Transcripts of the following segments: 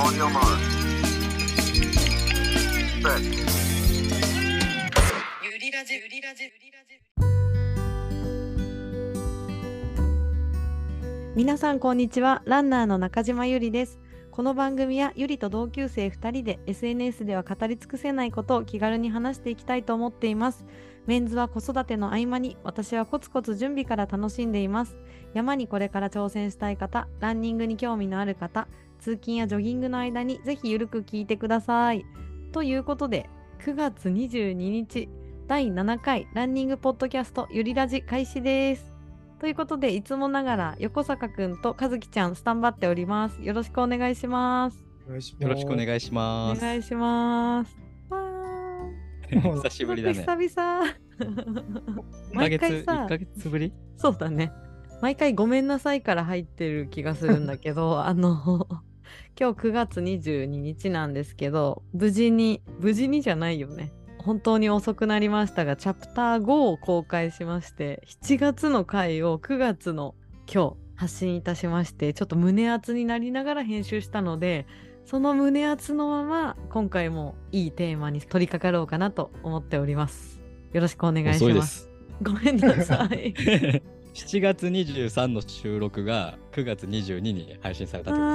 On your mark. Set. ゆりラジゆりラジゆりラジ皆さんこんにちはランナーの中島ゆりですこの番組はゆりと同級生2人で SNS では語り尽くせないことを気軽に話していきたいと思っていますメンズは子育ての合間に私はコツコツ準備から楽しんでいます山にこれから挑戦したい方ランニングに興味のある方通勤やジョギングの間にぜひゆるく聞いてください。ということで9月22日第7回ランニングポッドキャストゆりラジ開始です。ということでいつもながら横坂くんと和樹ちゃんスタンバっております。よろしくお願いします。よろしくお願いしおます。願いします。久しぶりだね。久々。1ヶ毎月、回さ1ヶ月ぶり？そうだね。毎回ごめんなさいから入ってる気がするんだけどあの今日9月22日なんですけど無事に無事にじゃないよね。本当に遅くなりましたがチャプター5を公開しまして7月の回を9月の今日発信いたしましてちょっと胸熱になりながら編集したのでその胸熱のまま今回もいいテーマに取り掛かろうかなと思っております。よろしくお願いします。ごめんなさい 7月23の収録が9月22に配信されたってこ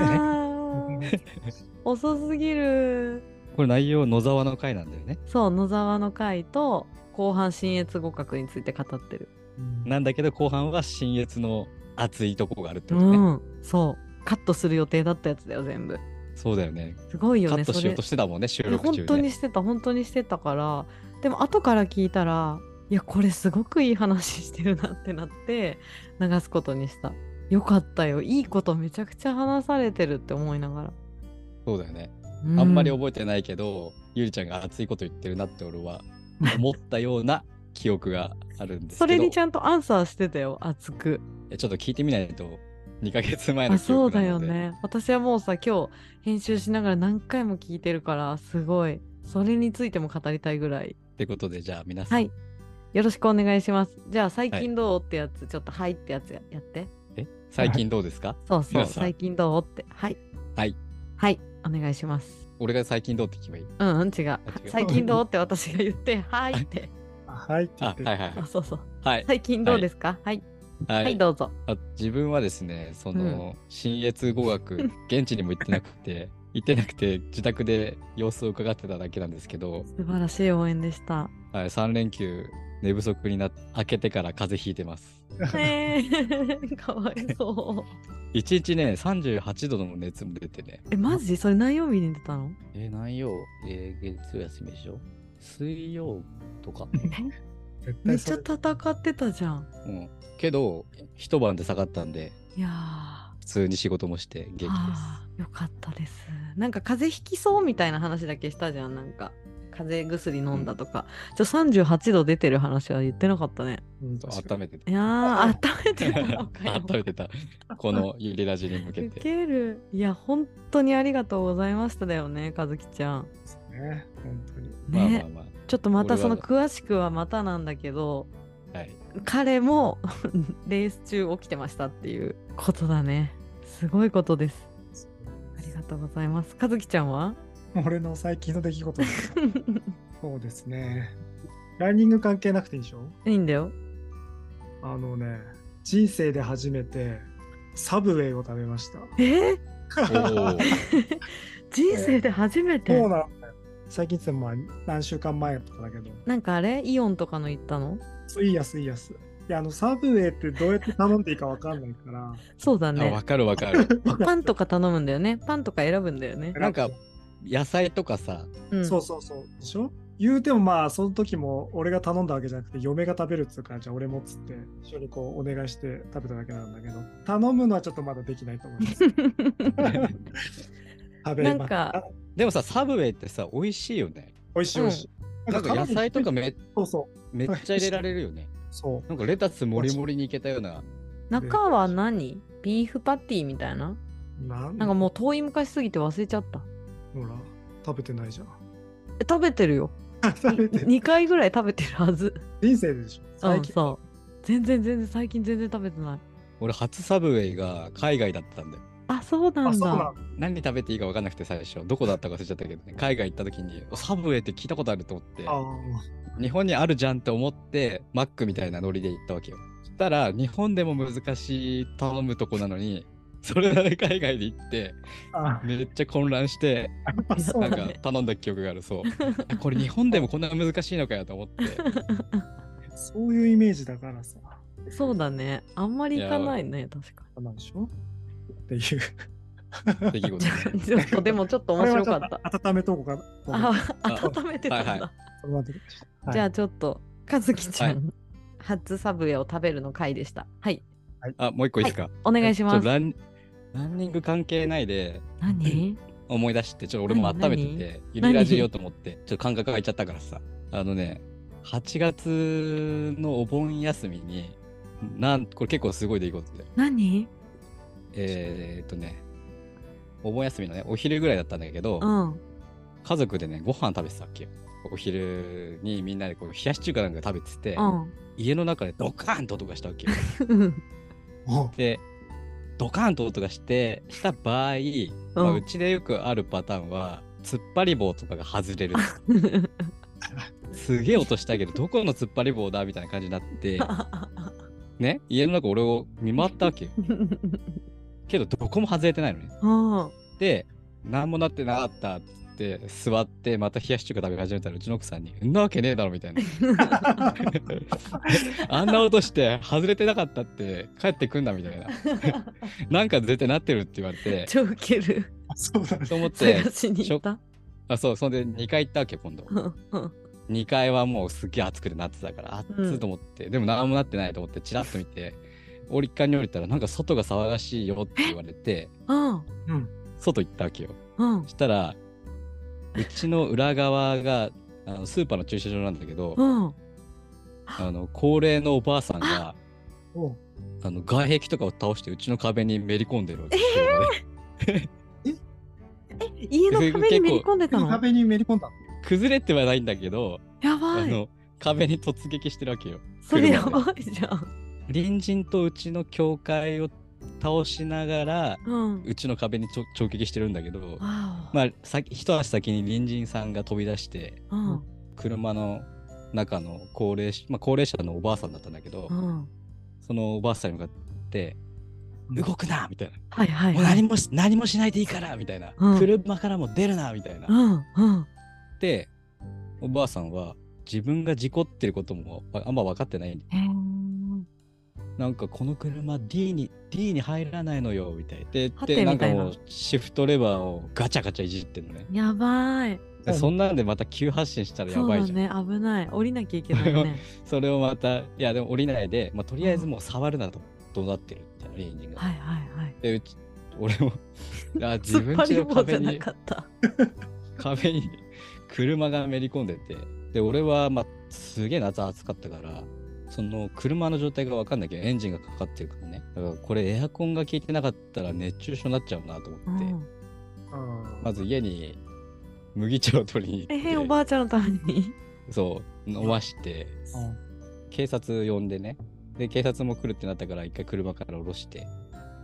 とですね。遅すぎるこれ内容野沢の回なんだよね。そう野沢の回と後半新越互角について語ってるうんなんだけど後半は新越の熱いとこがあるってうことね。んそうカットする予定だったやつだよ全部そうだよね。すごいよカねそれットしようとしてたもんね、収録中本当にね。してた本当にしてたからでも後から聞いたらいやこれすごくいい話してるなってなって流すことにした。よかったよ。いいことめちゃくちゃ話されてるって思いながら、そうだよね。うあんまり覚えてないけど、ゆりちゃんが熱いこと言ってるなって俺は 思ったような記憶があるんですけど。それにちゃんとアンサーしてたよ熱く。えちょっと聞いてみないと。2ヶ月前の記あそう憶なので。だよね。私はもうさ今日編集しながら何回も聞いてるからすごい。それについても語りたいぐらい。ってことでじゃあ皆さん、はいよろしくお願いします。じゃあ最はい近どう？ってやつちょっとはいってやつややって。え？最近どうですか？そうそう最近どう？って。はい。はい。はい。お願いします。俺が最近どうって聞けばいい？うんうん違う。違う。最近どうって私が言って はいって。あはいって言って。あはいはいあそうそう。はい。最近どうですか？はい。ははいどうぞ。あ自分はですねその、新越語学現地にも行ってなくて 行ってなくて自宅で様子を伺ってただけなんですけど、素晴らしい応援でした。はい、3連休寝不足になって明けてから風邪ひいてます。えー、かわいそう。1日ね38度の熱も出てね。えマジ？それ何曜日に出たの？え何曜、えー月曜休みでしょ？水曜とか。絶めっちゃ戦ってたじゃん。うん。けど一晩で下がったんで。いやー。普通に仕事もして元気です。よかったです。なんか風邪ひきそうみたいな話だけしたじゃんなんか風邪薬飲んだとか、ちょ38度出てる話は言ってなかったね。温めてた。いやー温めてたのかよ。温めてたこのゆりラジに向けウてケる。いや本当にありがとうございましただよね和樹ちゃん。ですね。本当に。ね。まあまあまちょっとまたその俺詳しくはまたなんだけどあはい。彼も レース中起きてましたっていうことだね。すごいことです。ありがとうございます。和樹ちゃんは？俺の最近の出来事。そうですね。ランニング関係なくていいでしょ？いいんだよ。あのね、人生で初めてサブウェイを食べました。え？人生で初めて？そうなんだよ。最近って何週間前とかだけど、なんかあれ？イオンとかの行ったの？そういいやすいいやす。いや、あの、サブウェイってどうやって頼んでいいかわかんないから、あそうだね。わかるわかる。パンとか頼むんだよね。パンとか選ぶんだよね。なんか野菜とかさうん。そうそうそう。でしょ？言うてもまあ、その時も俺が頼んだわけじゃなくて、嫁が食べるっつうから、じゃあ俺もっつって、一緒にこうお願いして食べただけなんだけど、頼むのはちょっとまだできないと思います。食べなんかでもさサブウェイってさ美味しいよね。美味しい美味しい。なんか野菜とかめそうそう。めっちゃ入れられるよね。そなんかレタスもりもりにいけたような。中は何？ビーフパティみたいな？う。なん？なんかもう遠い昔すぎて忘れちゃったほら、食べてないじゃん。え食べてるよ。食べてる。2回ぐらい食べてるはず。人生でしょ。う最近。う。全然全然最近全然食べてない。俺初サブウェイが海外だったんだよ。あ、そうなあ、んだ。そうなん。だ。何食べていいか分かんなくて最初。どこだったか忘れちゃったけどね。海外行った時にサブウェイって聞いたことあると思って。あ。日本にあるじゃんって思ってマックみたいなノリで行ったわけよ。そしたら日本でも難しい頼むとこなのにそれなり海外で行ってあ。めっちゃ混乱してななん。か頼んだ記憶があるそうあこれ日本でもこんな難しいのかよと思って そういうイメージだからさ。そうだね。あんまり行かないね、確かなんでしょ？っていう。出来事に。ちょっとでもちょっと面白かった。温めとこうかな。あ、温めてたんだ。じゃあちょっと、かずきちゃはん、初サブウェイを食べるの回でした。はい。あもう一個いいですか、お願いします。ランニング関係ないで何？思い出して、ちょっと俺も温めてて、ゆ何りラジようと思って、ちょっと感覚が空いちゃったからさ。あのね、8月のお盆休みに、なんこれ結構すごい出来事で。何？えー、っとね、お盆休みのね、お昼ぐらいだったんだけど、うん。家族でね、ご飯食べてたっけよ。お昼にみんなでこう冷やし中華なんか食べてて、うん。家の中でドカーンと音がしたわけよ。お で、ドカーンと音がして、した場合、まあ、うちでよくあるパターンは、突っ張り棒とかが外れる。すげえ音したけど、どこの突っ張り棒だみたいな感じになって、ね、家の中俺を見回ったわけよ。けど、どこも外れてないのね。うん。で、なんもなってなかったっつって、座って、また冷やし中華食べ始めたら、うちの奥さんに、んなわけねえだろみたいな。あんな音して、外れてなかったって、帰ってくんなみたいな。なんか絶対なってるって言われて、超ウケる。そうだね。と思って探、しに行った？あ、そう、そんで2回行ったわけよ、今度。うんうん2階はもうすっげえ暑くてなってたから、暑うんいと思って、でも何もなってないと思って、チラッと見て、降りっかに降りたら、なんか外が騒がしいよって言われて、うん。外行ったわけよ。うんそ。したら、うちの裏側が、あのスーパーの駐車場なんだけど、うん。あの高齢のおばあさんが、あの外壁とかを倒して、うちの壁にめり込んでるわけ。車で家の壁にめり込んでたの？壁にめり込んだの？崩れてはないんだけど、やばい。あの壁に突撃してるわけよ。それやばいじゃん。隣人とうちの教会を倒しながら、うん。うちの壁にちょ直撃してるんだけど。まあ、先一足先に隣人さんが飛び出して、うん。車の中の高齢者、まあ、高齢者のおばあさんだったんだけど、うん。そのおばあさんに向かって、うん動くなみたいな。はいはいもうはい。何もし何もしないでいいからみたいな、うん車からも出るなみたいな。で、おばあさんは自分が事故ってることもあんま分かってない。へえ。なんかこの車 D に D に入らないのよみたいで、で、なんかもうシフトレバーをガチャガチャいじってんのね。やばい。でそんなんでまた急発進したらやばいじゃん。だね。危ない。降りなきゃいけないね。それをまた、いやでも降りないで、まあ、とりあえずもう触るなと、どうなってるみたいな、レンジンが。はいはいはい。で、うち、俺も、あ 自分家の壁に、かった。壁に車がめり込んでて、で、俺は、まあ、すげえ夏暑かったから、その車の状態が分かんないけど、エンジンがかかってるからね。だからこれエアコンが効いてなかったら熱中症になっちゃうなとう思って、ん。まず家に麦茶を取りに行って、えおばあちゃんのために。そう、飲まして、警察呼んでね。で、警察も来るってなったから、一回車から降ろして、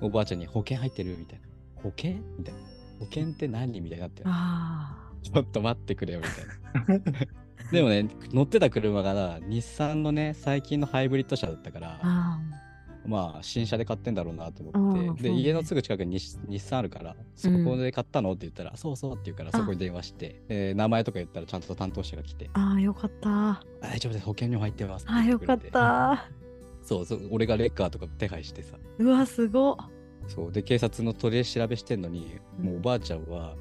おばあちゃんに保険入ってるみたいな。保険？みたいな。保険って何？みたいになって。あちょっと待ってくれよ、みたいな。でもね、乗ってた車がな、日産のね、最近のハイブリッド車だったからあ。、あまあ、新車で買ってんだろうなと思って、で、家のすぐ近くに日日産あるから、そこで買ったのって言ったら、そうそうって言うから、そこに電話して、えー名前とか言ったら、ちゃんと担当者が来て、あ。ああ、よかった。大丈夫です、保険にも入ってますああ、よかっ。た。そうそう、俺がレッカーとか手配してさ。うわ、すごっ。そう。で、警察の取り調べしてんのに、うんもうおばあちゃんは、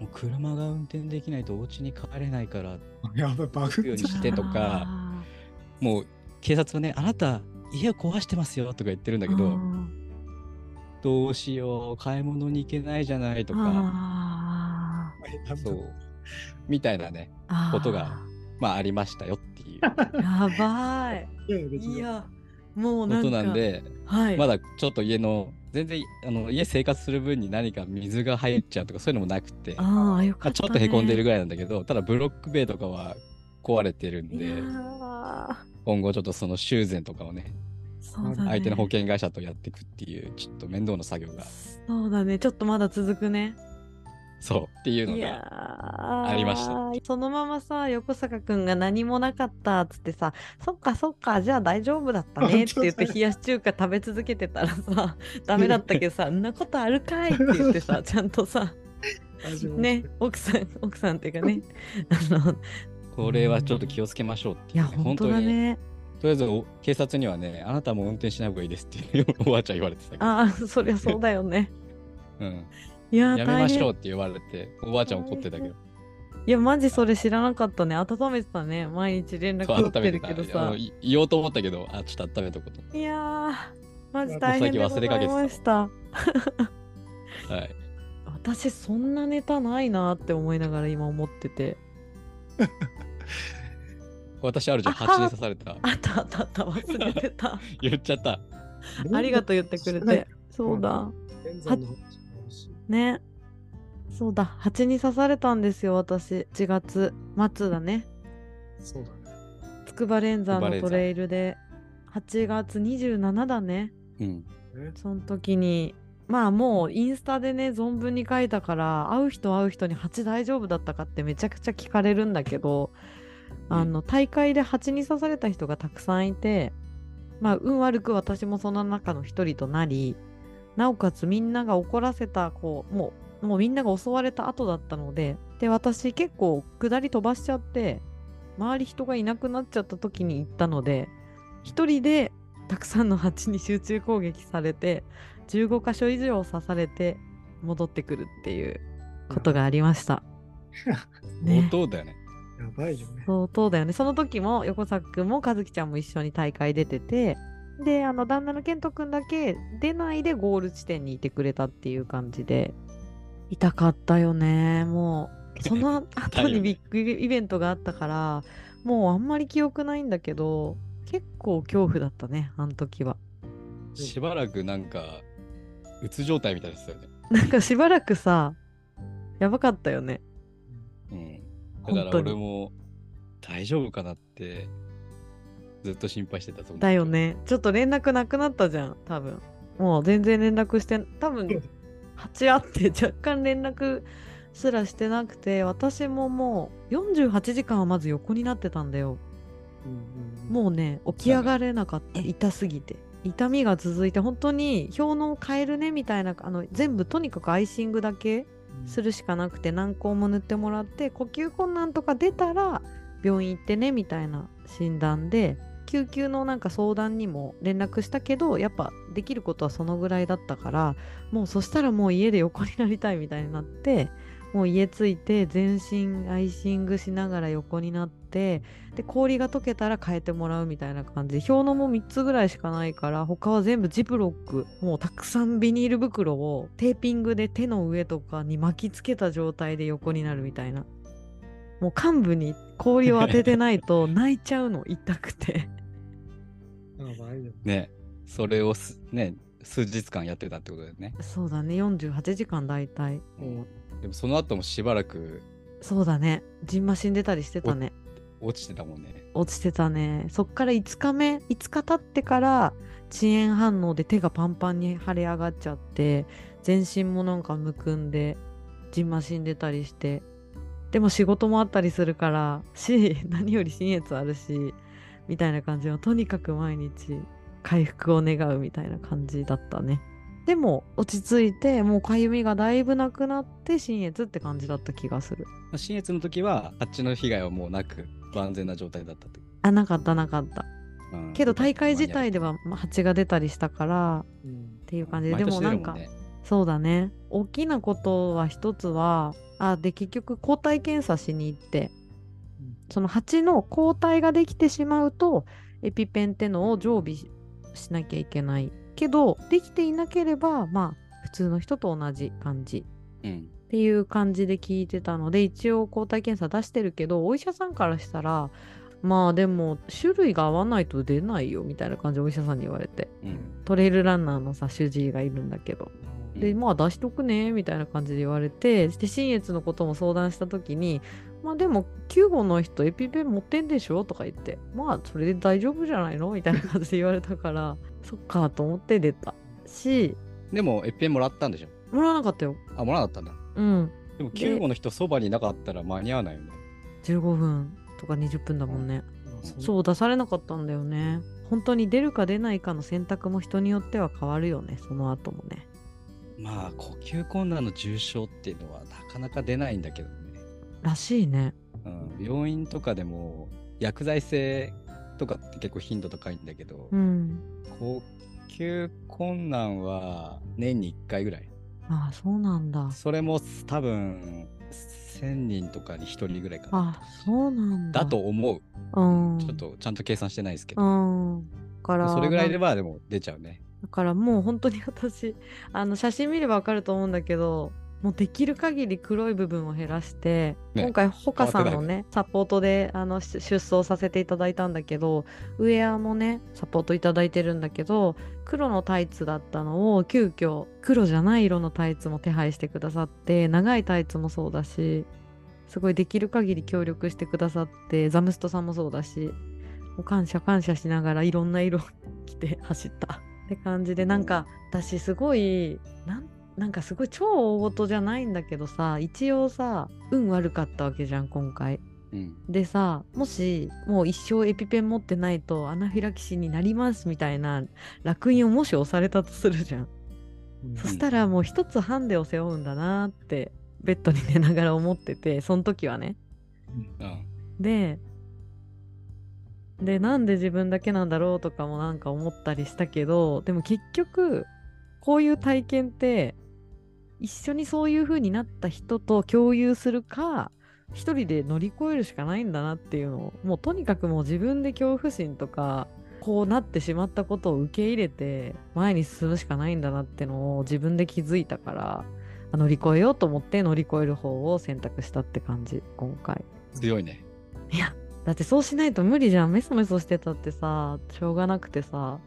もう車が運転できないとお家に帰れないから、やばい、バグようにしてとかあもう警察はね、あなた、家を壊してますよとか言ってるんだーけど、うんどうしよう、買い物に行けないじゃないとか、あそう、みたいなね、ことがまあありましたよっていう。やばい。いや、もうなんか。ことなんで、はい。まだちょっと家の、全然あの家生活する分に何か水が入っちゃうとかそういうのもなくて、ああ、よまあ、かった、ね。ちょっとへこんでるぐらいなんだけど、ただブロック塀とかは壊れてるんで、今後ちょっとその修繕とかをね、ね。相手の保険会社とやっていくっていう、ちょっと面倒な作業が、そうだね。ちょっとまだ続くね。そうっていうのが、ー。ありました。そのままさ横坂くんが何もなかったっつってさそっかそっかじゃあ大丈夫だったね って言って冷やし中華食べ続けてたらさ ダメだったけどさ「んなことあるかい」って言ってさ ちゃんとさね奥さん奥さんっていうかねあのこれはちょっと気をつけましょうっていうね、いや本当だにね。とりあえずお警察にはね、あなたも運転しない方がいいですっておばあちゃん言われてたけど、ああそりゃそうだよね。うん、いやーやめましょうって言われて、おばあちゃん怒ってたけど、いやマジそれ知らなかったね。温めてたね。毎日連絡取ってるけどさ。言おうと思ったけど、あ、ちょっと温めとこうと。いやーマジ大変でござ最近忘れかけいました。はい。私そんなネタないなって思いながら今思ってて。私あるじゃん、あ蜂に刺された。あったあったあった。忘れてた。言っちゃった。ありがとう言ってくれて。そうだね。そうだ。蜂に刺されたんですよ私。1月。末だね。そうだね。筑波連山のトレイルで。8月27だね。うん。ねその時に。まあもうインスタでね存分に書いたから会う人会う人に蜂大丈夫だったかってめちゃくちゃ聞かれるんだけど、うん。あの大会で蜂に刺された人がたくさんいてまあ運悪く私もその中の一人となりなおかつみんなが怒らせたこうもうもうみんなが襲われた後だったのでで私結構下り飛ばしちゃって周り人がいなくなっちゃった時に行ったので一人でたくさんの蜂に集中攻撃されて15箇所以上刺されて戻ってくるっていうことがありました。ね、音だよね。やばいよね。そうそうだよねその時も横作くんも和樹ちゃんも一緒に大会出ててであの旦那の健人くんだけ出ないでゴール地点にいてくれたっていう感じで。痛かったよね。もうその後にビッグイベントがあったからもうあんまり記憶ないんだけど結構恐怖だったねあの時は。しばらくなんか、うつ状態みたいですよね。なんかしばらくさやばかったよね。うん。だから俺も大丈夫かなってずっと心配してたと思う。だよ。ね。ちょっと連絡なくなったじゃん多分。もう全然連絡して多分8あって若干連絡すらしてなくて私ももう48時間はまず横になってたんだよ。うんうんもうね起き上がれなかった。痛すぎて。痛みが続いて本当に氷の変えるねみたいなあの全部とにかくアイシングだけうん。するしかなくて軟膏も塗ってもらって呼吸困難とか出たら病院行ってねみたいな診断で救急のなんか相談にも連絡したけどやっぱできることはそのぐらいだったからもうそしたらもう家で横になりたいみたいになってもう家着いて全身アイシングしながら横になってで氷が溶けたら変えてもらうみたいな感じ。で氷のも3つぐらいしかないから他は全部ジップロック。もうたくさんビニール袋をテーピングで手の上とかに巻きつけた状態で横になるみたいな。もう患部に氷を当ててないと 泣いちゃうの痛くてやばいよ。ね。それをすね、数日間やってたってことだよね。そうだね48時間大体うんでもその後もしばらくそうだねジンマシン出たりしてたね落ちてたもんね。落ちてたねそっから5日目5日経ってから遅延反応で手がパンパンに腫れ上がっちゃって全身もなんかむくんでジンマシン出たりしてでも仕事もあったりするからし 何より新越あるしみたいな感じのとにかく毎日回復を願うみたいな感じだったね。でも落ち着いてもうかゆみがだいぶなくなって新越って感じだった気がする。まあ新越の時は、あっちの被害はもうなく、万全な状態だったって。あなかったなかった。うんけど大会自体ではまあ蜂が出たりしたからうん。っていう感じで毎でもなんかそうだね。大きなことは一つはあで結局抗体検査しに行ってうんその蜂の抗体ができてしまうとエピペンってのを常備ししなきゃいけないけどできていなければまあ普通の人と同じ感じうん。っていう感じで聞いてたので一応抗体検査出してるけどお医者さんからしたらまあでも種類が合わないと出ないよみたいな感じでお医者さんに言われてうん。トレイルランナーのさ主治医がいるんだけどで、まあ出しとくね、みたいな感じで言われて、で、新越のことも相談した時に、まあでも、9号の人エピペン持ってんでしょ？とか言って、まあそれで大丈夫じゃないの？みたいな感じで言われたから、そっかと思って出たし、でも、エッペンもらったんでしょ？もらわなかったよ。あ、もらわなかったんだ。うん。でも、で9号の人そばにいなかったら間に合わないよね。15分とか20分だもんね。そうそう出されなかったんだよね。本当に出るか出ないかの選択も人によっては変わるよね、その後もね。まあ、呼吸困難の重症っていうのはなかなか出ないんだけどね。らしいね。うん、病院とかでも薬剤性とかって結構頻度高いんだけど、うん。呼吸困難は年に1回ぐらい。ああ、そうなんだ。それも多分1000人とかに1人ぐらいかな。あそうなんだ。だと思う。うん。ちょっとちゃんと計算してないですけうど。ん。だから、それぐらいでなはでも出ちゃうね。だからもう本当に私、あの写真見ればわかると思うんだけど、もうできる限り黒い部分を減らして、ね。今回ほかさんのねサポートであのし出走させていただいたんだけどウェアもねサポートいただいてるんだけど黒のタイツだったのを急遽黒じゃない色のタイツも手配してくださって長いタイツもそうだしすごいできる限り協力してくださってザムストさんもそうだしもう感謝感謝しながらいろんな色着て走ったって感じでなんか私すごいなんなんかすごい超大事じゃないんだけどさ一応さ運悪かったわけじゃん今回。うん。でさもしもう一生エピペン持ってないとアナフィラキシーになりますみたいな烙印をもし押されたとするじゃん。うんそしたらもう一つハンデを背負うんだなってベッドに寝ながら思っててその時はね。うん。ででなんで自分だけなんだろうとかもなんか思ったりしたけどでも結局こういう体験って一緒にそういう風になった人と共有するか一人で乗り越えるしかないんだなっていうのをもうとにかくもう自分で恐怖心とかこうなってしまったことを受け入れて前に進むしかないんだなってのを自分で気づいたからあ乗り越えようと思って乗り越える方を選択したって感じ今回。強いね。いやだってそうしないと無理じゃんメソメソしてたってさしょうがなくてさ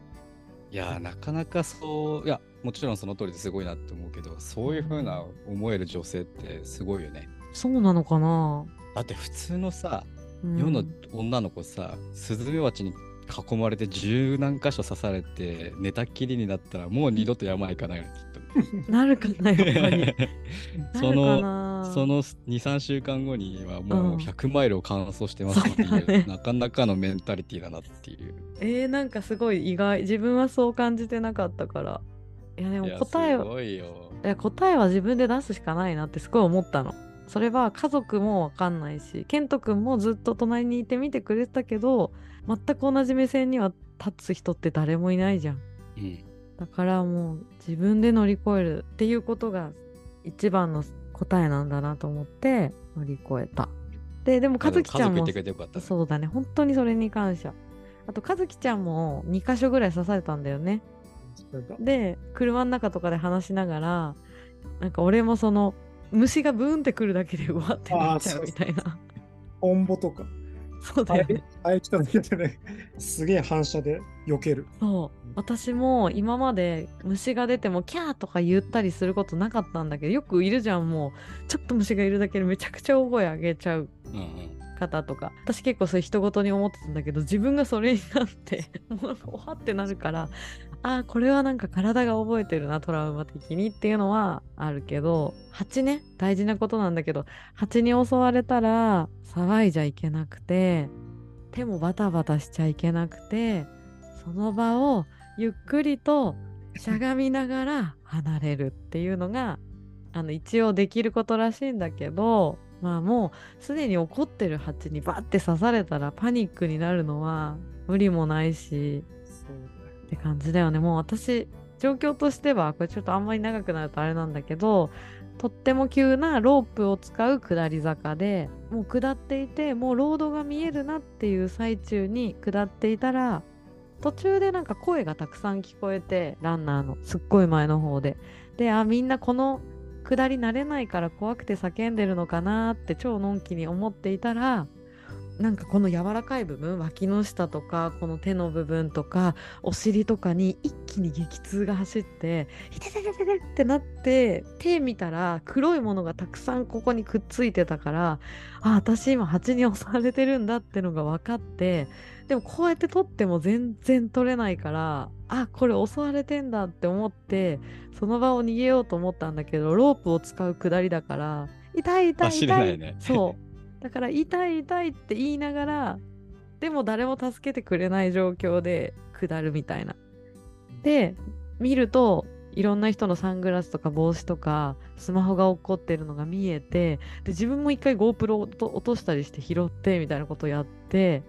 いやー、なかなかそう、いや、もちろんその通りですごいなって思うけど、そういう風な思える女性ってすごいよね。そうなのかな、だって普通のさ、うん世の女の子さ、スズメバチに囲まれて十何箇所刺されて寝たきりになったらもう二度と山行かないよね、きっ。なるかなやっぱり。そのな。その2、3週間後にはもうん。う100マイルを完走してますっていう、そうだね。なかなかのメンタリティだなっていう。えー、なんかすごい意外。自分はそう感じてなかったから。いやでも答えをすごいや答えは自分で出すしかないなってすごい思ったの。それは家族もわかんないしケント君もずっと隣にいて見てくれてたけど全く同じ目線には立つ人って誰もいないじゃん。うん。だからもう自分で乗り越えるっていうことが一番の答えなんだなと思って乗り越えた。ででも和樹ちゃんも家族いてくれてよかったね。そうだね本当にそれに感謝。あと和樹ちゃんも2箇所ぐらい刺されたんだよね。で車の中とかで話しながらなんか俺もその虫がブーンってくるだけでうわってなっちゃうみたいな。トンボとか、そうだよね。あれ来ただけでね、すげえ反射で避ける。そう私も今まで虫が出てもキャーとか言ったりすることなかったんだけどよくいるじゃんもうちょっと虫がいるだけでめちゃくちゃ大声上げちゃううんうん。方とか私結構そういう人事に思ってたんだけど自分がそれになって もうおはってなるからあーこれはなんか体が覚えてるなトラウマ的にっていうのはあるけど蜂ね大事なことなんだけど蜂に襲われたら騒いじゃいけなくて手もバタバタしちゃいけなくてその場をゆっくりとしゃがみながら離れるっていうのがあの一応できることらしいんだけどまあもうすでに怒ってる蜂にバッて刺されたらパニックになるのは無理もないしって感じだよね。もう私状況としてはこれちょっとあんまり長くなるとあれなんだけどとっても急なロープを使う下り坂でもう下っていてもうロードが見えるなっていう最中に下っていたら途中でなんか声がたくさん聞こえてランナーのすっごい前の方で。であみんなこの下り慣れないから怖くて叫んでるのかなって超のんきに思っていたらなんかこの柔らかい部分脇の下とかこの手の部分とかお尻とかに一気に激痛が走って「痛い痛い痛い痛い」ってなって手見たら黒いものがたくさんここにくっついてたからあ私今蜂に襲われてるんだってのが分かってでもこうやって取っても全然取れないからあこれ襲われてんだって思ってその場を逃げようと思ったんだけどロープを使うくだりだから痛い痛い痛いね。そうだから痛い痛いって言いながらでも誰も助けてくれない状況で下るみたいな。で見るといろんな人のサングラスとか帽子とかスマホが落っこってるのが見えてで自分も一回 GoPro を落としたりして拾ってみたいなことやって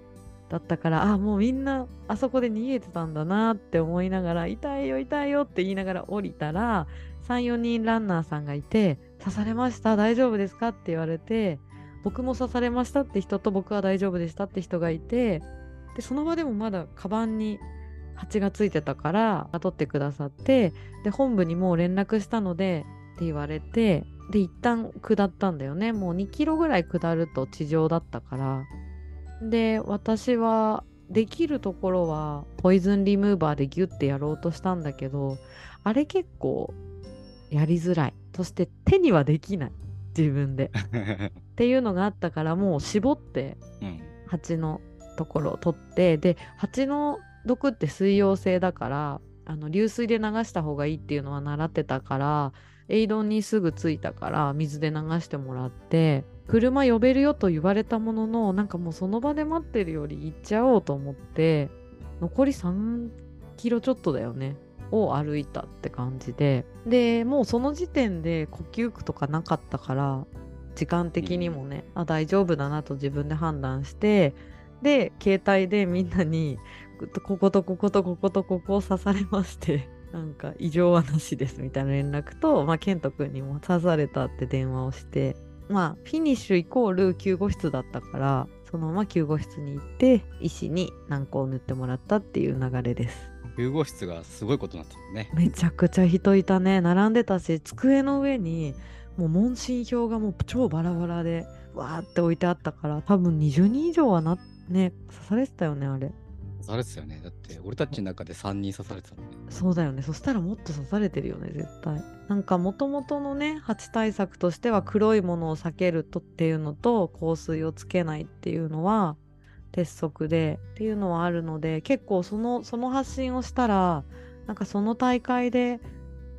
だったからあもうみんなあそこで逃げてたんだなって思いながら痛いよ痛いよって言いながら降りたら34人ランナーさんがいて刺されました大丈夫ですかって言われて僕も刺されましたって人と僕は大丈夫でしたって人がいてでその場でもまだカバンに蜂がついてたから取ってくださってで本部にもう連絡したのでって言われてで一旦下ったんだよね。もう2キロぐらい下ると地上だったから。で私はできるところはポイズンリムーバーでギュッてやろうとしたんだけどあれ結構やりづらい。そして手にはできない。自分で。っていうのがあったからもう絞ってうん。蜂のところを取ってで蜂の毒って水溶性だからあの流水で流した方がいいっていうのは習ってたからエイドにすぐ着いたから水で流してもらって車呼べるよと言われたもののなんかもうその場で待ってるより行っちゃおうと思って残り3キロちょっとだよねを歩いたって感じで。でもうその時点で呼吸苦とかなかったから時間的にもね、あ大丈夫だなと自分で判断してで携帯でみんなにこことこことこことここを刺されまして なんか異常はなしですみたいな連絡と、まあ、ケント君にも刺されたって電話をしてまあフィニッシュイコール救護室だったからそのまま救護室に行って医師に軟膏を塗ってもらったっていう流れです。救護室がすごいことになってるね。めちゃくちゃ人いたね並んでたし机の上にもう問診票がもう超バラバラでわーって置いてあったから多分20人以上はなね刺されてたよねあれあれですよね。だって俺たちの中で3人刺されてたもんね。そうだよねそしたらもっと刺されてるよね絶対なんかもともとのね蜂対策としては黒いものを避けるとっていうのと香水をつけないっていうのは鉄則でっていうのはあるので結構そのその発信をしたらなんかその大会で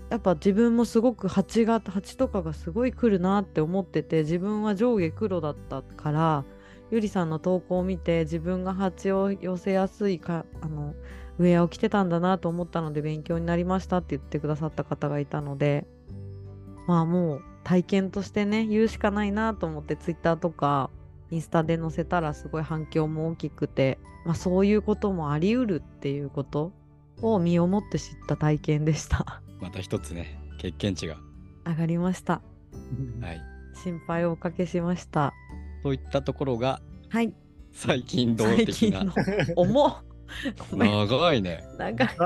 やっぱ自分もすごく蜂が蜂とかがすごい来るなって思ってて自分は上下黒だったからゆりさんの投稿を見て自分が蜂を寄せやすいかあのウェアを着てたんだなと思ったので勉強になりましたって言ってくださった方がいたのでまあもう体験としてね言うしかないなと思ってツイッターとかインスタで載せたらすごい反響も大きくて、まあ、そういうこともあり得るっていうことを身をもって知った体験でした。また一つね、経験値が。上がりましたはい。心配をおかけしましたといったところがはい最近動最的な？重長いね。長い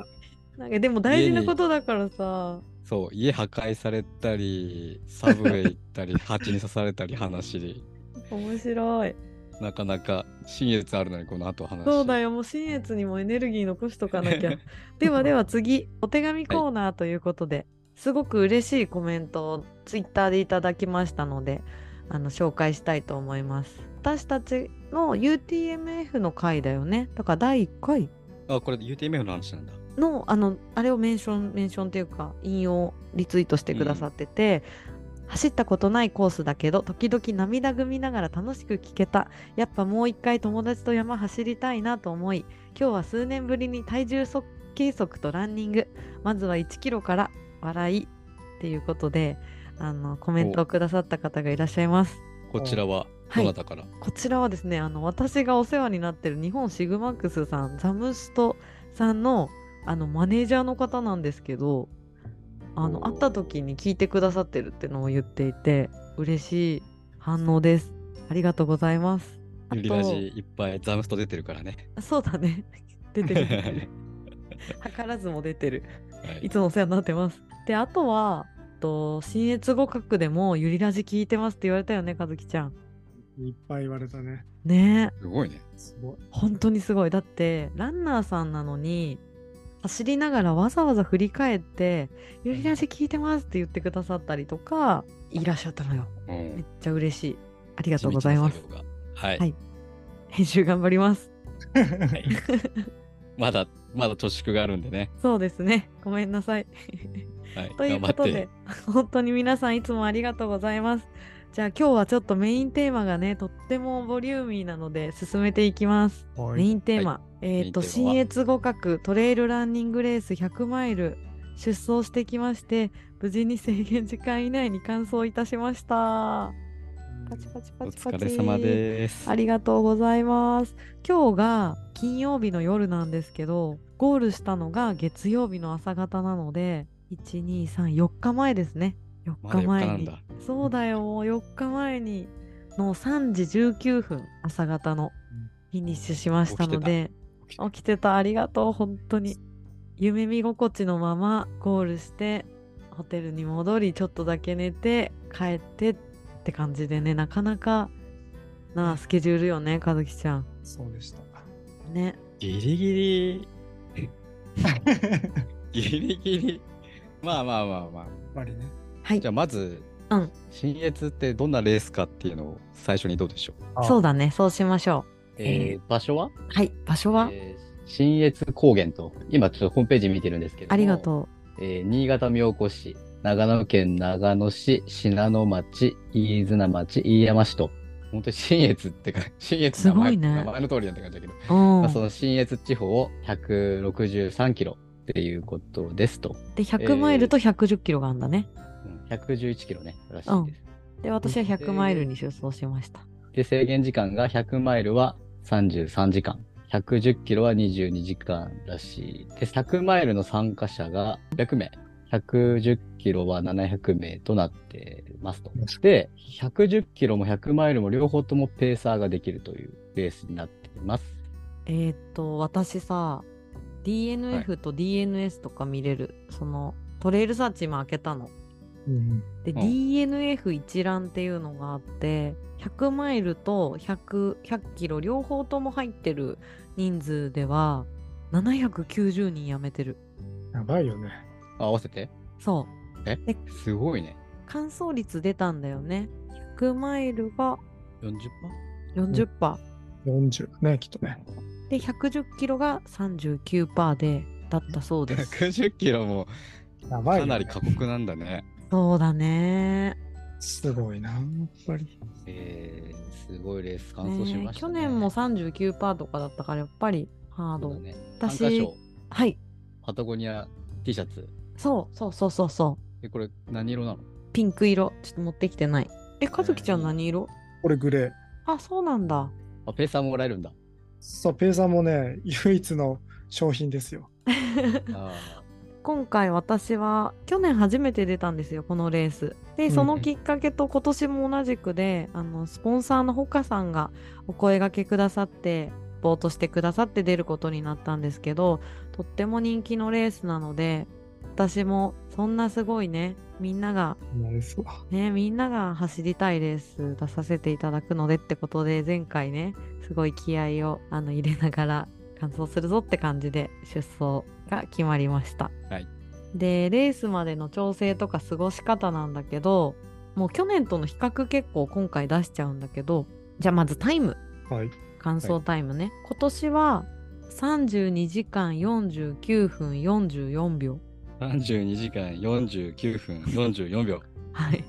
なんかでも大事なことだからさそう、家破壊されたり、サブウェイ行ったり、蜂に刺されたり話。面白いなかなか新越あるのにこの後話。そうだよ。もう新越にもエネルギー残しとかなきゃ。ではでは次お手紙コーナーということで、すごく嬉しいコメントをツイッターでいただきましたのであの紹介したいと思います。私たちの UTMF の回だよね。だから第1回。あ、これ UTMF の話なんだ。のあのあれをメンションメンションっていうか引用リツイートしてくださってて、走ったことないコースだけど時々涙ぐみながら楽しく聞けた。やっぱもう一回友達と山走りたいなと思い今日は数年ぶりに体重測計測とランニング。まずは1キロから笑い。っていうことであのコメントをくださった方がいらっしゃいます。こちらはどなたから、こちらはですねあの私がお世話になってる日本シグマックスさんザムストさんのあのマネージャーの方なんですけどあの会った時に聞いてくださってるってのを言っていて嬉しい反応ですありがとうございますリラジいっぱいザムスト出てるからね。そうだね 出てる図らずも出てるはいいつもお世話になってます。で、あとは、と新越語学でもゆりラジ聞いてますって言われたよね、かずきちゃん。いっぱい言われたね。ねすごいね。すごい。本当にすごいだってランナーさんなのに走りながらわざわざ振り返って「ゆりラジ聞いてます」って言ってくださったりとかいらっしゃったのよ。うん。めっちゃ嬉しい。ありがとうございます。はい。はい。編集頑張ります。はい。まだ、まだ貯蓄があるんでね。そうですね。ごめんなさい。はい。ということで。本当に皆さんいつもありがとうございますじゃあ今日はちょっとメインテーマがねとってもボリューミーなので進めていきます。はい。メインテーマ、えっ、とメインテーマは？新越互角トレイルランニングレース100マイル出走してきまして無事に制限時間以内に完走いたしました。パチパチパおチパチ。疲れ様です。ありがとうございます。今日が金曜日の夜なんですけどゴールしたのが月曜日の朝方なので1234日前ですね4まだ4日日前になんだ。そうだよ。もう4日前にの3時19分朝方のフィニッシュしましたので。起きて起きてた。ありがとう本当に。夢見心地のままゴールしてホテルに戻りちょっとだけ寝て帰ってって感じでね。なかなかなあスケジュールよね和樹ちゃん。そうでした。ね。ギリギリ、ギリギリ。まあまあまあまあ。やっぱりね。はい。じゃあまず、うん。新越ってどんなレースかっていうのを最初にどうでしょう？そうだね。そうしましょえー場所は、うはい。場所は、えー新越高原と、今ちょっとホームページ見てるんですけどもありがとえー新潟妙高市、長野県長野市、信濃町、飯綱町、飯山市と、本当に新越ってか、新越名前すごいね。名前の通りなんて感じだけど、まあ、その新越地方を163キロっていうことですと。で100マイルと110キロがあるんだね、うん111キロね、らしいです。で私は100マイルに出走しました、で、制限時間が100マイルは33時間。110キロは22時間らしいです。100マイルの参加者が600名。110キロは700名となってますと。で、110キロも100マイルも両方ともペーサーができるというレースになっています。えーっと私さ DNF と DNS とか見れる、そのトレイルサーチ今開けたのうんで、うん DNF 一覧っていうのがあって100マイルと100 100キロ両方とも入ってる人数では790人辞めてるやばいよね。あ合わせて？そうえ？ですごいね。完走率出たんだよね100マイルが 40%? 40%、40ね、きっとね。で110キロが39%でだったそうです110キロもやばいよ、ね。かなり過酷なんだね。そうだねすごいな、やっぱり。えー、すごいレース完走しねましたね。去年も39%とかだったからやっぱりハード、ね。私はいパタゴニア T シャツ。そうそうそうそうそうえ、これ何色なの？ピンク色ちょっと持ってきてないえ和樹ちゃん何色？これグレー。あそうなんだあ、ペーサーもらえるんだ。そう、ペーサーもね、唯一の商品ですよ。あ今回私は去年初めて出たんですよこのレースでそのきっかけと今年も同じくで、あのスポンサーのほかさんがお声がけくださってボートしてくださって出ることになったんですけどとっても人気のレースなので私もそんなすごいねみんなが。ねみんなが走りたいレース出させていただくのでってことで前回ねすごい気合をあの入れながら完走するぞって感じで出走が決まりました。はいでレースまでの調整とか過ごし方なんだけどもう去年との比較結構今回出しちゃうんだけどじゃあまずタイムはい。完走タイムね、今年は32時間49分44秒 ?32 時間49分44秒。はい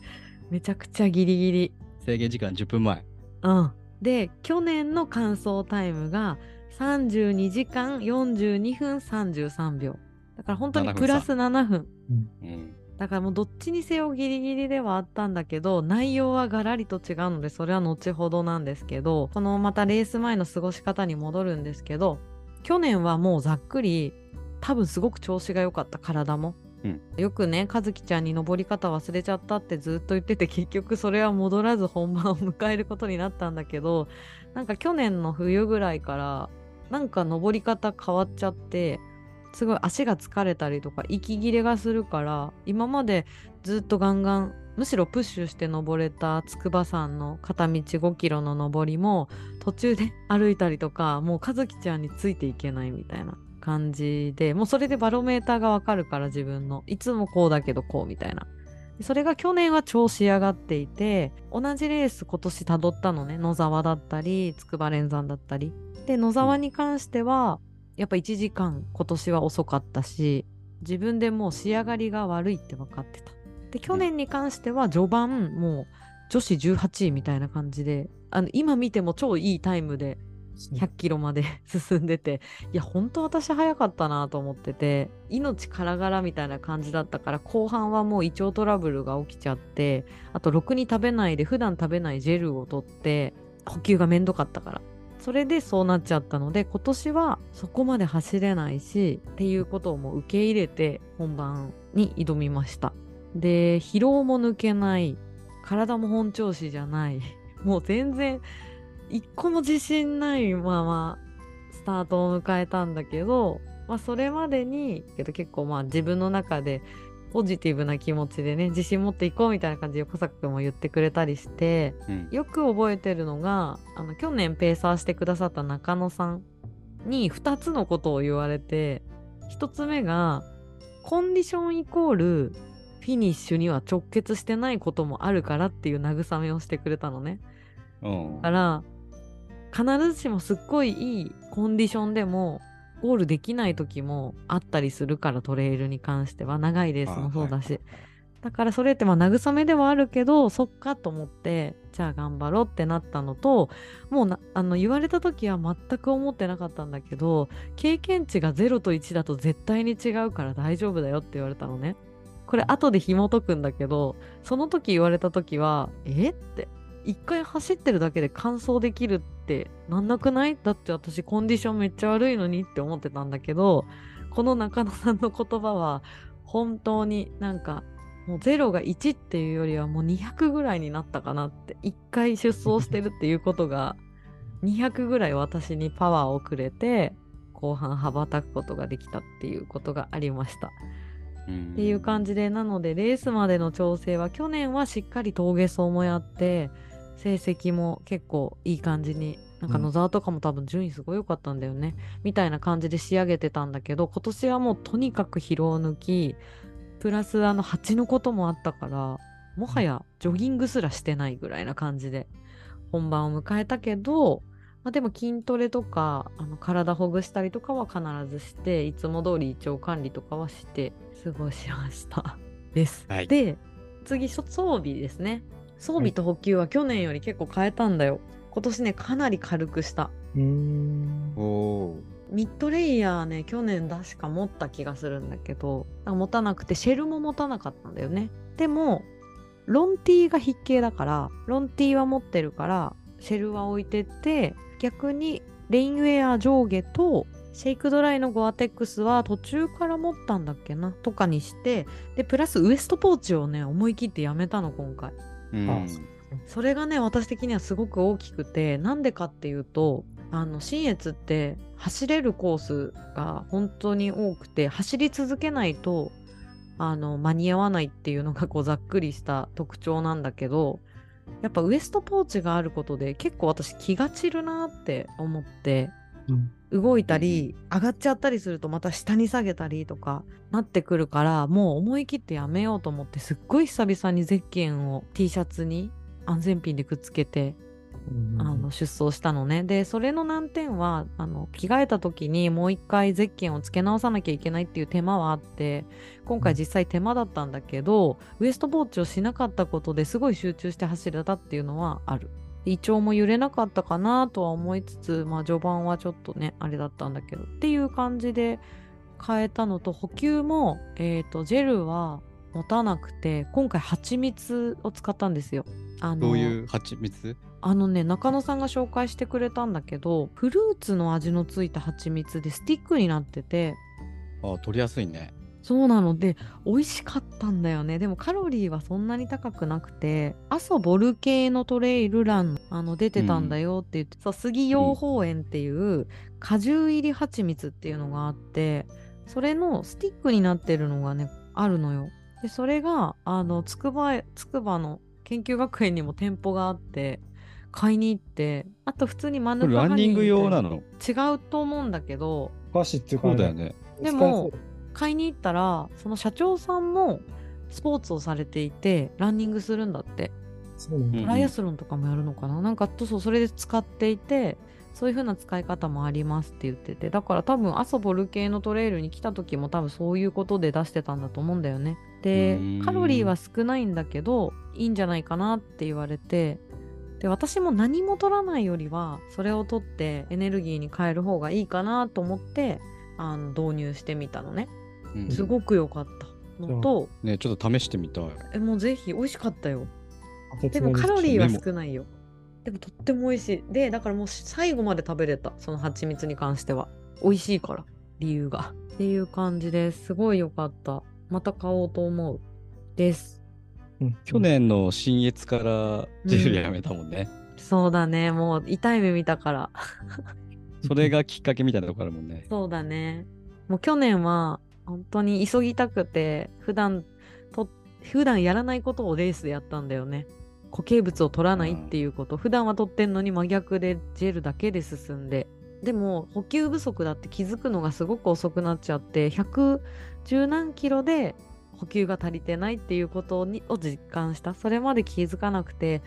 めちゃくちゃギリギリ制限時間10分前。うん。で、去年の完走タイムが32時間42分33秒。だから本当に7分プラス7分。うん。だからもうどっちにせよギリギリではあったんだけど、内容はガラリと違うので、それは後ほどなんですけど、このまたレース前の過ごし方に戻るんですけど、去年はもうざっくり、多分すごく調子が良かった体も。うんよくね和樹ちゃんに登り方忘れちゃったってずっと言ってて結局それは戻らず本番を迎えることになったんだけどなんか去年の冬ぐらいからなんか登り方変わっちゃってすごい足が疲れたりとか息切れがするから今までずっとガンガンむしろプッシュして登れた筑波山の片道5キロの登りも途中で歩いたりとかもう和樹ちゃんについていけないみたいな感じでもうそれでバロメーターがわかるから自分の。いつもこうだけどこうみたいな。それが去年は超仕上がっていて同じレース今年たどったのね。野沢だったり筑波連山だったり。で野沢に関しては、やっぱ1時間今年は遅かったし自分でもう仕上がりが悪いって分かってた。で去年に関しては序盤もう女子18位みたいな感じであの今見ても超いいタイムで100キロまで 進んでていや本当私早かったなと思ってて命からがらみたいな感じだったから後半はもう胃腸トラブルが起きちゃってあとろくに食べないで普段食べないジェルを取って補給がめんどかったからそれでそうなっちゃったので今年はそこまで走れないしっていうことをもう受け入れて本番に挑みました。で疲労も抜けない体も本調子じゃないもう全然一個も自信ないままスタートを迎えたんだけど、まあ、それまでにけど結構まあ自分の中でポジティブな気持ちでね自信持っていこうみたいな感じで横坂君も言ってくれたりしてうんよく覚えてるのがあの去年ペーサーしてくださった中野さんに2つのことを言われて1つ目がコンディションイコールフィニッシュには直結してないこともあるからっていう慰めをしてくれたのね。うんだから必ずしもすっごいいいコンディションでもゴールできない時もあったりするからトレイルに関しては。長いレースもそうだし、だからそれってまあ慰めではあるけどそっかと思ってじゃあ頑張ろうってなったのともうなあの言われた時は全く思ってなかったんだけど経験値が0と1だと絶対に違うから大丈夫だよって言われたのね。これ後で紐解くんだけどその時言われた時はえ？って一回走ってるだけで完走できるってなんなくない？だって私コンディションめっちゃ悪いのにって思ってたんだけどこの中野さんの言葉は本当になんかもう0が1っていうよりはもう200ぐらいになったかなって1回出走してるっていうことが 200ぐらい私にパワーをくれて後半羽ばたくことができたっていうことがありました。っていう感じでなのでレースまでの調整は去年はしっかり峠走もやって成績も結構いい感じになんかうん野沢とかも多分順位すごい良かったんだよね、みたいな感じで仕上げてたんだけど今年はもうとにかく疲労抜き。プラスあの蜂のこともあったからもはやジョギングすらしてないぐらいな感じで本番を迎えたけど、まあ、でも筋トレとかあの体ほぐしたりとかは必ずしていつも通り胃腸管理とかはして過ごしました。です。はい。で次そ装備ですね装備と補給は去年より結構変えたんだよ。今年ねかなり軽くした。うーん。おーミッドレイヤーね去年確か持った気がするんだけど持たなくてシェルも持たなかったんだよね。でもロンティーが筆形だからロンティーは持ってるからシェルは置いてって逆にレインウェア上下とシェイクドライのゴアテックスは途中から持ったんだっけなとかにしてでプラスウエストポーチをね思い切ってやめたの今回それがね私的にはすごく大きくてなんでかっていうとあの信越って走れるコースが本当に多くて走り続けないとあの間に合わないっていうのがこうざっくりした特徴なんだけどやっぱウエストポーチがあることで結構私気が散るなって思ってうん動いたり上がっちゃったりするとまた下に下げたりとかなってくるからもう思い切ってやめようと思ってすっごい久々にゼッケンを T シャツに安全ピンでくっつけてあの出走したのね。でそれの難点はあの着替えた時にもう一回ゼッケンをつけ直さなきゃいけないっていう手間はあって今回実際手間だったんだけどウエストポーチをしなかったことですごい集中して走れたっていうのはある胃腸も揺れなかったかなとは思いつつまあ序盤はちょっとねあれだったんだけどっていう感じで変えたのと補給もえっ、とジェルは持たなくて今回蜂蜜を使ったんですよ。あのどういう蜂蜜？あのね中野さんが紹介してくれたんだけどフルーツの味のついた蜂蜜でスティックになってて。あ取りやすいね。そうなの。で美味しかったんだよね。でもカロリーはそんなに高くなくて阿蘇ボル系のトレイルランあの出てたんだよって言って、そう杉養蜂園っていう果汁入り蜂蜜っていうのがあってそれのスティックになってるのがねあるのよ。でそれがあの筑波筑波の研究学園にも店舗があって買いに行ってあと普通にマヌカハニーランニング用なみの？違うと思うんだけど。お菓子っていうか、そうだよね。でも買いに行ったらその社長さんもスポーツをされていてランニングするんだって。トライアスロンとかもやるのかな、なんかとそうそれで使っていてそういう風な使い方もありますって言ってて。だから多分アソボル系のトレイルに来た時も多分そういうことで出してたんだと思うんだよね。でカロリーは少ないんだけどいいんじゃないかなって言われて。で私も何も取らないよりはそれを取ってエネルギーに変える方がいいかなと思ってあの導入してみたのね。うんすごく良かったのと、ねちょっと試してみたい。えもうぜひ美味しかったよででもカロリーは少ないよ。でもとっても美味しい。で、だからもう最後まで食べれた。その蜂蜜に関しては。美味しいから、理由が。っていう感じです。すごい良かった。また買おうと思う。です。うん去年の新越からジェルやめたもんね。そうだね。もう痛い目見たから。それがきっかけみたいなとこあるもんね。そうだね。もう去年は本当に急ぎたくて、普段と、普段やらないことをレースでやったんだよね。固形物を取らないっていうこと、普段は取ってんのに真逆でジェルだけで進んで。でも補給不足だって気づくのがすごく遅くなっちゃって110何キロで補給が足りてないっていうことにを実感したそれまで気づかなくて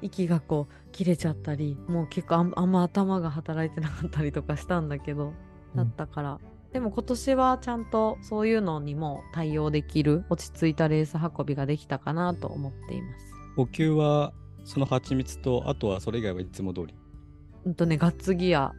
息がこう切れちゃったりもう結構あんま頭が働いてなかったりとかしたんだけどだったから、でも今年はちゃんとそういうのにも対応できる落ち着いたレース運びができたかなと思っています。補給はその蜂蜜と、あとはそれ以外はいつも通り？うんとねガッツギア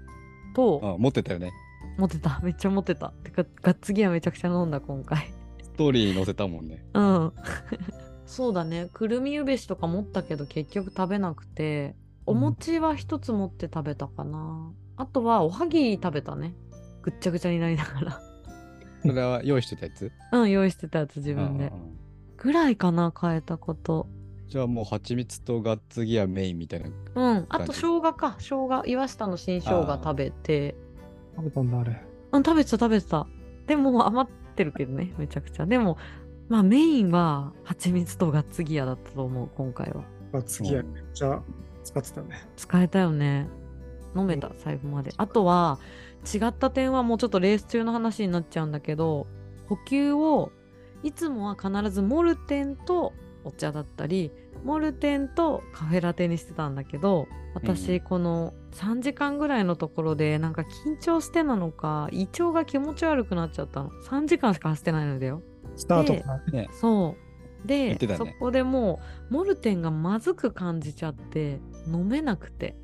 とあ、持ってたよね。持ってた めっちゃ持ってたてかガッツギアめちゃくちゃ飲んだ今回ストーリーに載せたもんね。うん そうだねくるみゆべしとか持ったけど結局食べなくてお餅は一つ持って食べたかな、あとはおはぎ食べたねぐっちゃぐちゃになりながら。それは用意してたやつ？うん用意してたやつ自分で。ぐらいかな変えたこと。じゃあもう蜂蜜とガッツギアメインみたいな。うんあと生姜か。生姜岩下の新生姜食べて。食べたんだ、あれ。うん食べてた食べてた。でも余ってるけどねめちゃくちゃ。でもまあメインは蜂蜜とガッツギアだったと思う今回は。まあ、次はめっちゃ使ってたね。使えたよね。飲めた最後まで。あとは違った点はもうちょっとレース中の話になっちゃうんだけど補給をいつもは必ずモルテンとお茶だったりモルテンとカフェラテにしてたんだけど私この3時間ぐらいのところでなんか緊張してなのか胃腸が気持ち悪くなっちゃったの。3時間しか走ってないのだよ。スタートからね。そう。でね。そこでもうモルテンがまずく感じちゃって飲めなくて。うん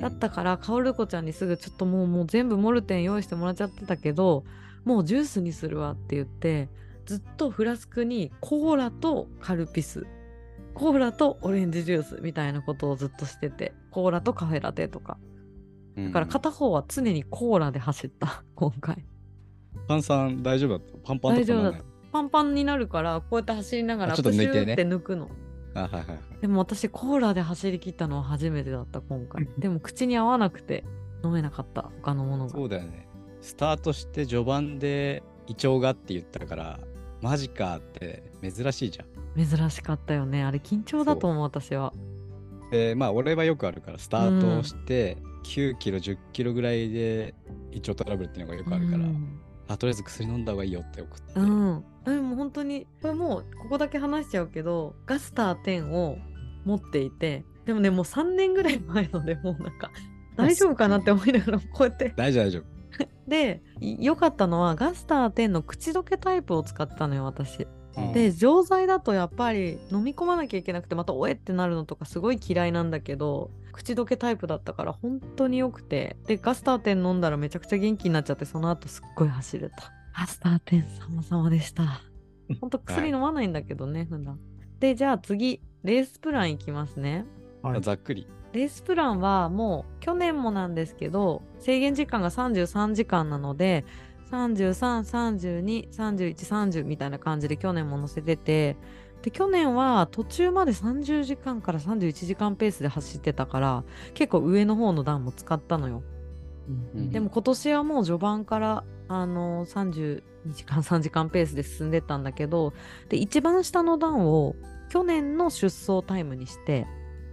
だったからカオルコちゃんにすぐちょっともうもう全部モルテン用意してもらっちゃってたけどもうジュースにするわって言ってずっとフラスクにコーラとカルピスコーラとオレンジジュースみたいなことをずっとしててコーラとカフェラテとか。だから片方は常にコーラで走った 今回。炭酸大丈夫だった？パンパンとかならない？パンパンになるからこうやって走りながらあちょっと抜いてね。って抜くの。でも私コーラで走り切ったのは初めてだった今回。でも口に合わなくて飲めなかった他のものが。そうだよね。スタートして序盤で胃腸がって言ったから、マジかって珍しいじゃん。珍しかったよね。あれ緊張だと思う私は。で、まあ俺はよくあるから、スタートをして9キロ、10キロぐらいで胃腸トラブルっていうのがよくあるから、うんあとりあえず薬飲んだ方がいいよって送って。うん、でも本当にこれもうここだけ話しちゃうけどガスター10を持っていてでもねもう3年ぐらい前のでもうなんか 大丈夫かなって思いながらこうやって大丈夫大丈夫。でい良かったのはガスター10の口どけタイプを使ったのよ私うんで錠剤だとやっぱり飲み込まなきゃいけなくてまたおえってなるのとかすごい嫌いなんだけど口どけタイプだったから本当に良くて。でガスター10飲んだらめちゃくちゃ元気になっちゃってその後すっごい走れた。ガスター10様々でした。本当薬飲まないんだけどね、普段。でじゃあ次レースプランいきますね。はい。ざっくり。レースプランはもう去年もなんですけど制限時間が33時間なので33323130みたいな感じで去年も載せててで去年は途中まで30時間から31時間ペースで走ってたから結構上の方の段も使ったのよ。うんでも今年はもう序盤からあの32時間3時間ペースで進んでったんだけどで一番下の段を去年の出走タイムにして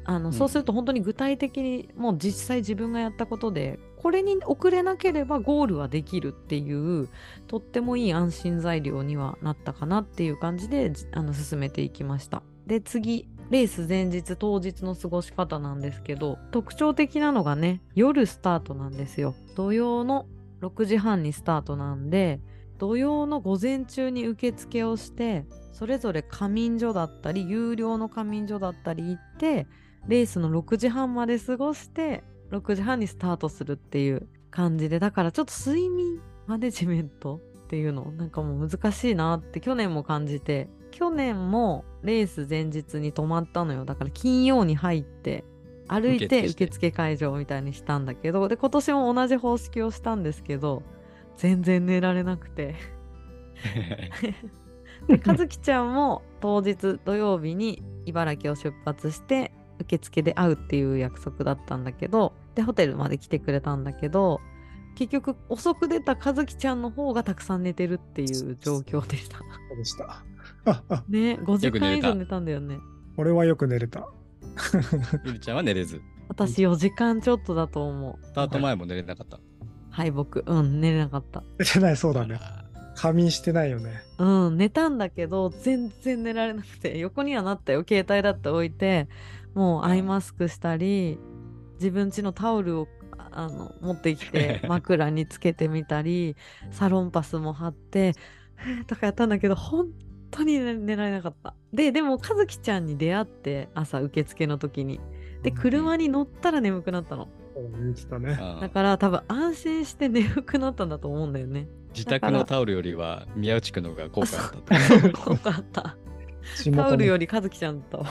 あの、ん。そうすると本当に具体的にもう実際自分がやったことでこれに遅れなければゴールはできるっていうとってもいい安心材料にはなったかなっていう感じであの進めていきました。で次レース前日当日の過ごし方なんですけど特徴的なのがね夜スタートなんですよ。土曜の6時半にスタートなんで土曜の午前中に受付をしてそれぞれ仮眠所だったり有料の仮眠所だったり行ってレースの6時半まで過ごして6時半にスタートするっていう感じでだからちょっと睡眠マネジメントっていうのなんかもう難しいなって去年も感じて去年もレース前日に泊まったのよ。だから金曜に入って歩いて受付会場みたいにしたんだけどで今年も同じ方式をしたんですけど全然寝られなくて。で和樹ちゃんも当日土曜日に茨城を出発して受付で会うっていう約束だったんだけどでホテルまで来てくれたんだけど結局遅く出た和樹ちゃんの方がたくさん寝てるっていう状況でした。そうでした。ね5時間以上寝たんだよね。俺はよく寝れた。ゆりちゃんは寝れず。私4時間ちょっとだと思う。スタート前も寝れなかった。敗北。うん、寝れなかった。寝てない、そうだね。あ仮眠してないよね。うん、寝たんだけど、全然寝られなくて、横にはなったよ。携帯だって置いて、もうアイマスクしたり、自分家のタオルをああの持ってきて 枕につけてみたり、サロンパスも貼って、とかやったんだけど、本当に寝寝られなかった。で、でも、和樹ちゃんに出会って、朝受付の時に。で、うん車に乗ったら眠くなったの。ね。あだから多分安心して眠くなったんだと思うんだよね。自宅のタオルよりは宮内くんの方が効果あったと。そうかった。タオルより和樹ちゃんだったわ。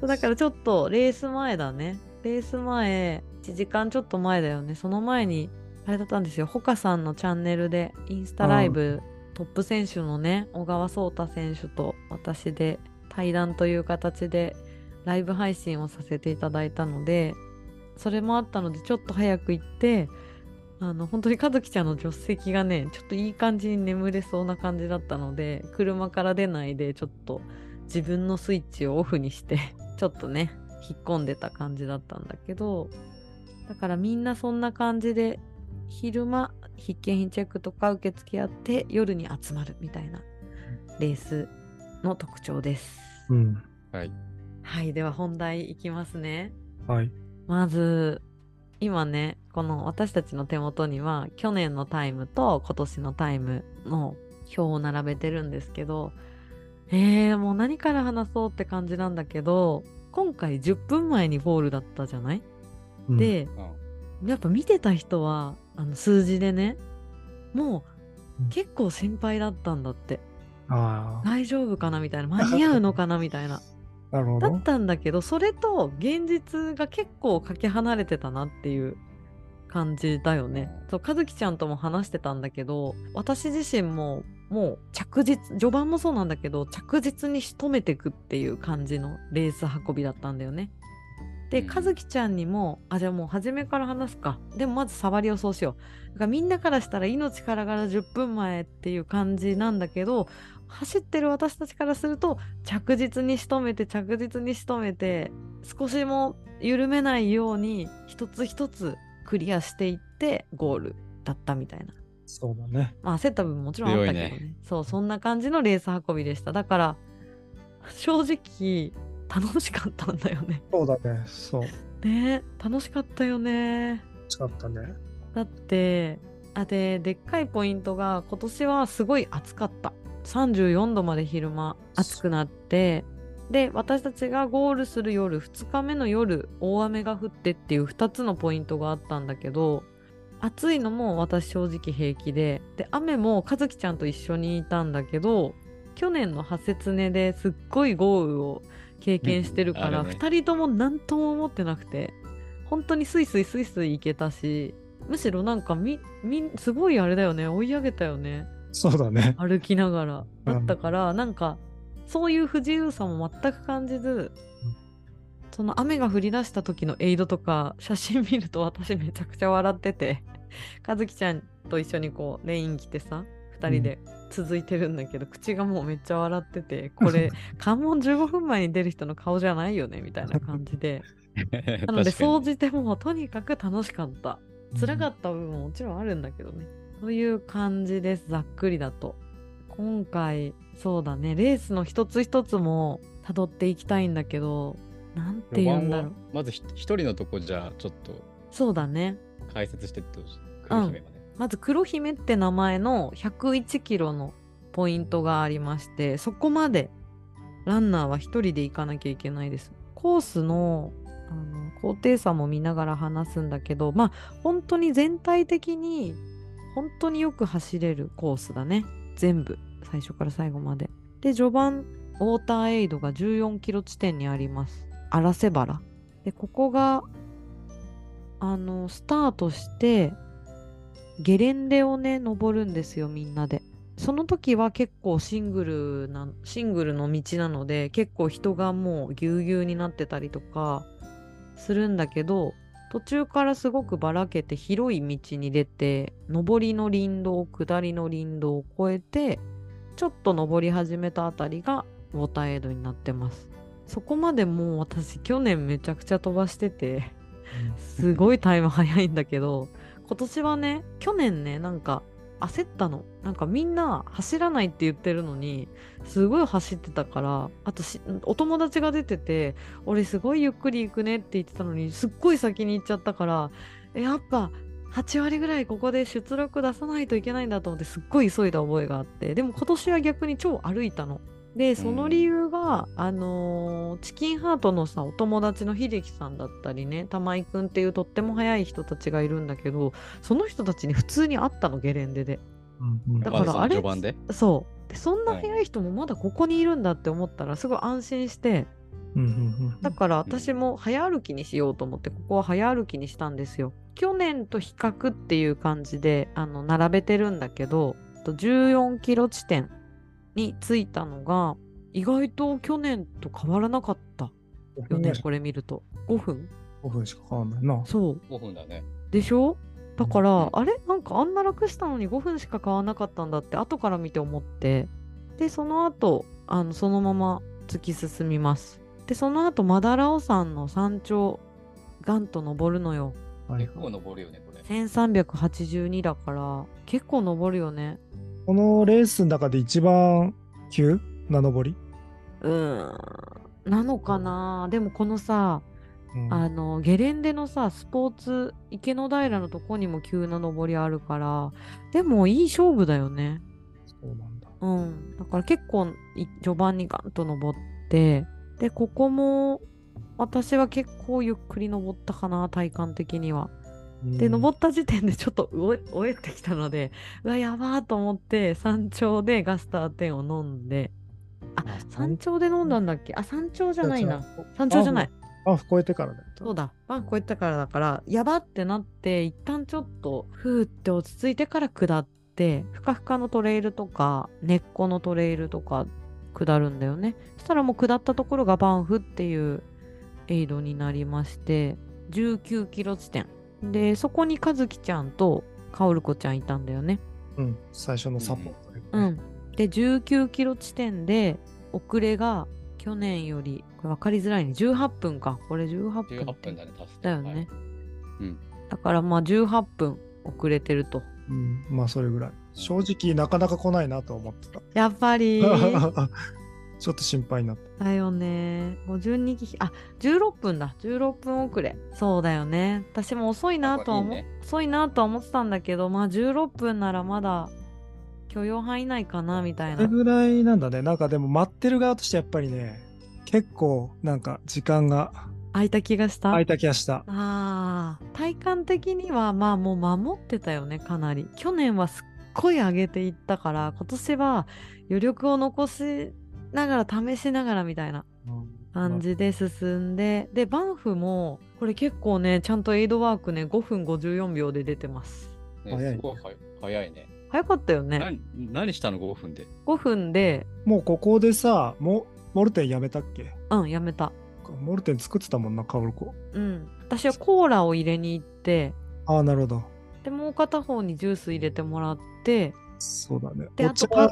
そうだからちょっとレース前だね。レース前、1時間ちょっと前だよね。その前に、あれだったんですよ。ほかさんのチャンネルで、インスタライブ、トップ選手のね、小川颯太選手と私で対談という形でライブ配信をさせていただいたので、それもあったので、ちょっと早く行って、あの本当に和樹ちゃんの助手席がねちょっといい感じに眠れそうな感じだったので車から出ないでちょっと自分のスイッチをオフにしてちょっとね引っ込んでた感じだったんだけどだからみんなそんな感じで昼間必見品チェックとか受付やって夜に集まるみたいなレースの特徴です。うん。はい。はいでは本題いきますね。はい。まず今ねこの私たちの手元には去年のタイムと今年のタイムの表を並べてるんですけどえー、もう何から話そうって感じなんだけど今回10分前にゴールだったじゃない、うん、でうん。やっぱ見てた人はあの数字でねもううん。結構心配だったんだって。ああ、大丈夫かなみたいな？間に合うのかなみたいな。なるほど。だったんだけどそれと現実が結構かけ離れてたなっていう感じだよね。そう和樹ちゃんとも話してたんだけど私自身ももう着実序盤もそうなんだけど着実に仕留めていくっていう感じのレース運びだったんだよね。でうん和樹ちゃんにもあじゃあもう初めから話すかでもまず触りをそうしよう。だからみんなからしたら命からがら10分前っていう感じなんだけど走ってる私たちからすると着実に仕留めて着実に仕留めて少しも緩めないように一つ一つクリアしていってゴールだったみたいなそうだね。まあ焦った部分もちろんあったけどね強いねそうそんな感じのレース運びでしただから正直楽しかったんだよねそうだね。そう。ね楽しかったよねしかったね。だってあででっかいポイントが今年はすごい暑かった34度まで昼間暑くなってで私たちがゴールする夜2日目の夜大雨が降ってっていう2つのポイントがあったんだけど暑いのも私正直平気でで雨も和樹ちゃんと一緒にいたんだけど去年のハセツネですっごい豪雨を経験してるから、うんあるね。2人とも何とも思ってなくて本当にスイスイスイスイ行けたしむしろなんかみみすごいあれだよね追い上げたよねそうだね。歩きながら。うん。だったから、なんかそういう不自由さも全く感じず、その雨が降り出した時のエイドとか写真見ると私めちゃくちゃ笑ってて。和樹ちゃんと一緒にこうレイン着てさ2人で写ってるんだけど、口がもうめっちゃ笑っててこれ 関門15分前に出る人の顔じゃないよねみたいな感じで。なので総じてもうとにかく楽しかった。辛かった部分ももちろんあるんだけどね。という感じですざっくりだと。今回そうだねレースの一つ一つも辿っていきたいんだけどなんて言うんだろうまずひ一人のとこじゃあちょっとそうだね解説してってほしい。黒姫はね。まず黒姫って名前の101キロのポイントがありましてそこまでランナーは一人で行かなきゃいけないです。コースのあの高低差も見ながら話すんだけどまあ本当に全体的に本当によく走れるコースだね全部最初から最後まで。で序盤ウォーターエイドが14キロ地点にあります。荒瀬原。でここがあのスタートしてゲレンデをね登るんですよみんなで。その時は結構シングルなシングルの道なので結構人がもうぎゅうぎゅうになってたりとかするんだけど途中からすごくばらけて広い道に出て上りの林道下りの林道を越えてちょっと登り始めたあたりがウォーターエイドになってます。そこまでもう私去年めちゃくちゃ飛ばしててすごいタイム早いんだけど今年はね去年ねなんか焦ったの。なんかみんな走らないって言ってるのにすごい走ってたからあとしお友達が出てて俺すごいゆっくり行くねって言ってたのにすっごい先に行っちゃったからえやっぱ8割ぐらいここで出力出さないといけないんだと思ってすっごい急いだ覚えがあって。でも今年は逆に超歩いたの。でその理由が、あのーチキンハートのさお友達の秀樹さんだったりね玉井くんっていうとっても速い人たちがいるんだけどその人たちに普通に会ったのゲレンデで。うんうん。だからあれ序盤で？そう。でそんな速い人もまだここにいるんだって思ったらすごい安心して。うんうんうんだから私も早歩きにしようと思ってここは早歩きにしたんですよ。去年と比較っていう感じであの並べてるんだけどと14キロ地点に着いたのが意外と去年と変わらなかったよねこれ見ると。5分？5分しか変わんないな。そう。5分だね。でしょ？だから、うん。あれ？なんかあんな楽したのに5分しか変わらなかったんだって後から見て思って。でその後あのそのまま突き進みます。でその後マダラオ山の山頂ガンと登るのよ。はい結構登るよね、これ。1382だから結構登るよねこのレースの中で一番急？な登り、うーん。なのかな？でもこのさうん。あのゲレンデのさスポーツ池の平のとこにも急な登りあるからでもいい勝負だよね。そうなんだ。うん、だから結構い序盤にガンと登ってでここも私は結構ゆっくり登ったかな体感的には。で登った時点でちょっとおえてきたのでうわやばーと思って山頂でガスター10を飲んであ山頂？で飲んだんだっけ？あ山頂じゃないな。山頂。じゃない。あ、あ超えてからだよ。そうだバン超えたからだからやばってなって一旦ちょっとふーって落ち着いてから下ってふかふかのトレイルとか根っこのトレイルとか下るんだよね。そしたらもう下ったところがバンフっていうエイドになりまして19キロ地点でそこに和樹ちゃんとかおるこちゃんいたんだよね。うん、最初のサポートで、うん。で19キロ地点で遅れが去年よりこれ分かりづらいね。18分か。これ18分18って。分だね、だよね、はい。うん。だからまあ18分遅れてると。うん、まあそれぐらい。正直なかなか来ないなと思ってた。やっぱり ちょっと心配になった。だよね。52キあ16分だ。16分遅れ。そうだよね。私も遅いなとは思いいね。遅いなとは思ってたんだけどまあ16分ならまだ許容範囲内かなみたいな。それぐらいなんだね。なんかでも待ってる側としてやっぱりね、結構なんか時間が空いた気がした。空いた気がした。あー。体感的にはまあもう守ってたよねかなり。去年はすっごい上げていったから今年は余力を残しながら試しながらみたいな感じで進んででバンフもこれ結構ねちゃんとエイドワークね5分54秒で出てますね早いすごい早い早いね。早かったよね何何したの ?5 分で？5分でもうここでさ、モモルテンやめたっけ？うんやめたモルテン作ってたもんな、カオルコ。うん私はコーラを入れに行ってああ、なるほど。でもう片方にジュース入れてもらってそうだね。でお茶が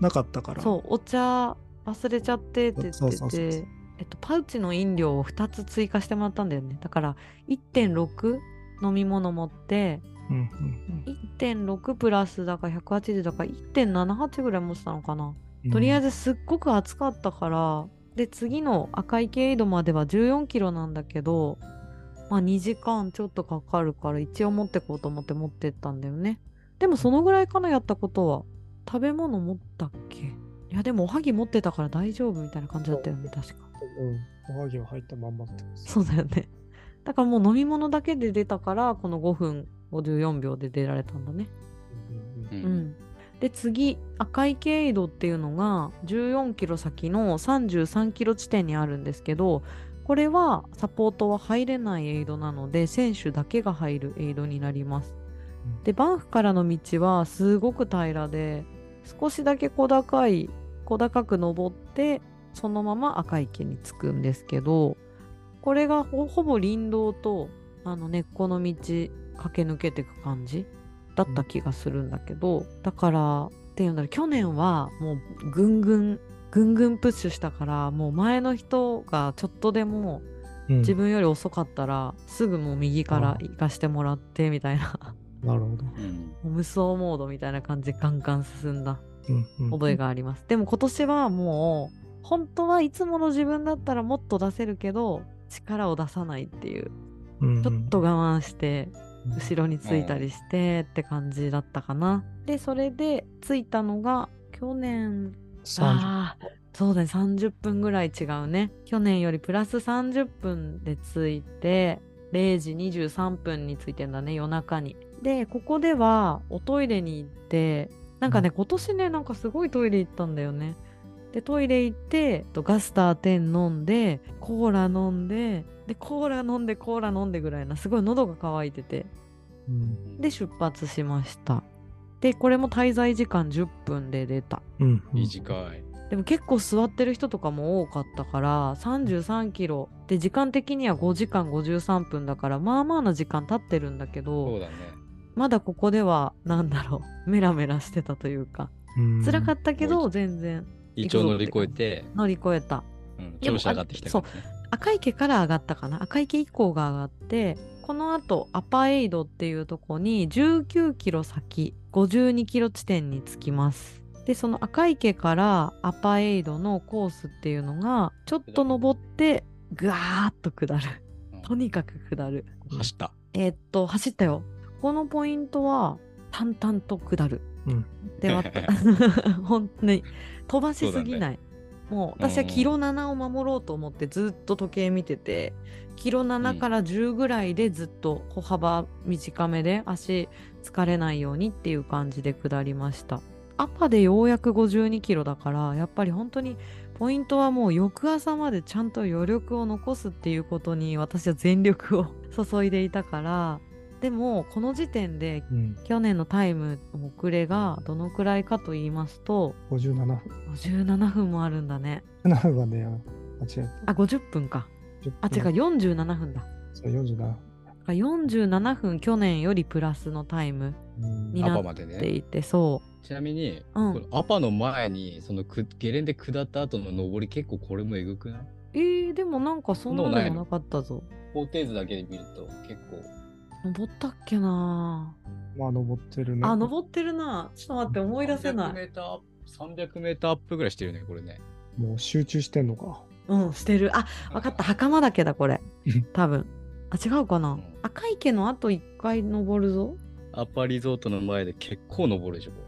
なかったから。そうお茶忘れちゃってって言っててえっとパウチの飲料を2つ追加してもらったんだよね。だから1.6飲み物持ってうんうん1.6プラスだから180だから1.78ぐらい持ってたのかな、うん。とりあえず。ずすっごく暑かったからで次の赤池エイドまでは14キロなんだけどまあ2時間ちょっとかかるから一応持ってこうと思って持ってったんだよね。でもそのぐらいかなやったことは。食べ物持ったっけ？いやでもおはぎ持ってたから大丈夫みたいな感じだったよね確か。うん。おはぎは入ったまんまだった。そうだよね。だからもう飲み物だけで出たからこの5分54秒で出られたんだね。うんうんううん。ん、で次赤い経緯度っていうのが14キロ先の33キロ地点にあるんですけどこれはサポートは入れないエイドなので選手だけが入るエイドになります。でバンフからの道はすごく平らで少しだけ小高い小高く登ってそのまま赤池に着くんですけどこれがほほぼ林道とあの根っこの道駆け抜けていく感じだった気がするんだけど、だからっていうんだろう去年はもうぐんぐんぐんぐんプッシュしたからもう前の人がちょっとでもうん。自分より遅かったらすぐもう右から行かしてもらってみたいな。なるほど。無双モードみたいな感じでガンガン進んだ。うんうん覚えがあります。でも今年はもう本当はいつもの自分だったらもっと出せるけど力を出さないっていう。うんうん。ちょっと我慢してうん。後ろについたりしてって感じだったかな。でそれで着いたのが去年。30あーそうだね。30分ぐらい違うね。去年よりプラス30分で着いて0時23分に着いてんだね夜中に。でここではおトイレに行ってなんかね、今年ねなんかすごいトイレ行ったんだよね。でトイレ行ってとガスター10飲んでコーラ飲んででコーラ飲んでコーラ飲んでぐらいなすごい喉が渇いてて。うん。で出発しました。でこれも滞在時間10分で出た。うん。うん短い。でも結構座ってる人とかも多かったから33キロ。で時間的には5時間53分だからまあまあな時間経ってるんだけそどうだね。まだここではなんだろう メラメラしてたというか。うん。辛かったけど全然。一応乗り越えて、乗り越えた。うん、調子上がってきたからね。赤池から上がったかな。赤池以降が上がってこのあとアパエイドっていうとこに19キロ先52キロ地点に着きます。でその赤池からアパエイドのコースっていうのがちょっと登ってぐわーっと下る。うん。とにかく下る。走った。えーっと走ったよこのポイントは淡々と下る、うん。本当に飛ばしすぎない、もう私はキロ7を守ろうと思ってずっと時計見ててキロ7から10ぐらいでずっと歩幅短めで足疲れないようにっていう感じで下りました。アパでようやく52キロだからやっぱり本当にポイントはもう翌朝までちゃんと余力を残すっていうことに私は全力を 注いでいたからでもこの時点でうん去年のタイムの遅れがどのくらいかと言いますと57分。57分もあるんだね7分はね、間違えあ50分かた。あ違うう。47分だそう、47分。47分去年よりプラスのタイムうんになっアパまでね。ていてそちなみに、うんこのアパの前に、そのくゲレンデ下った後の上り結構これもえぐくない？うえー、でもなんかそんなでもなかったぞ高低図だけで見ると結構。登ったっけな。まあ、登ってるね。あ登ってるな。ちょっと待って思い出せない。300メーターアップ、300メーターアップぐらいしてるね、これね。もう集中してんのか。うんしてる。あ分かった。袴岳だこれ。多分。あ違うかな、うん。赤池のあと1回登るぞ。アパリゾートの前で結構登るでしょ、こ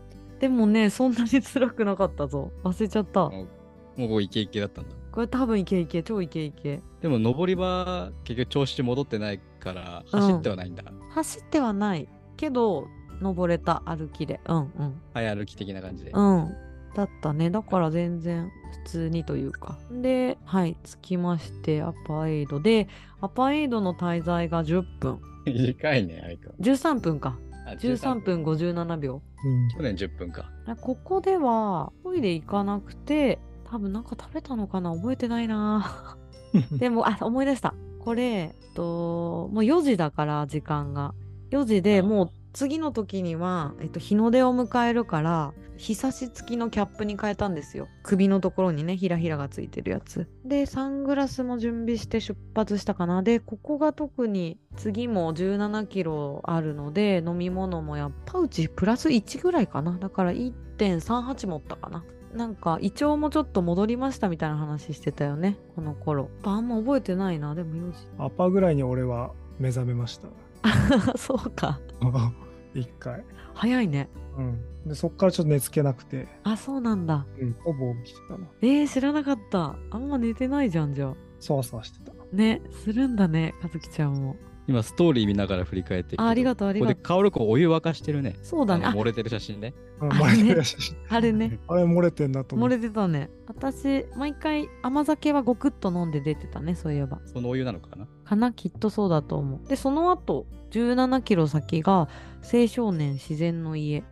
でもねそんなに辛くなかったぞ。忘れちゃった。れ。もうもうこうイケイケだったんだ。これ多分イケイケ超イケイケ。でも登り場結局調子戻ってないから走ってはないんだ。走ってはないけど登れた歩きで。うんうん。早歩き的な感じで。うん。だったね。だから全然普通にというか。ではい着きましてアパエイドでアパエイドの滞在が10分。短いね、相変わ13分か。らず。13分。57秒。うん。去年10分か。あここではトイレ行かなくて多分なんか食べたのかな？覚えてないな。でもあ思い出した。これえっともう4時だから時間が。4時でうん。もう次の時には、えっと、日の出を迎えるから日差し付きのキャップに変えたんですよ。首のところにねひらひらがついてるやつ。でサングラスも準備して出発したかな。でここが特に次も1 7キロあるので飲み物もやっぱうちプラス1ぐらいかな。だから1.38持ったかななんか胃腸もちょっと戻りましたみたいな話してたよねこの頃やっぱあんま覚えてないなでも4時アパぐらいに俺は目覚めました。そうか 一回。早いねうん。で、そっからちょっと寝つけなくて、あそうなんだうん、ほぼ起きてたな。えー、知らなかったあんま寝てないじゃんじゃあそわそわしてた。ねするんだねかずきちゃんも今ストーリー見ながら振り返ってあありがとうありこがとう。こで薫子お湯沸かしてるね。そうだね。漏れてる写真ね。漏れてねる写真。あれね。あれ漏れてんなと思漏って。れてたね。私毎回甘酒はごくっと飲んで出てたねそういえば。そのお湯なのかな？かなきっとそうだと思う。でその後17キロ先が青少年自然の家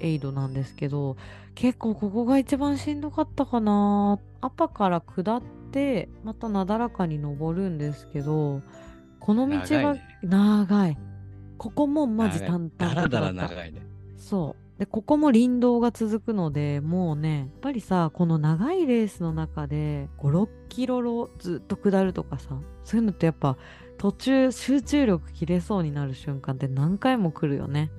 エイドなんですけど結構ここが一番しんどかったかな。アパから下ってまたなだらかに登るんですけどこの道が長いここもマジ淡々とだらだら長いね。そう。で、ここも林道が続くので、もうね、やっぱりさ、この長いレースの中で、5、6キロをずっと下るとかさ、そういうのってやっぱ、途中集中力切れそうになる瞬間って何回も来るよね。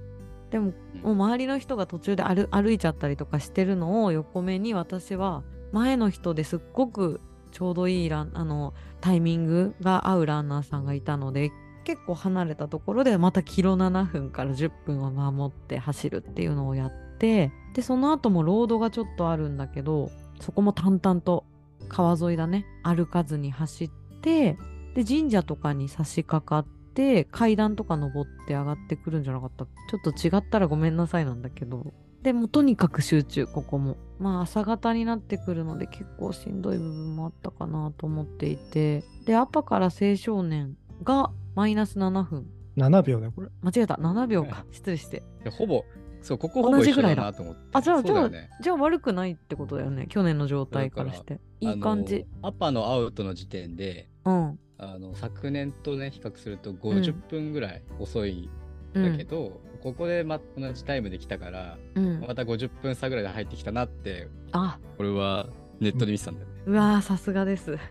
でも、もう周りの人が途中で歩歩いちゃったりとかしてるのを横目に私は、前の人ですっごくちょうどいいランあのタイミングが合うランナーさんがいたので結構離れたところでまたキロ7分から10分を守って走るっていうのをやってでその後もロードがちょっとあるんだけどそこも淡々と川沿いだね歩かずに走ってで神社とかに差し掛かって階段とか登って上がってくるんじゃなかったちょっと違ったらごめんなさいなんだけど。でもうとにかく集中ここも。まあ朝方になってくるので結構しんどい部分もあったかなと思っていて。でアパから青少年がマイナス7分。7秒ね、これ。間違えた。7秒か。失礼して。でほぼ、そう、ここほぼ一緒だなと思って。あじゃあそうだよね。じゃあ悪くないってことだよね。去年の状態からして。いい感じ。アパのアウトの時点で、うん。あの昨年とね、比較すると50分ぐらい遅いうんだけど、ここでま同じタイムで来たから、うん。また50分差ぐらいで入ってきたなって、あ。これはネットで見てたんだよね。うわーさすがです。だか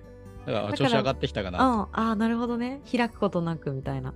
らら調子上がってきたかうん。なあーなるほどね。開くことなくみたいな。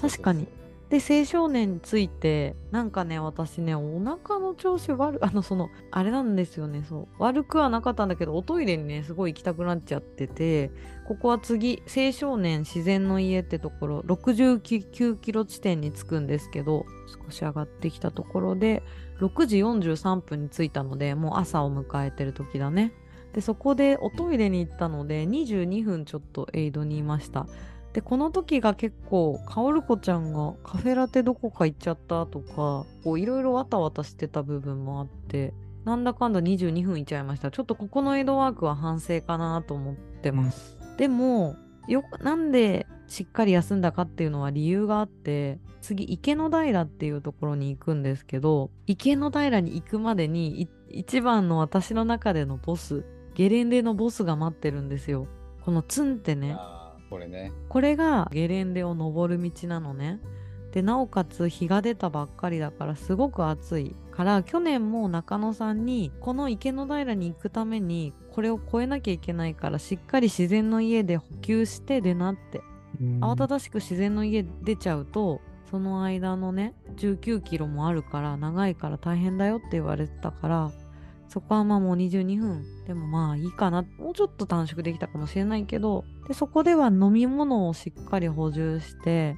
確かに。で青少年についてなんかね私ねお腹の調子悪あのそのあれなんですよね。そう。悪くはなかったんだけどおトイレにねすごい行きたくなっちゃっててここは次青少年自然の家ってところ69キロ地点に着くんですけど少し上がってきたところで6時43分に着いたのでもう朝を迎えてる時だね。でそこでおトイレに行ったので22分ちょっとエイドにいました。でこの時が結構かおるこちゃんがカフェラテどこか行っちゃったとかいろいろわたわたしてた部分もあってなんだかんだ22分いっちゃいました。ちょっとここのエイドワークは反省かなと思ってます、でもよなんでしっかり休んだかっていうのは理由があって次池の平っていうところに行くんですけど池の平に行くまでにい一番の私の中でのボスゲレンデのボスが待ってるんですよこのツンってねこれね。これがゲレンデを登る道なのね。でなおかつ日が出たばっかりだからすごく暑いから去年も中野さんにこの池の平に行くためにこれを越えなきゃいけないからしっかり自然の家で補給してでなって。うん。慌ただしく自然の家出ちゃうとその間のね19キロもあるから長いから大変だよって言われてたからそこはまあもう22分。でもまあいいかな。もうちょっと短縮できたかもしれないけどでそこでは飲み物をしっかり補充して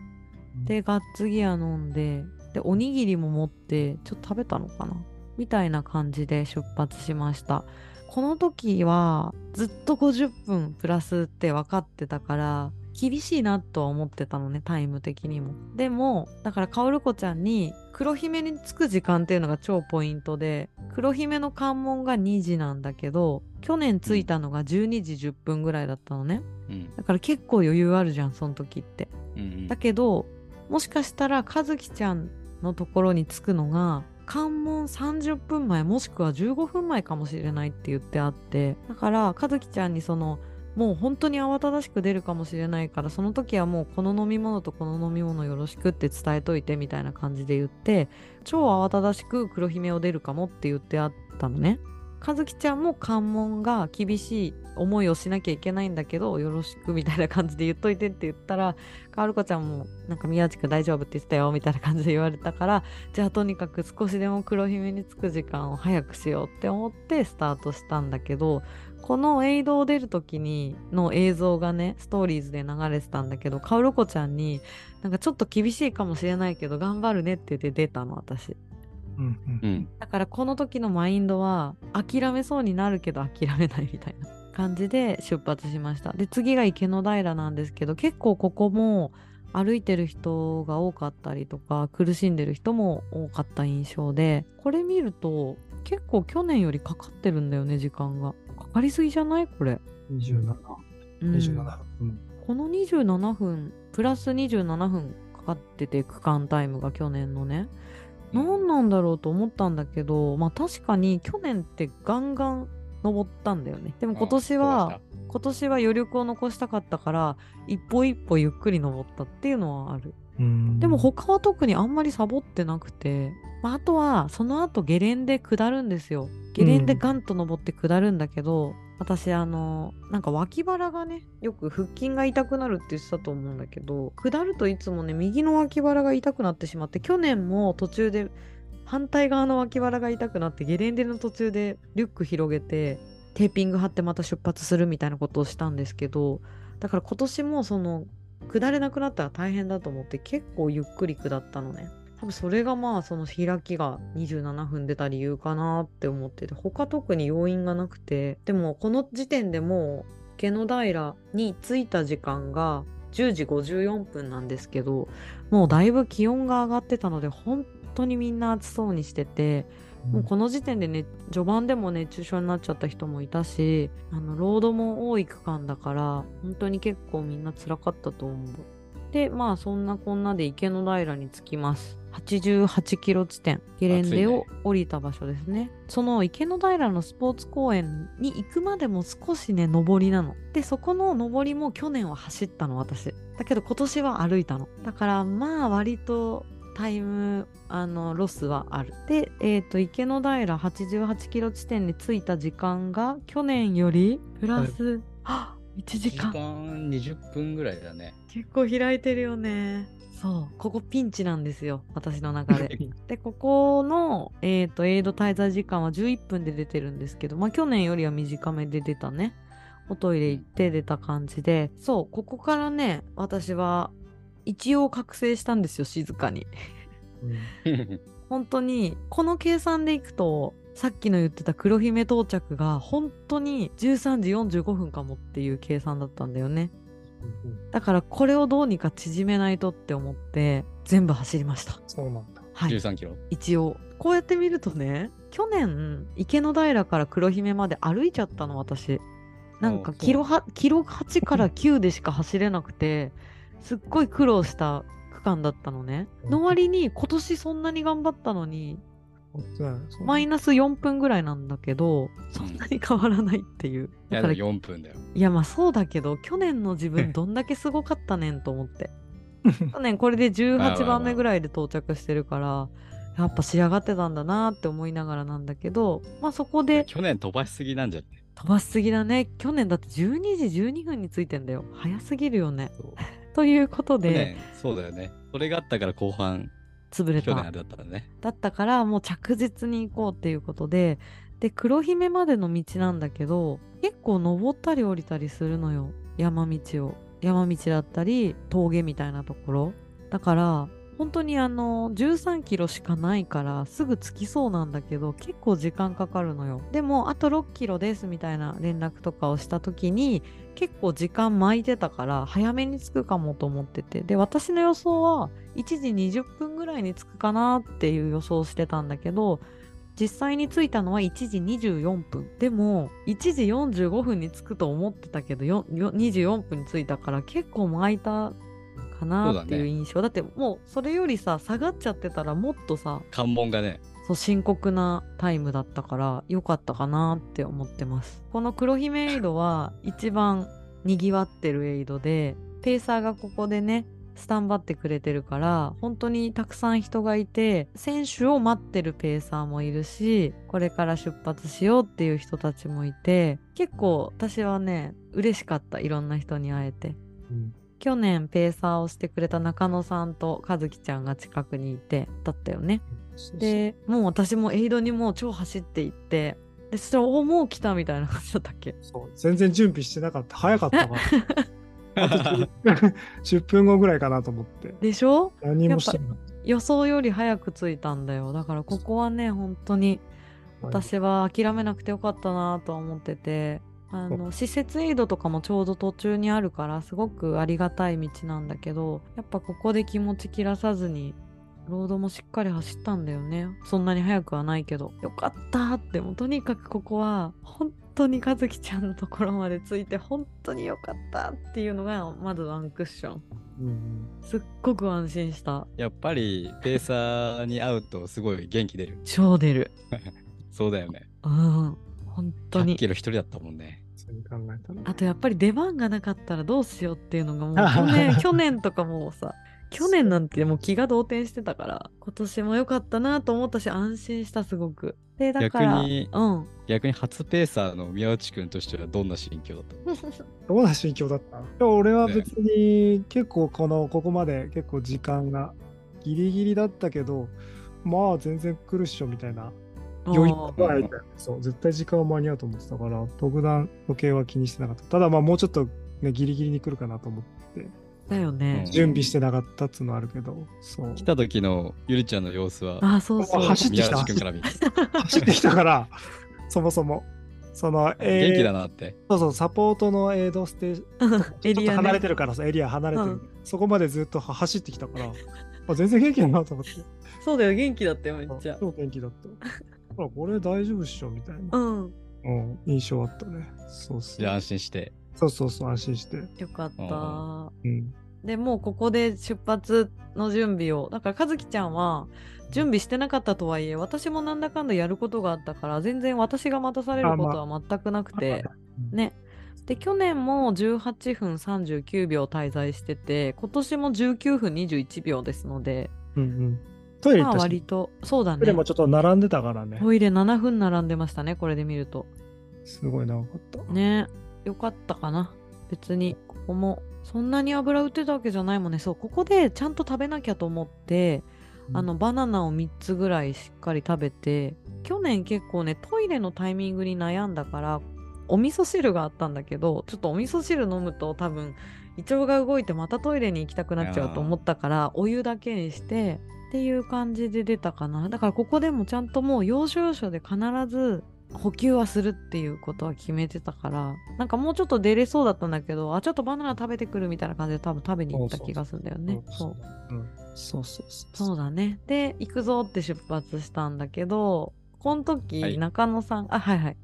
でガッツギア飲んででおにぎりも持ってちょっと食べたのかな？みたいな感じで出発しましたこの時はずっと50分プラスって分かってたから厳しいなとは思ってたのねタイム的にも。でもだからかおるこちゃんに黒姫に着く時間っていうのが超ポイントで黒姫の関門が2時なんだけど去年着いたのが12時10分ぐらいだったのね。うん。だから結構余裕あるじゃんその時って。うんうん。だけどもしかしたら和樹ちゃんのところに着くのが関門30分前もしくは15分前かもしれないって言ってあってだから和樹ちゃんにそのもう本当に慌ただしく出るかもしれないからその時はもうこの飲み物とこの飲み物よろしくって伝えといてみたいな感じで言って超慌ただしく黒姫を出るかもって言ってあったのね。和樹ちゃんも関門が厳しい思いをしなきゃいけないんだけどよろしくみたいな感じで言っといてって言ったら かおるこちゃんもなんか宮地君大丈夫って言ってたよみたいな感じで言われたからじゃあとにかく少しでも黒姫に着く時間を早くしようって思ってスタートしたんだけどこのエイドを出る時にの映像がねストーリーズで流れてたんだけどかおるこちゃんになんかちょっと厳しいかもしれないけど頑張るねって言って出たの私。うんううん。ん。だからこの時のマインドは諦めそうになるけど諦めないみたいな感じで出発しました。で次が池の平なんですけど結構ここも歩いてる人が多かったりとか苦しんでる人も多かった印象でこれ見ると結構去年よりかかってるんだよね時間が。かかりすぎじゃない？これ、27、うん。27分。この27分プラス27分かかってて区間タイムが去年のね何なんだろうと思ったんだけどまあ確かに去年ってガンガン登ったんだよね。でも今年は今年は余力を残したかったから一歩一歩ゆっくり登ったっていうのはある。うん。でも他は特にあんまりサボってなくて、まあ、あとはその後ゲレンデ下るんですよ。ゲレンデガンと登って下るんだけど、私あのなんか脇腹がねよく腹筋が痛くなるって言ってたと思うんだけど下るといつもね右の脇腹が痛くなってしまって去年も途中で反対側の脇腹が痛くなってゲレンデの途中でリュック広げてテーピング貼ってまた出発するみたいなことをしたんですけどだから今年もその下れなくなったら大変だと思って結構ゆっくり下ったのね。多分それがまあその開きが27分出た理由かなって思ってて他特に要因がなくてでもこの時点でもう池の平に着いた時間が10時54分なんですけどもうだいぶ気温が上がってたので本当にみんな暑そうにしててもうこの時点でね序盤でも熱中症になっちゃった人もいたしあのロードも多い区間だから本当に結構みんな辛かったと思う。でまあそんなこんなで池の平に着きます88キロ地点ゲレンデを降りた場所ですねその池の平のスポーツ公園に行くまでも少しね上りなのでそこの上りも去年は走ったの私だけど今年は歩いたのだからまあ割とタイムあのロスはある。で、えっ、と、池の平88キロ地点に着いた時間が去年よりプラス、あ1時時間。間20分ぐらいだね。結構開いてるよね。そう、ここピンチなんですよ、私の中で。で、ここの、えっ、と、エイド滞在時間は11分で出てるんですけど、まあ去年よりは短めで出たね。おトイレ行って出た感じで、そう、ここからね、私は一応覚醒したんですよ、静かに。本当にこの計算でいくとさっきの言ってた黒姫到着が本当に13時45分かもっていう計算だったんだよねだからこれをどうにか縮めないとって思って全部走りました。そうなんだ。はい。13キロ。一応。こうやって見るとね去年池の平から黒姫まで歩いちゃったの私。なんかキロはキロ8から9でしか走れなくてすっごい苦労した区間だったのね。の割に今年そんなに頑張ったのにマイナス4分ぐらいなんだけどそんなに変わらないっていう。いや、だからでも4分だよ。いやまあそうだけど去年の自分 どんだけすごかったねんと思って。去年これで18番目ぐらいで到着してるからやっぱ仕上がってたんだなって思いながらなんだけどまあそこで去年飛ばしすぎなんじゃない飛ばしすぎだね。去年だって12時12分についてんだよ。早すぎるよね。ということでそうだよね。それがあったから後半、潰れた。去年あれだったらね。だったからもう着実に行こうっていうことでで黒姫までの道なんだけど結構登ったり降りたりするのよ。山道を。山道だったり峠みたいなところ。だから本当にあの13キロしかないからすぐ着きそうなんだけど結構時間かかるのよ。でもあと6キロですみたいな連絡とかをした時に結構時間巻いてたから早めに着くかもと思ってて。で私の予想は1時20分ぐらいに着くかなっていう予想をしてたんだけど実際に着いたのは1時24分。でも1時45分に着くと思ってたけどよよ24分に着いたから結構巻いたかなっていう印象。だ,、ってもうそれよりさ下がっちゃってたらもっとさ関門がね、そう深刻なタイムだったから良かったかなって思ってます。この黒姫エイドは一番にぎわってるエイドでペーサーがここでねスタンバってくれてるから本当にたくさん人がいて選手を待ってるペーサーもいるしこれから出発しようっていう人たちもいて結構私はね嬉しかったいろんな人に会えて。うん。去年ペーサーをしてくれた中野さんと和樹ちゃんが近くにいてだったよねでもう私もエイドにもう超走っていってでそしたらおもう来たみたいな感じだったっけ？そう全然準備してなかった。早かったから。あと10 10 分後ぐらいかなと思って。でしょ？何もしてなかっ予想より早く着いたんだよだからここはね本当にた。私は諦めなくてよかったなとは思っててあの施設エイドとかもちょうど途中にあるからすごくありがたい道なんだけどやっぱここで気持ち切らさずにロードもしっかり走ったんだよね。そんなに速くはないけど。よかったってもうとにかくここは本当に和樹ちゃんのところまで着いて本当によかったっていうのがまずワンクッション。うんすっごく安心した。やっぱりペーサーに会うとすごい元気出る。超出る。そうだよね。うん。本当100にキロ一人だったもんね。あとやっぱり出番がなかったらどうしようっていうのがもう去年 去年とかもうさ去年なんてもう気が動転してたから今年も良かったなと思ったし安心したすごく。でだから逆にうん。逆に初ペーサーの宮内くんとしてはどんな心境だった？どうな心境だった？俺は別に結構このここまで結構時間がギリギリだったけどまあ全然来るっしょみたいな。余裕あーはあいた。よそう絶対時間は間に合うと思ってたから特段時計は気にしてなかった。ただまあもうちょっとねギリギリに来るかなと思ってだよね、うん。準備してなかったっつうのはあるけど。そう。来た時のゆりちゃんの様子はあそうそう。走ってきた。走ってきたから そもそも。その、えー元気だなって。そうそうサポートのエイドステーションエリア、ね、ちょっと離れてるからさ、エリア離れてる、うん。そこまでずっとは走ってきたから、あ全然元気だなと思って。そうだよ元気だったよめっちゃ。超元気だった。ほら、これ大丈夫っしょみたいな、うん。うん、印象あったね。そうそう。じゃあ安心して。そうそうそう、安心して。よかった。うん。でもうここで出発の準備をだから和樹ちゃんは準備してなかったとはいえ私もなんだかんだやることがあったから全然私が待たされることは全くなくて、ね。で去年も18分39秒滞在してて今年も19分21秒ですので。うんうん。トイレ行まあっ割とそうだトイレねもちょっと並んでたからね。トイレ7分並んでましたねこれで見ると。すごい長かった。ねよかったかな。別にここもそんなに油売ってたわけじゃないもんね。そうここでちゃんと食べなきゃと思ってあのバナナを3つぐらいしっかり食べて去年結構ねトイレのタイミングに悩んだからお味噌汁があったんだけどちょっとお味噌汁飲むと多分胃腸が動いてまたトイレに行きたくなっちゃうと思ったからお湯だけにしてっていう感じで出たかな。だからここでもちゃんともう要所要所で必ず補給はするっていうことは決めてたからなんかもうちょっと出れそうだったんだけどあちょっとバナナ食べてくるみたいな感じで多分食べに行った気がするんだよねそううん。そうそうそう。そうだね。で、行くぞって出発したんだけど、この時、はい中野さん、あ、はいはい。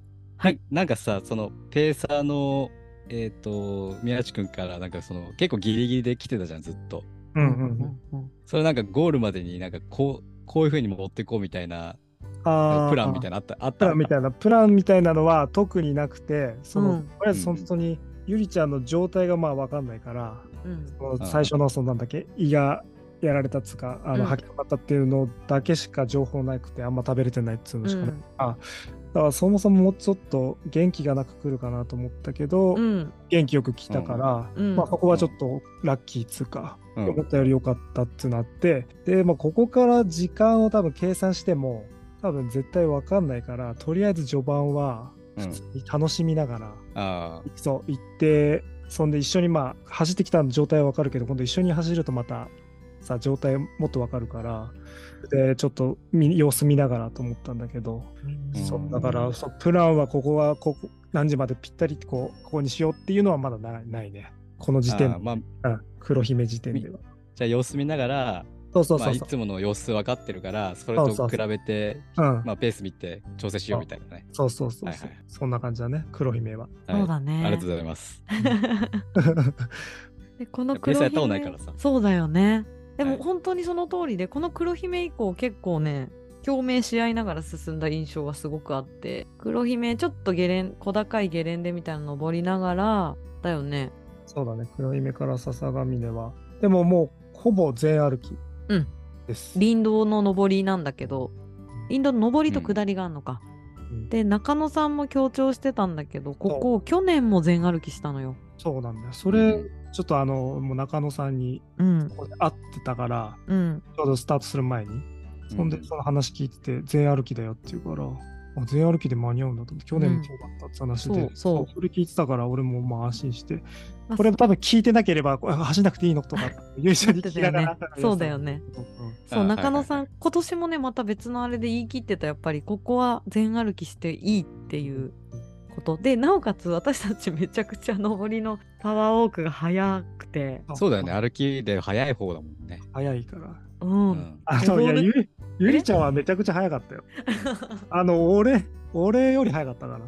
ななんかさ、そのペーサーの、えっ、と、宮内くんからなんかその結構ギリギリで来てたじゃん、ずっと。うんうんうん。うんそれなんかゴールまでになんかこう、こういう風に持ってこうみたいなあー。プランみたいなのあったあった？プランみたいな、プランみたいなのは特になくて、その、うん。とりあえず本当に、ゆりちゃんの状態がまあ分かんないから、うん。その最初のそのなんだっけ胃がやられたっつうかあうん。の吐きかかったっていうのだけしか情報なくてあんま食べれてないっつうのしかない、うん。あだからそもそももうちょっと元気がなく来るかなと思ったけど、うん。元気よく来たから、うん。まあここはちょっとラッキーっつうか、うん。思ったより良かったってなってで、まあ、ここから時間を多分計算しても多分絶対分かんないからとりあえず序盤はうん。普通に楽しみながら、あそう行ってそんで一緒にまあ走ってきた状態は分かるけど今度一緒に走るとまたさ状態もっと分かるからでちょっと見様子見ながらと思ったんだけど、うん。そうだからそうプランはここはここ何時までぴったりこうここにしようっていうのはまだないね。このあ時点ああまあ、うん。黒姫時点では。じゃあ様子見ながら、まあ、そうそうそうそう、いつもの様子分かってるから、それと比べて、うん。まあ、ペース見て調整しようみたいなね。そうそうそうそう、はいはい。そんな感じだね。黒姫は。はい。そうだね。ありがとうございます。で このペース黒やったことない姫からさ。そうだよね。でもはい。本当にその通りで、この黒姫以降結構ね、共鳴し合いながら進んだ印象がすごくあって黒姫ちょっとゲレン小高いゲレンデみたいなの登りながらだよね。そうだね。黒姫から笹ヶ峰は。でももうほぼ全歩きうん。です。林道の登りなんだけど林道の登りと下りがあるのか、うん。で中野さんも強調してたんだけどここ去年も全歩きしたのよ。そうなんだよ。それ、うん。ちょっとあの、もう中野さんに会ってたから、うん。ちょうどスタートする前に。そんでうんその話聞いてて、全歩きだよって言うから、あ全歩きで間に合うんだと思って、去年もそうだったって話で、うんそうそうそれ聞いてたから、俺もまあ安心して、あこれも多分聞いてなければ、これ走んなくていいのとか、ゆいちゃんに聞きながら。そうだよね。うんそう、あ中野さん、はい今年もね、また別のあれで言い切ってた、やっぱり、ここは全歩きしていいっていうことで、なおかつ私たちめちゃくちゃ上りのパワーウォークが速くて、そうだよね。歩きで早い方だもんね。早いから。うん。うんあの、いや、ゆり、ちゃんはめちゃくちゃ早かったよ。あの、俺、俺より早かったから。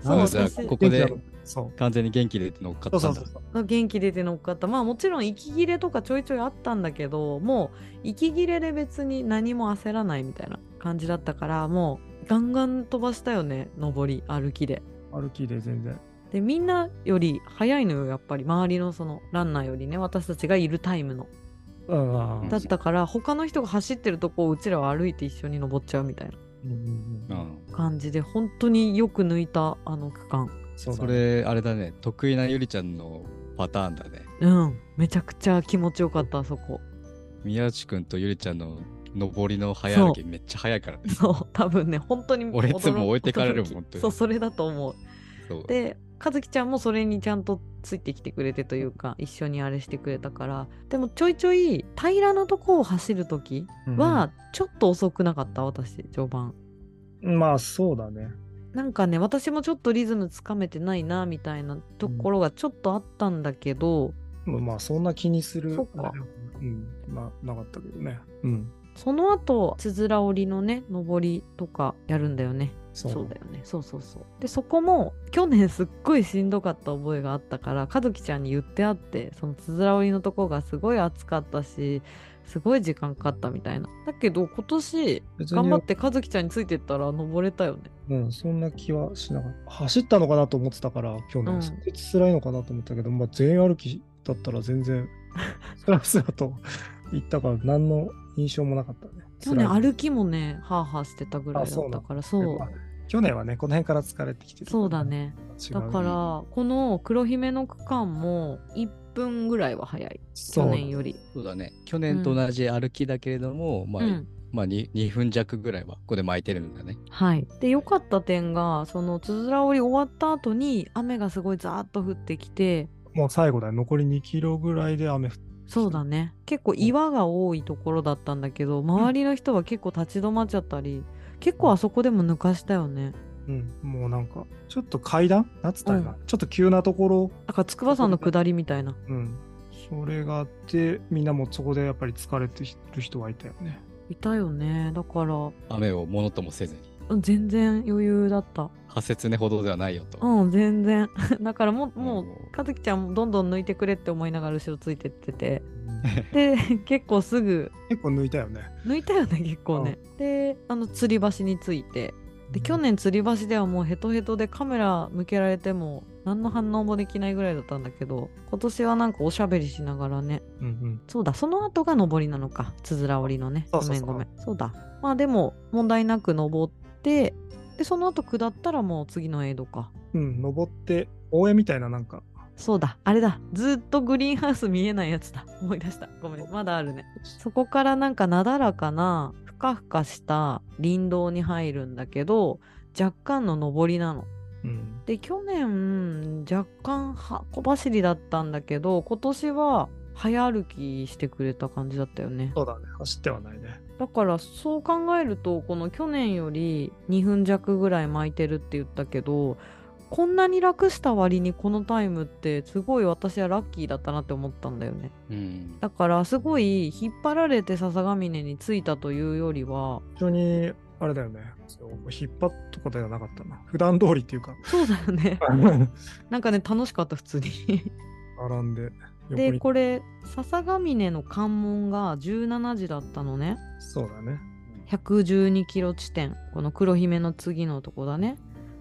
そう、あじゃあ私ここでそう。完全に元気で乗っかっただそうんそう。そう。元気出て乗っかった。まあもちろん息切れとかちょいちょいあったんだけど、もう息切れで別に何も焦らないみたいな感じだったから、もうガンガン飛ばしたよね、上り、歩きで。歩きで全然。で、みんなより早いのよ、やっぱり。周りのそのランナーよりね、私たちがいるタイムの。うんうんだったから他の人が走ってるとこをうちらは歩いて一緒に登っちゃうみたい。な感じで本当によく抜いたあの区間それ、あれだね。得意なゆりちゃんのパターンだね。うんめちゃくちゃ気持ちよかったあそこ宮内くんとゆりちゃんの上りの早歩きめっちゃ早いからね。そう多分ね本当に 俺いつも置いてかれるもんそうそれだと思うそう。で和樹ちゃんもそれにちゃんとついてきてくれてというか一緒にあれしてくれたからでもちょいちょい平らなとこを走る時はちょっと遅くなかった？私序盤うんまあそうだね。なんかね私もちょっとリズムつかめてないなみたいなところがちょっとあったんだけど、まあまあそんな気にする。そっかうん。まあなかったけどね。うん。その後つづら折りのね上りとかやるんだよねそそうだよね。そうそうそう。でそこも去年すっごいしんどかった覚えがあったから和樹ちゃんに言ってあってそのつづら折りのとこがすごい暑かったしすごい時間かかったみたいな。だけど今年頑張って和樹ちゃんについてったら登れたよね。うん、そんな気はしなかった。走ったのかなと思ってたから、去年。うん。それ辛いのかなと思ったけど、まあ全歩きだったら全然、スラスラと行ったから、何の印象もなかったね。去年歩きもねハーハーしてたぐらいだったからそう去年はね、この辺から疲れてきてるそうだ。ね違うだからこの黒姫の区間も1分ぐらいは早い去年よりそうだね。去年と同じ歩きだけれども、まあ、うんまあ 2, 2分弱ぐらいはここで巻いてるんだね。はいで良かった点がそのつづら折り終わった後に雨がすごいザーッと降ってきてもう最後だよ。残り2キロぐらいで雨降って。そうだね結構岩が多いところだったんだけど周りの人は結構立ち止まっちゃったり結構あそこでも抜かしたよね。うん、もうなんか、ちょっと階段？なんつったらいいな、ちょっと急なところ、だから筑波山の下りみたいな。うん。それがあって、みんなもそこでやっぱり疲れてる人はいたよね。いたよね。だから雨をものともせずに。うん全然余裕だった。仮説ねほどではないよと。うん全然。だからもうもうう。ん和樹ちゃんもどんどん抜いてくれって思いながら後ろついてっててで結構すぐ結構抜いたよね。抜いたよね結構ね、であの吊り橋について。で去年吊り橋ではもうヘトヘトでカメラ向けられても何の反応もできないぐらいだったんだけど今年はなんかおしゃべりしながらね。うんうん。そうだその後が上りなのかつづら折りのね。ごめんごめん。そうだ。まあでも問題なく登ってでその後下ったらもう次のエイドか。うん、登って、応援みたいななんか、そうだあれだずっとグリーンハウス見えないやつだ 思い出したごめんまだあるねそこからなんかなだらかなふかふかした林道に入るんだけど若干の上りなの。うん。で去年若干は小走りだったんだけど今年は早歩きしてくれた感じだったよね。そうだね。走ってはないね。だからそう考えるとこの去年より2分弱ぐらい巻いてるって言ったけどこんなに楽した割にこのタイムってすごい私はラッキーだったなって思ったんだよね。うん。だからすごい引っ張られて笹ヶ峰に着いたというよりは非常に、あれだよね。引っ張っとかではなかったな。普段通りっていうか、そうだよね なんかね楽しかった普通に並んで、横でに。これ笹ヶ峰の関門が17時だったのねそうだね。112キロ地点この黒姫の次のとこだね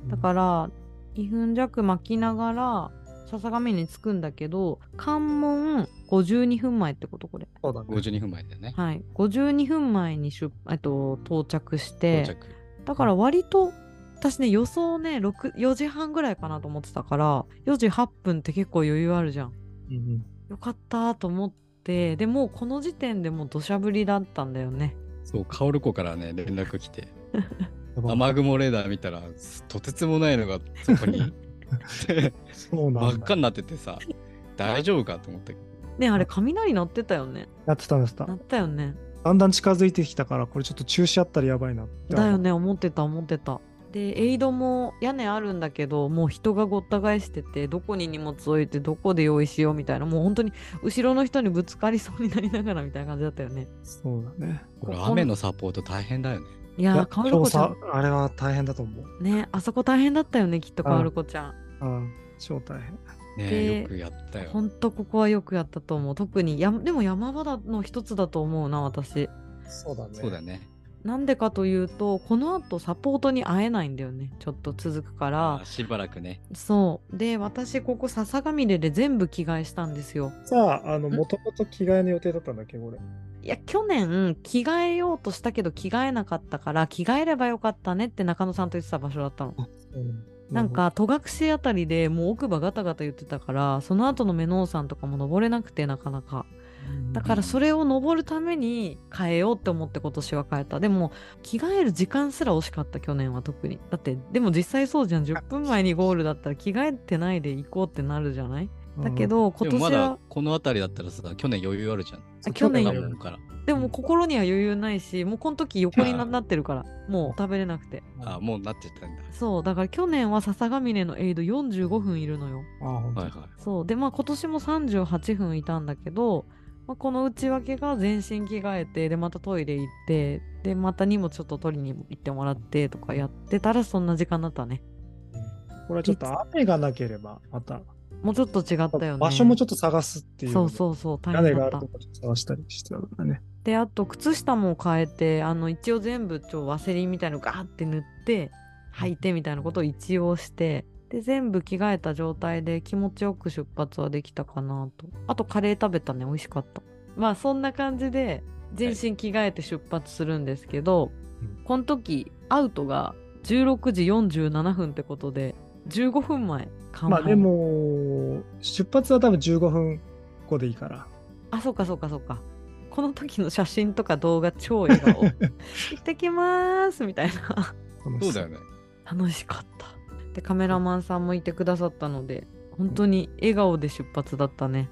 だから2分弱巻きながら笹上に着くんだけど関門52分前ってことこれそうだね。52分前だよね。はい52分前に出えっと到着して到着。だから割と私ね予想ね6 4時半ぐらいかなと思ってたから4時8分って結構余裕あるじゃんうんうんよかったと思ってでもうこの時点でもう土砂降りだったんだよねそう、カオル湖からね、連絡来て、雨雲レーダー見たら、とてつもないのがそこにでそうなんだ。真っ赤になっててさ、大丈夫かと思ったけど。ねあれ雷鳴ってたよねやってたんですた鳴。ったよねだんだん近づいてきたから、これちょっと中止あったらやばいなって。だよ。ね思ってた思ってたでエイドも屋根あるんだけどもう人がごった返しててどこに荷物置いてどこで用意しようみたいなもう本当に後ろの人にぶつかりそうになりながらみたいな感じだったよねそうだね。これ雨のサポート大変だよね。いやーいやかおるこちゃ調査あれは大変だと思う。んねあそこ大変だったよねきっとかおるこちゃんうん、超大変。ねでよくやったよ。ほんとここはよくやったと思う特にやでも山場の一つだと思うな私そうだね。そうだね。なんでかというとこの後サポートに会えないんだよねちょっと続くからあしばらくね。そうで私ここ笹ヶ峰で全部着替えしたんですよさあ、あの、もともと着替えの予定だったんだっけ、これ。いや去年着替えようとしたけど着替えなかったから着替えればよかったねって中野さんと言ってた場所だったの。うんなん、か戸隠あたりでもう奥歯ガタガタ言ってたからその後のメノウ山とかも登れなくてなかなか。だからそれを登るために変えようって思って今年は変えた。でも着替える時間すら惜しかった去年は特に。だってでも実際そうじゃん。10分前にゴールだったら着替えてないで行こうってなるじゃない？だけ、ど今でもまだ年はこの辺りだったらさ、去年余裕あるじゃん。あ去年だもんから。でも心には余裕ないしもうこの時横にななってるからもう食べれなくて。あ、もうなってたんだ。そうだから去年は笹ヶ峰のエイド45分いるのよ。ああ、本当はいはい。そうでまあ今年も38分いたんだけど、まあ、この内訳が全身着替えてでまたトイレ行ってでまた荷物ちょっと取りに行ってもらってとかやってたらそんな時間だったね。これはちょっと雨がなければ、また、もうちょっと違ったよね。場所もちょっと探すっていう。そうそうそう大変だった。るとこちょっと探したりしてたからね。であと靴下も変えてあの一応全部ちょワセリンみたいのガーって塗って履いてみたいなことを一応してで全部着替えた状態で気持ちよく出発はできたかなと。あとカレー食べたね。美味しかった。まあそんな感じで全身着替えて出発するんですけど、うんこの時アウトが16時47分ってことで15分前まあでも、出発は多分15分後でいいから。あそうかそうかそうか。この時の写真とか動画超笑顔。行ってきまーすみたいな。そうだよね。楽しかった。でカメラマンさんもいてくださったので本当に笑顔で出発だったね。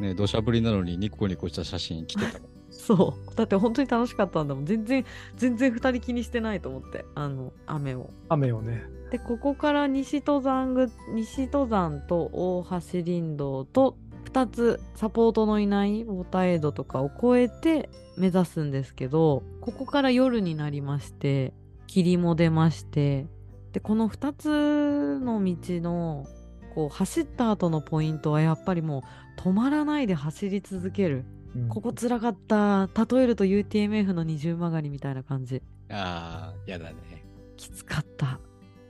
ね土砂降りなのにニコニコした写真来てたもん。そう。だって本当に楽しかったんだもん。全然全然2人気にしてないと思って。あの雨を。雨をね。でここから西登山ぐ西登山と大橋林道と2つサポートのいないウォーターエイドとかを越えて目指すんですけどここから夜になりまして霧も出ましてでこの2つの道のこう走った後のポイントはやっぱりもう止まらないで走り続ける。うんここつらかった。例えると UTMF の二重曲がりみたいな感じ。ああ、やだね。きつかった。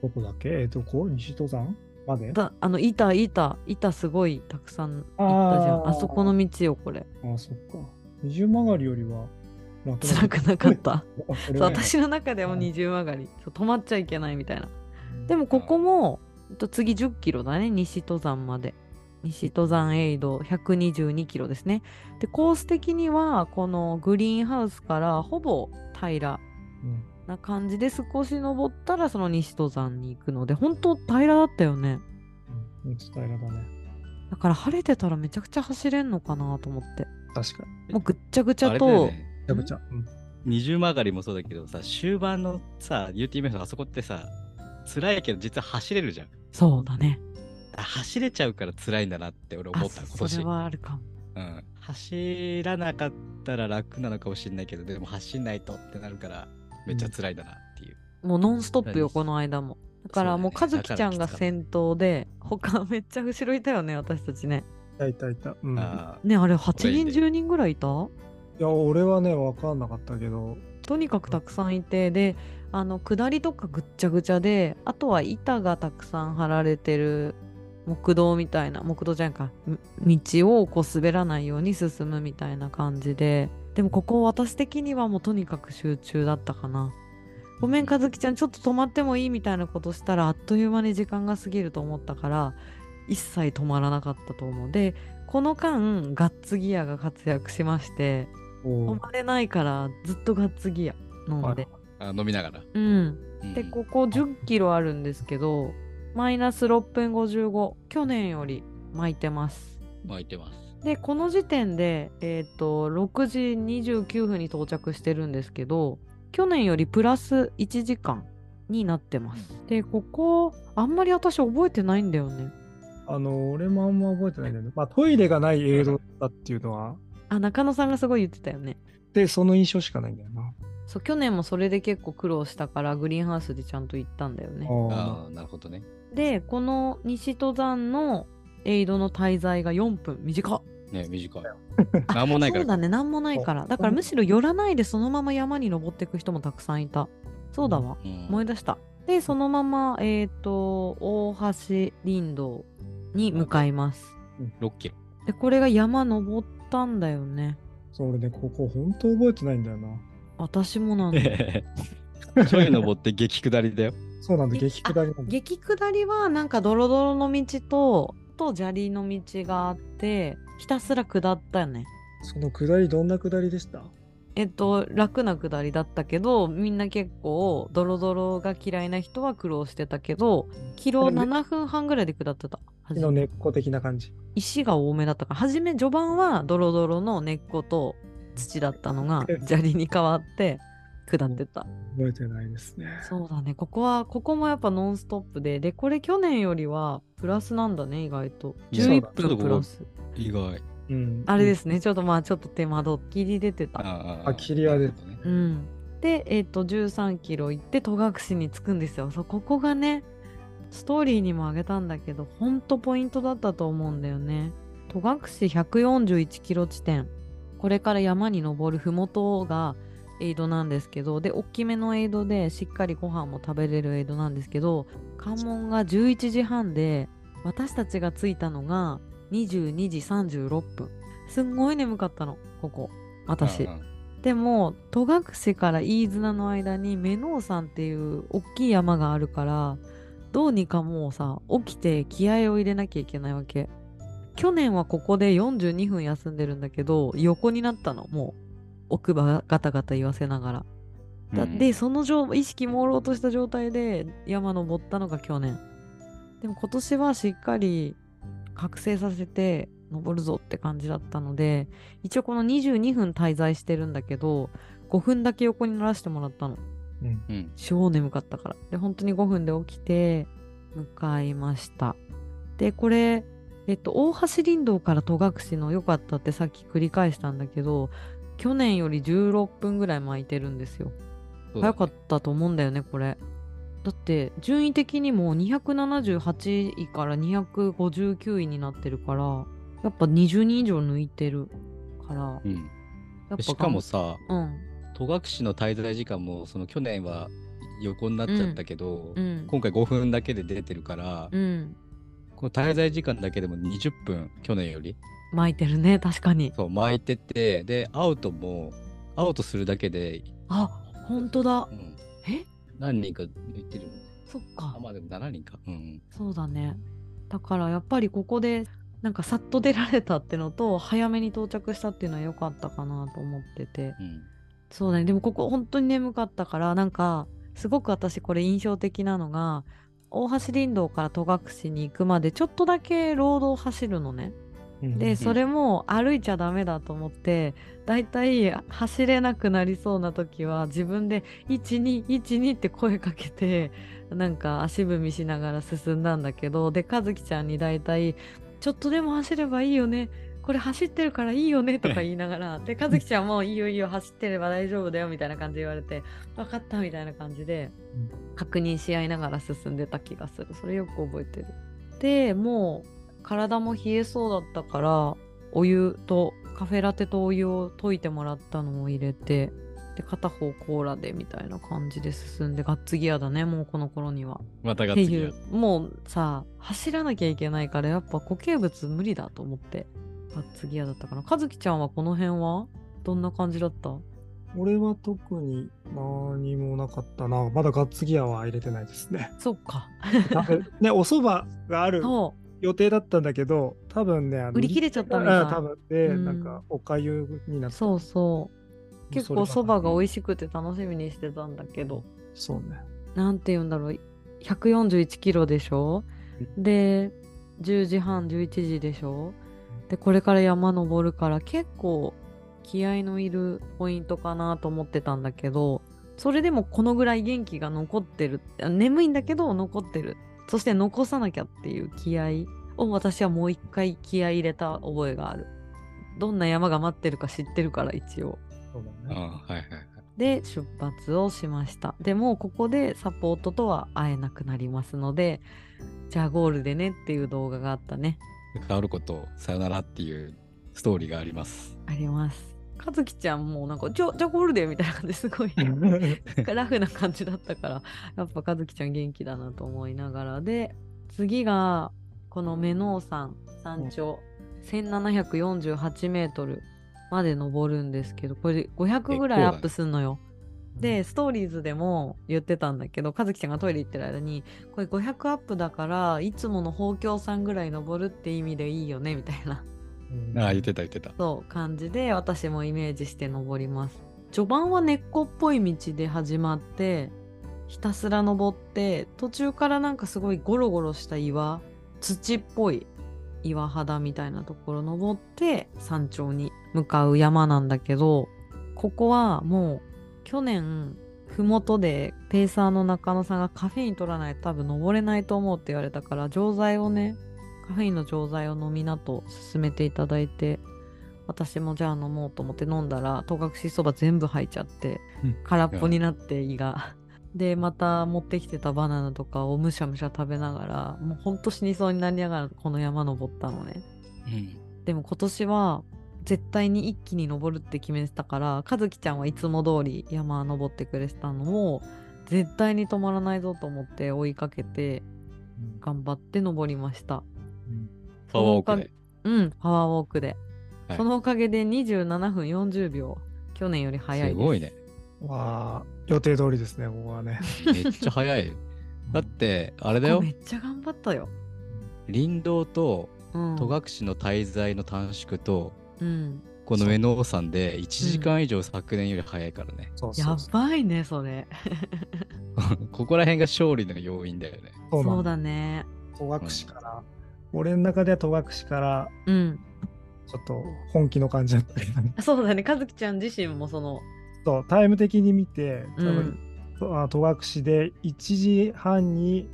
どこだっけ？え、どこ西登山まで？だあの板板。板すごいたくさん行ったじゃん。あそこの道よこれ。ああ、そっか。二重曲がりよりは楽辛くなかった。そうは私の中でも二重曲がり。そう止まっちゃいけないみたいな。うん。でもここもえっと次10キロだね。西登山まで西登山エイド122キロですねでコース的にはこのグリーンハウスからほぼ平らうんな感じで少し登ったらその西登山に行くので本当平らだったよねうん、めっちゃ平らだね。だから晴れてたらめちゃくちゃ走れんのかなと思って確かに。もうぐっちゃぐちあゃと、れだよね。めちゃくちゃ。うん二重曲がりもそうだけどさ、終盤のさ、UTMF のあそこってさ、辛いけど実は走れるじゃん。そうだねあ走れちゃうから辛いんだなって俺思あった、今そ年。れはあるかも。うん、走らなかったら楽なのかもしれないけど、でも走んないとってなるから、めっちゃ辛いんだなっていう。もうノンストップよ何この間も。だからもう和樹ちゃんが先頭で他めっちゃ後ろいたよね私たちね。いたいたいた。うん、ねあれ8人これで10人ぐらいいた？や、俺はね、分かんなかったけど、とにかくたくさんいてであの下りとかぐっちゃぐちゃであとは板がたくさん張られてる木道みたいな木道じゃんか。み道をこう滑らないように進むみたいな感じで。でもここ私的にはもうとにかく集中だったかな。ごめん和樹ちゃんちょっと止まってもいいみたいなことしたらあっという間に時間が過ぎると思ったから一切止まらなかったと思う。でこの間ガッツギアが活躍しましてお止まれないからずっとガッツギア飲んで、あ飲みながら。うん。うん。でここ10キロあるんですけどマイナス6分55去年より巻いてます。巻いてます。でこの時点でえっ、と6時29分に到着してるんですけど去年よりプラス1時間になってます。でここあんまり私覚えてないんだよね。あの、俺もあんま覚えてないんだよね。まあ、トイレがない映像だったっていうのは、あ中野さんがすごい言ってたよね。で、その印象しかないんだよな。そう去年もそれで結構苦労したからグリーンハウスでちゃんと行ったんだよね。ああ、なるほどね。でこの西登山のエイドの滞在が4分。短っ。ね短い。あなんもないから。そうだね。何もないから。だからむしろ寄らないでそのまま山に登っていく人もたくさんいた。そうだわ、うん。思い出した。でそのままえっ、と大橋林道に向かいます。6キロ。でこれが山登ったんだよね。そう、俺ね、ここ本当覚えてないんだよな。私もなんだ ちょい登って激下りだよ。そうなんだ、え激下りなんだ。激下りはなんかドロドロの道とと砂利の道があってひたすら下ったよね。その下り、どんな下りでした？えっと楽な下りだったけどみんな結構ドロドロが嫌いな人は苦労してたけどキロでも7分半ぐらいで下ってた。木の根っこ的な感じ？石が多めだったか。ら初め序盤はドロドロの根っこと土だったのが砂利に変わって下ってた。覚えてないですね。そうだね。ここはここもやっぱノンストップででこれ去年よりはプラスなんだね意外と。そうだ11分プラス。意外。うん。あれですね。ちょっとまあちょっと手間取っきり出てた。ああ霧は出てね。うん、で、えっと13キロ行って戸隠に着くんですよ。そうここがねストーリーにもあげたんだけどほんとポイントだったと思うんだよね。戸隠141キロ地点。これから山に登る麓がエイドなんですけどで大きめのエイドでしっかりご飯も食べれるエイドなんですけど関門が11時半で私たちが着いたのが22時36分。すんごい眠かったのここ。私、うんうん。でも戸隠から飯綱の間に目能山っていう大きい山があるからどうにかもうさ起きて気合を入れなきゃいけないわけ。去年はここで42分休んでるんだけど横になったのもう奥歯ガタガタ言わせながら。だうん。でその状意識朦朧とした状態で山登ったのが去年。でも今年はしっかり覚醒させて登るぞって感じだったので一応この22分滞在してるんだけど5分だけ横にならしてもらったの。うん。うん。超眠かったから。で本当に5分で起きて向かいました。でこれえっと大橋林道から戸隠の良かったってさっき繰り返したんだけど去年より16分ぐらい巻いてるんですよ。早かったと思うんだよねこれ。だって順位的にも278位から259位になってるからやっぱ20人以上抜いてるからうん。やっぱしかもさ、うん。戸隠の滞在時間も、その去年は横になっちゃったけど、うん。今回5分だけで出てるから、うん。この滞在時間だけでも20分、去年より、巻いてるね確かに。そう、巻いてて、で、アウトも、アウトするだけで、あ本当だ。うん、え？何人か抜いてるもんね。そっか。あ、まあでも7人か。うんそうだね。だからやっぱりここでなんかさっと出られたってのと早めに到着したっていうのは良かったかなと思ってて。うん。うん。そうだね。でもここ本当に眠かったからなんかすごく私これ印象的なのが大橋林道から戸隠に行くまでちょっとだけロードを走るのね。うんでそれも歩いちゃダメだと思ってだいたい走れなくなりそうな時は自分で1212って声かけてなんか足踏みしながら進んだんだけどで和樹ちゃんにだいたいちょっとでも走ればいいよね。これ走ってるからいいよねとか言いながらで和樹ちゃんもいいよいいよ走ってれば大丈夫だよみたいな感じで言われて分かったみたいな感じで確認し合いながら進んでた気がする。それよく覚えてる。でもう体も冷えそうだったからお湯とカフェラテとお湯を溶いてもらったのを入れてで片方コーラでみたいな感じで進んでガッツギアだねもうこの頃には。またが次はっていうもうさ走らなきゃいけないからやっぱ固形物無理だと思ってガッツギアだったかな。和樹ちゃんはこの辺は？どんな感じだった？俺は特に何もなかったな。まだガッツギアは入れてないですね。そっか。ね、お蕎麦がある。そ予定だったんだけど、多分ね、あの売り切れちゃったみたいうん多分で、うん。なんかおかゆになった。うそう。そう結構そばが美味しくて楽しみにしてたんだけど。そうね。なんて言うんだろう。141キロでしょ？で10時半11時でしょ？でこれから山登るから結構気合のいるポイントかなと思ってたんだけどそれでもこのぐらい元気が残ってる。あ眠いんだけど残ってるそして残さなきゃっていう気合を私はもう一回気合い入れた覚えがあるどんな山が待ってるか知ってるから一応そううんだね。はいはいはい。で出発をしましたでもここでサポートとは会えなくなりますのでじゃあゴールでねっていう動画があったね変わることさよならっていうストーリーがあります。あります和樹ちゃんもなんかじゃじゃあゴールでみたいな感じですごい。ラフな感じだったからやっぱ和樹ちゃん元気だなと思いながら。で次がこのメノー山山頂。1748メートルまで登るんですけどこれ500ぐらいアップすんのよ。でストーリーズでも言ってたんだけど和樹ちゃんがトイレ行ってる間にこれ500アップだからいつもの豊峡山ぐらい登るって意味でいいよねみたいなうんああ、言ってた言ってた。そう感じで私もイメージして登ります序盤は根っこっぽい道で始まってひたすら登って途中からなんかすごいゴロゴロした岩土っぽい岩肌みたいなところ登って山頂に向かう山なんだけどここはもう去年麓でペーサーの中野さんがカフェイン取らないと多分登れないと思うって言われたから錠剤をねカフェインの錠剤を飲みなと勧めていただいて私もじゃあ飲もうと思って飲んだら戸隠そば全部入っちゃってうん空っぽになって胃が。でまた持ってきてたバナナとかをむしゃむしゃ食べながらもうほんと死にそうになりながらこの山登ったのね。うん。でも今年は絶対に一気に登るって決めてたから和樹ちゃんはいつも通り山登ってくれてたのを絶対に止まらないぞと思って追いかけて頑張って登りました。パワーウォークで。うん、パワーウォークで。はいそのおかげで27分40秒。去年より早いです。すごいね。わあ、予定通りですね、ここはね。めっちゃ早いよ。だって、あれだよここめ。っちゃ頑張ったよ。林道とうん。戸隠の滞在の短縮と、うん。この上野山で1時間以上昨年より早いからね。やばいね、それ。ここら辺が勝利の要因だよね。そうなんだ。そうだね。戸隠から、俺の中では戸隠から、うん。ちょっと本気の感じだったけどね。そうだね。和樹ちゃん自身もその、そう、タイム的に見て、多う分ん。とあ戸隠で1時半に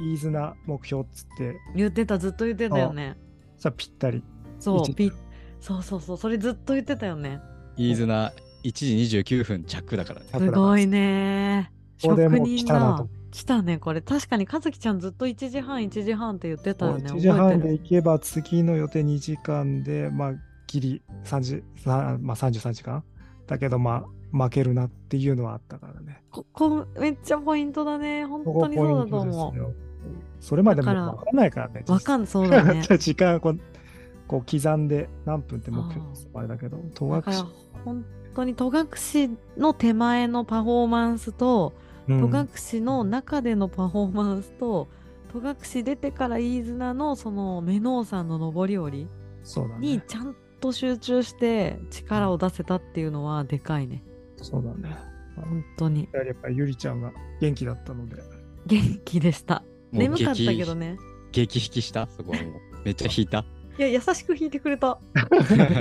飯綱目標っつって、言ってた、ずっと言ってたよね。さぴったり。そう、一ピそうそうそう、それずっと言ってたよね。飯綱1時29分着だからね。すごいね。ここでもう職人だ来たなと。来たね、これ。確かに和樹ちゃんずっと1時半、1時半って言ってたよね。1時半で。行けば次の予定2時間で、まあ、ギリ3時、さまあ、33時間？だけど、まあ、負けるなっていうのはあったからね。ここめっちゃポイントだね。本当にそうだと思ですよそれまでもだから分かんないからね。かんそうだね。時間こうこう刻んで何分って目標あれだけど、戸隠、本当に戸隠の手前のパフォーマンスと、うん戸隠の中でのパフォーマンスと、戸隠出てから飯綱のそのメノー山の上り下り。にちゃんと集中して力を出せたっていうのはでかいね。そうだね。本当にやっぱりゆりちゃんが元気だったので。元気でした。眠かったけど激ね。激引きした？そこはもう。めっちゃ引いた。いや、優しく弾いてくれた。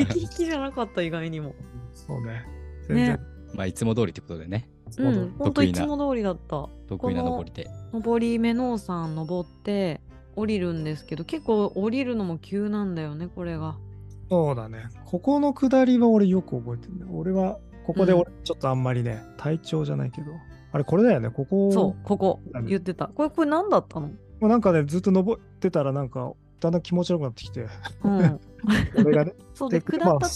激引きじゃなかった、意外にも。そうね。全然。ねまあ、いつも通りってことでね。うん、本当得意ないつも通りだった。得意な登りで。登り目のさん登って降りるんですけど、結構降りるのも急なんだよね、これが。そうだね。ここの下りは俺よく覚えてるね。俺は、ここで俺ちょっとあんまりね、体調じゃないけど。あれ、これだよね。ここ、そう、ここ言ってた。これ、これ何だったの？もうなんかね、ずっと登ってたらなんか、だんだん気持ちよくなってきて、うん。俺がね。そうで、で下った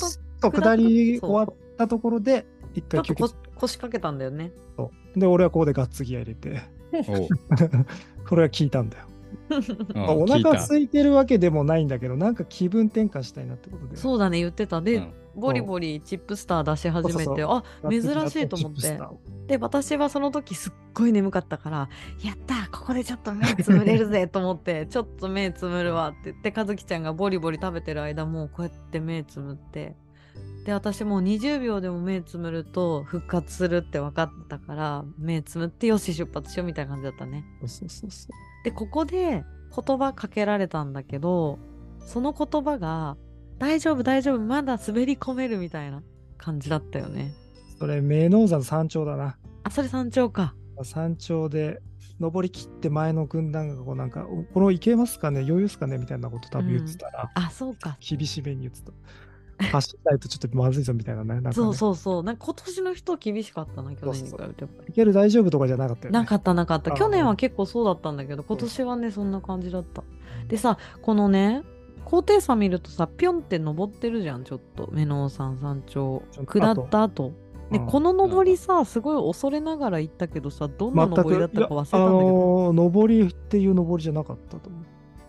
と、下り終わったところで、一ちょっと腰掛けたんだよね。そうで、俺はここでガッツギア入れて、これは聞いたんだよ。うんまあお腹空いてるわけでもないんだけど、なんか気分転換したいなってことで。そうだね、言ってた。で、うんボリボリチップスター出し始めて、そうそうあ珍しいと思って。で、私はその時すっごい眠かったから、やったーここでちょっと目つむれるぜと思って、ちょっと目つむるわって言って、和樹ちゃんがボリボリ食べてる間もこうやって目つむって、で、私もう20秒でも目つむると復活するって分かってたから、目つむってよし出発しようみたいな感じだったね。そうそうそう。で、ここで言葉かけられたんだけど、その言葉が、大丈夫大丈夫、まだ滑り込めるみたいな感じだったよね。それ、名能山山頂だな。あ、それ山頂か。山頂で登り切って前の軍団がこうなんか、おこの行けますかね？余裕ですかね？みたいなこと多分言ってたら、あ、そうか。厳しめに言ってた。走らないとちょっとまずいぞみたいなね。なんかねそうそうそう。なんか今年の人厳しかったな、去年に比べて。いける大丈夫とかじゃなかったよね。なかったなかった。あ去年は結構そうだったんだけど、今年はね、そんな感じだった。でさ、このね、高低差見るとさ、ぴょんって登ってるじゃん、ちょっと。目の山山頂下った後。で、うんこの登りさ、すごい恐れながら行ったけどさ、どんな全く登りだったか忘れたんだけど。のー登りっていう登りじゃなかったと思う。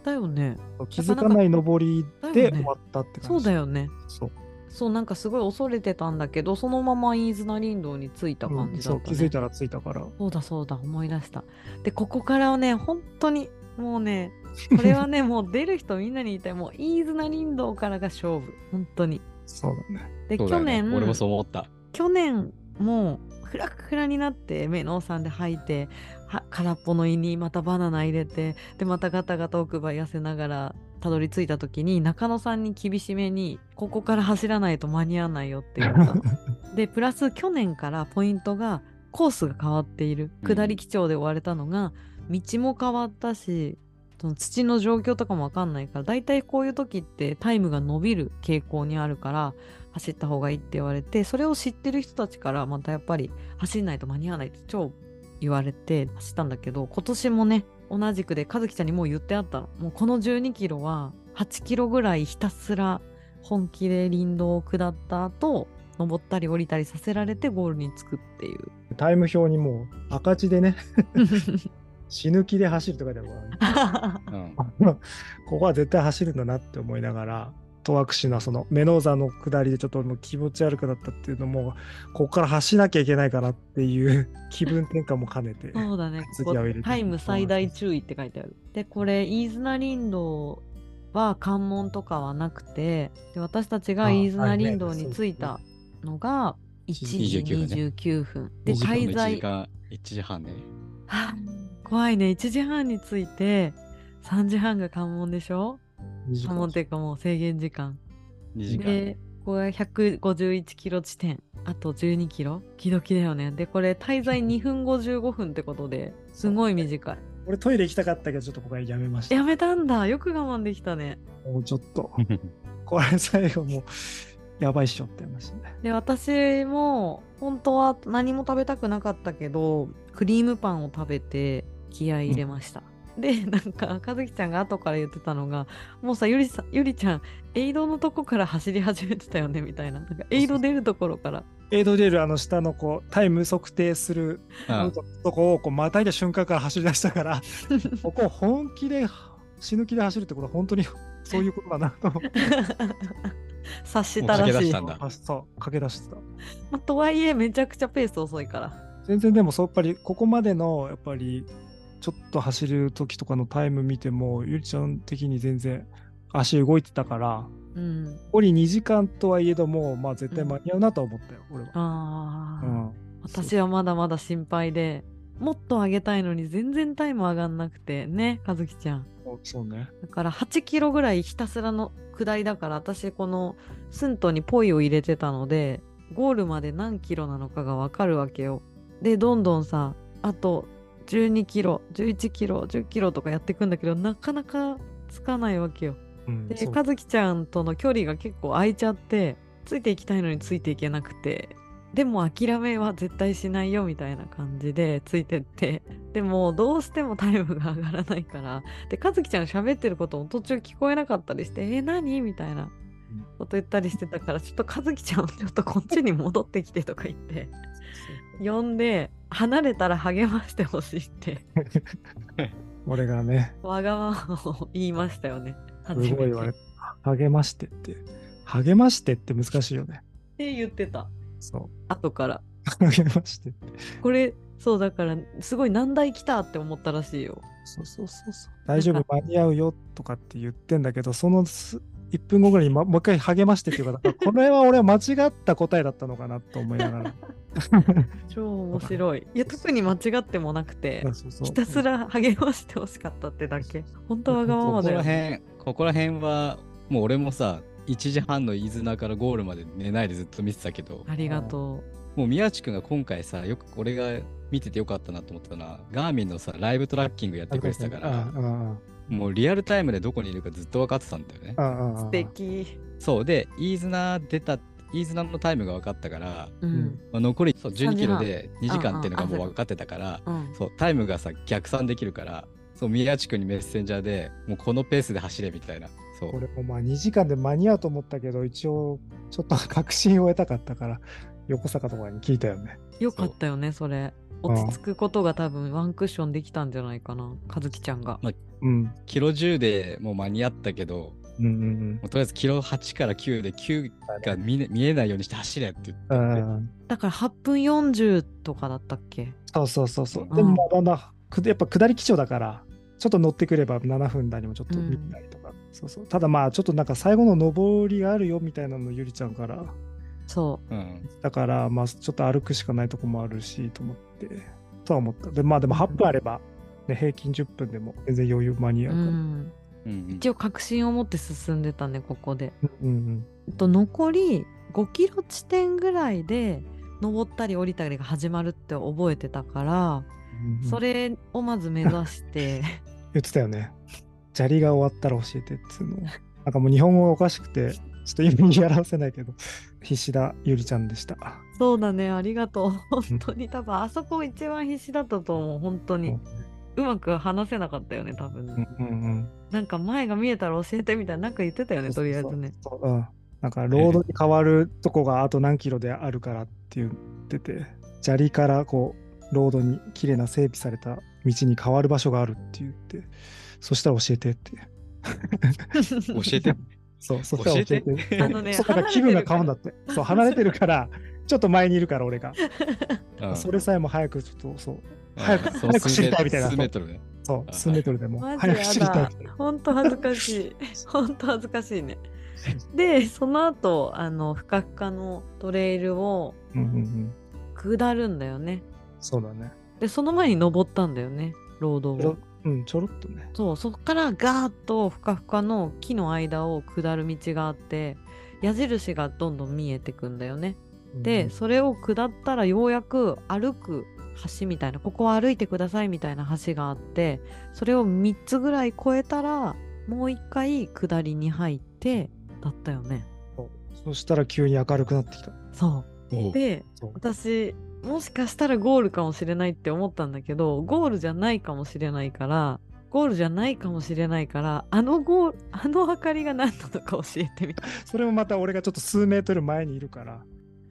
だよね。気づかない登りで終わったってそ感じ。うだよね。そう。そう、なんかすごい恐れてたんだけど、そのまま飯綱林道に着いた感じだった、ねうんそう気づいたら着いたから。そうだそうだ、思い出した。で、ここからはね、本当に、もうね、これはね、もう出る人みんなに言いたい。もう、飯綱林道からが勝負。本当に。そうだね。で、去年、ね俺もそう思った。去年もうフラフラになって目のさんで吐いては空っぽの胃にまたバナナ入れてでまたガタガタ奥歯痩せながらたどり着いた時に中野さんに厳しめにここから走らないと間に合わないよって言ったのでプラス去年からポイントがコースが変わっている。うん。下り基調で終われたのが、道も変わったしその土の状況とかも分かんないからだいたいこういう時ってタイムが伸びる傾向にあるから走った方がいいって言われてそれを知ってる人たちからまたやっぱり走んないと間に合わないって超言われて走ったんだけど今年もね同じくで和樹ちゃんにもう言ってあったの。もうこの1 2キロは8キロぐらいひたすら本気で林道を下った後登ったり降りたりさせられてゴールに着くっていう。タイム表にもう赤字でね、死ぬ気で走るって書いてある。から、ね、うん。ここは絶対走るんだなって思いながら、戸隠のそのメノーザの下りでちょっと気持ち悪くなったっていうのも、ここから走らなきゃいけないかなっていう 気分転換も兼ねて。そうだね。ここタイム最大注意って書いてある。で、これ、飯綱林道は関門とかはなくて、で私たちがあ飯綱林道に着いたのが1時29分ね29分。で、2時間滞1時在、間、1時半ね。は あ怖いね。1時半に着いて、3時半が関門でしょ？2時間関門っていうかもう制限時間。2時間。で、これ151キロ地点。あと12キロ気ドキだよね。で、これ滞在2分55分ってことで、すごい短い。俺トイレ行きたかったけど、ちょっとここはやめました。やめたんだ。よく我慢できたね。もうちょっと、これ最後もう、やばいっしょって話ね。で、私も本当は何も食べたくなかったけど、クリームパンを食べて気合い入れました。で、なんか、和樹ちゃんが後から言ってたのが、もうさ、ゆりさん、ゆりちゃん、エイドのとこから走り始めてたよね、みたいな。なんかエイド出るところから。エイドレール、あの下のこうタイム測定するうんとこをこうまたいだ瞬間から走り出したから、ここ本気で死ぬ気で走るってことは本当にそういうことだなと思って。察したらしいもう駆け出し。たんだあそう、駆け出してた。まあとはいえ、めちゃくちゃペース遅いから。全然でもそうやっぱりここまでのやっぱりちょっと走る時とかのタイム見てもゆりちゃん的に全然足動いてたからうん。残り2時間とはいえどもまあ絶対間に合うなとは思ったよ、俺は。ああ、うん、私はまだまだ心配で、もっと上げたいのに全然タイム上がんなくて、ね、和樹ちゃん。そうね。だから8キロぐらいひたすらの下りだから私この寸頭にポイを入れてたのでゴールまで何キロなのかがわかるわけよ。でどんどんさあと12キロ11キロ10キロとかやっていくんだけどなかなかつかないわけよ。うん、で和樹ちゃんとの距離が結構空いちゃってついていきたいのについていけなくてでも諦めは絶対しないよみたいな感じでついてって。でもどうしてもタイムが上がらないから。で和樹ちゃん喋ってることも途中聞こえなかったりして「え何?」みたいなこと言ったりしてたからちょっと和樹ちゃんちょっとこっちに戻ってきてとか言って呼んで離れたら励ましてほしいって 俺がね、わがままを言いましたよね。すごい言われ励ましてって。励ましてって難しいよね。って言ってたそう。後から励ましてって。これそうだからすごい難題来たって思ったらしいよ。そうそうそうそう。大丈夫、間に合うよとかって言ってんだけど、そのす1分後ぐらいに、ま、もう一回励ましてっていうか、だからこれは俺は間違った答えだったのかなと思いながら。超面白い。いや特に間違ってもなくてそうそうそうひたすら励ましてほしかったってだけ。本当わがまここまだよ、らね。辺、ここら辺は、もう俺もさ、1時半の飯綱からゴールまで寝ないでずっと見てたけど、ありがともう宮内くんが今回さ、よく俺が見ててよかったなと思ったのは、ガーミンのさ、ライブトラッキングやってくれてたから、ああもうリアルタイムでどこにいるかずっと分かってたんだよね。素敵。そうで、飯綱出た、飯綱のタイムが分かったから、うん。まあ、残りそう12キロ3で2時間っていうのがもう分かってたから、うん。そうタイムがさ逆算できるからそう宮地君にメッセンジャーでもうこのペースで走れみたいなそう俺もまあ2時間で間に合うと思ったけど、一応ちょっと確信を得たかったから、横坂とかに聞いたよね。よかったよねそれ。落ち着くことが多分ワンクッションできたんじゃないかな。和樹ちゃんが。うん。キロ10でもう間に合ったけどうんうんもうとりあえずキロ8から9で9が見,、ね、見えないようにして走れってう言って、ん。うんだから8分40とかだったっけ？そうそうそうそう。うんでもまあだんだんくやっぱ下り基調だから、ちょっと乗ってくれば7分台にもちょっと見たりとか。そうそう。ただまあちょっとなんか最後の上りがあるよみたいなのゆりちゃんから。そうん、だからまあちょっと歩くしかないとこもあるしと思って、とは思った。でまあでも8分あれば、ね、平均10分でも全然余裕間に合う。ううから。ん。うんうん一応確信を持って進んでたねここで。うんうんと残り5キロ地点ぐらいで登ったり降りたりが始まるって覚えてたから、うんうんそれをまず目指して 言ってたよね。砂利が終わったら教えてっつうのを。なんかもう日本語がおかしくて、ちょっと今言い表せないけど、必死だゆりちゃんでした。そうだね。ありがとう。本当に。多分あそこ一番必死だったと思う。本当に。うまく話せなかったよね多分。ね、うんうんうん。なんか前が見えたら教えてみたいな。なんか言ってたよねとりあえずね。そううん。なんかロードに変わるとこがあと何キロであるからって言ってて、砂利からこう、ロードに綺麗な整備された道に変わる場所があるって言って、そしたら教えてって。教えてそう、そしたら教えて。教えて。あのね そうだから気分が変わるんだって。そう、離れてるから、ちょっと前にいるから俺が。うんそれさえも早くちょっと、そう、うん早くそう早く知りたいみたいな。数メートルね。そう、あ数メートルでも。早く知りたい。本当恥ずかしい。本当恥ずかしいね。でその後あのふかふかのトレイルをうんうんうん。下るんだよね。そうだね。でその前に登ったんだよね。ロードをうん、ちょろっとね。そうそっからガーッとふかふかの木の間を下る道があって矢印がどんどん見えてくんだよね。でそれを下ったらようやく歩く橋みたいなここを歩いてくださいみたいな橋があってそれを3つぐらい越えたらもう一回下りに入ってだったよね。そしたら急に明るくなってきた。そおう。う。で私もしかしたらゴールかもしれないって思ったんだけどゴールじゃないかもしれないからゴールじゃないかもしれないからあのゴールあの明かりが何なのか教えてみたい それもまた俺がちょっと数メートル前にいるから、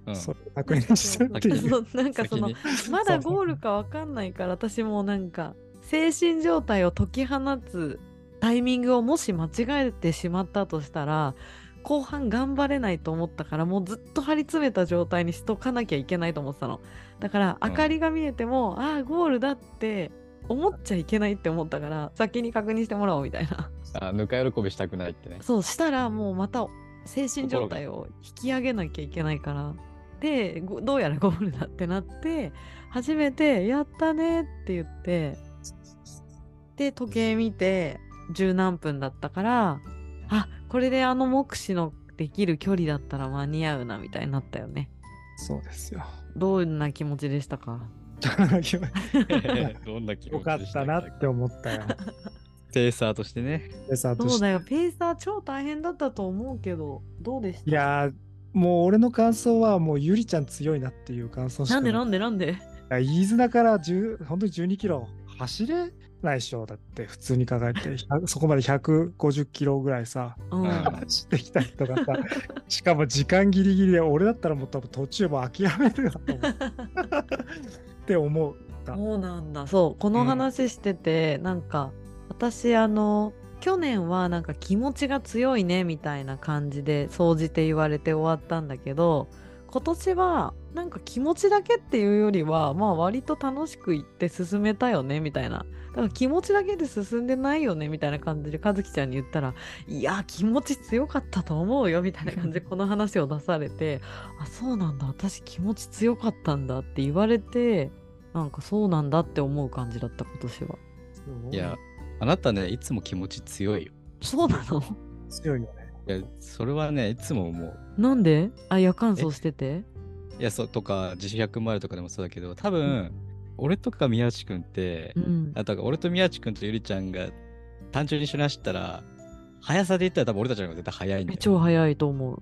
うん。それを確認してっていう。なんかそのまだゴールかわかんないから私もなんか精神状態を解き放つタイミングをもし間違えてしまったとしたら後半頑張れないと思ったからもうずっと張り詰めた状態にしとかなきゃいけないと思ってたの。だからうん明かりが見えても、ああゴールだって思っちゃいけないって思ったから先に確認してもらおうみたいな。あぬか喜びしたくないってね。そうしたらもうまた精神状態を引き上げなきゃいけないから。でごどうやらゴールだってなって初めて「やったね」って言ってで時計見て十何分だったからあこれであの目視のできる距離だったら間に合うなみたいになったよね。そうですよ。どんな気持ちでしたか？どんな気持よかっちでしたなって思ったよ。ペーサーとしてね。でさとして。そうだよ。ペーサー超大変だったと思うけどどうでした？いやー、もう俺の感想はもうゆりちゃん強いなっていう感想しかなんでいなんでなんで？いや飯綱から10本当に12キロ走れないでしょだって普通に考えて100 そこまで150キロぐらいさうん。うん走ってきたりとかさ しかも時間ギリギリで俺だったらもう多分途中もう諦めるよと思う。って思うそうなんだ。そうこの話してて、なんか私あの去年はなんか気持ちが強いねみたいな感じで総じて言われて終わったんだけど今年はなんか気持ちだけっていうよりはまあ割と楽しくいって進めたよねみたいなだから気持ちだけで進んでないよねみたいな感じで和樹ちゃんに言ったらいや気持ち強かったと思うよみたいな感じでこの話を出されてあそうなんだ私気持ち強かったんだって言われてなんかそうなんだって思う感じだった今年は。いや、あなたね、いつも気持ち強いよ。そうなの？強いよねいや、それはね、いつも思う。なんで？あ夜乾燥してていや、そうとか、自主100マイルとかでもそうだけど、多分、俺とか宮地君って、うんあだから俺と宮地君とゆりちゃんが単純に一緒に走ったら、速さで言ったら多分俺たちの方が絶対速いんだよ。超早いと思う。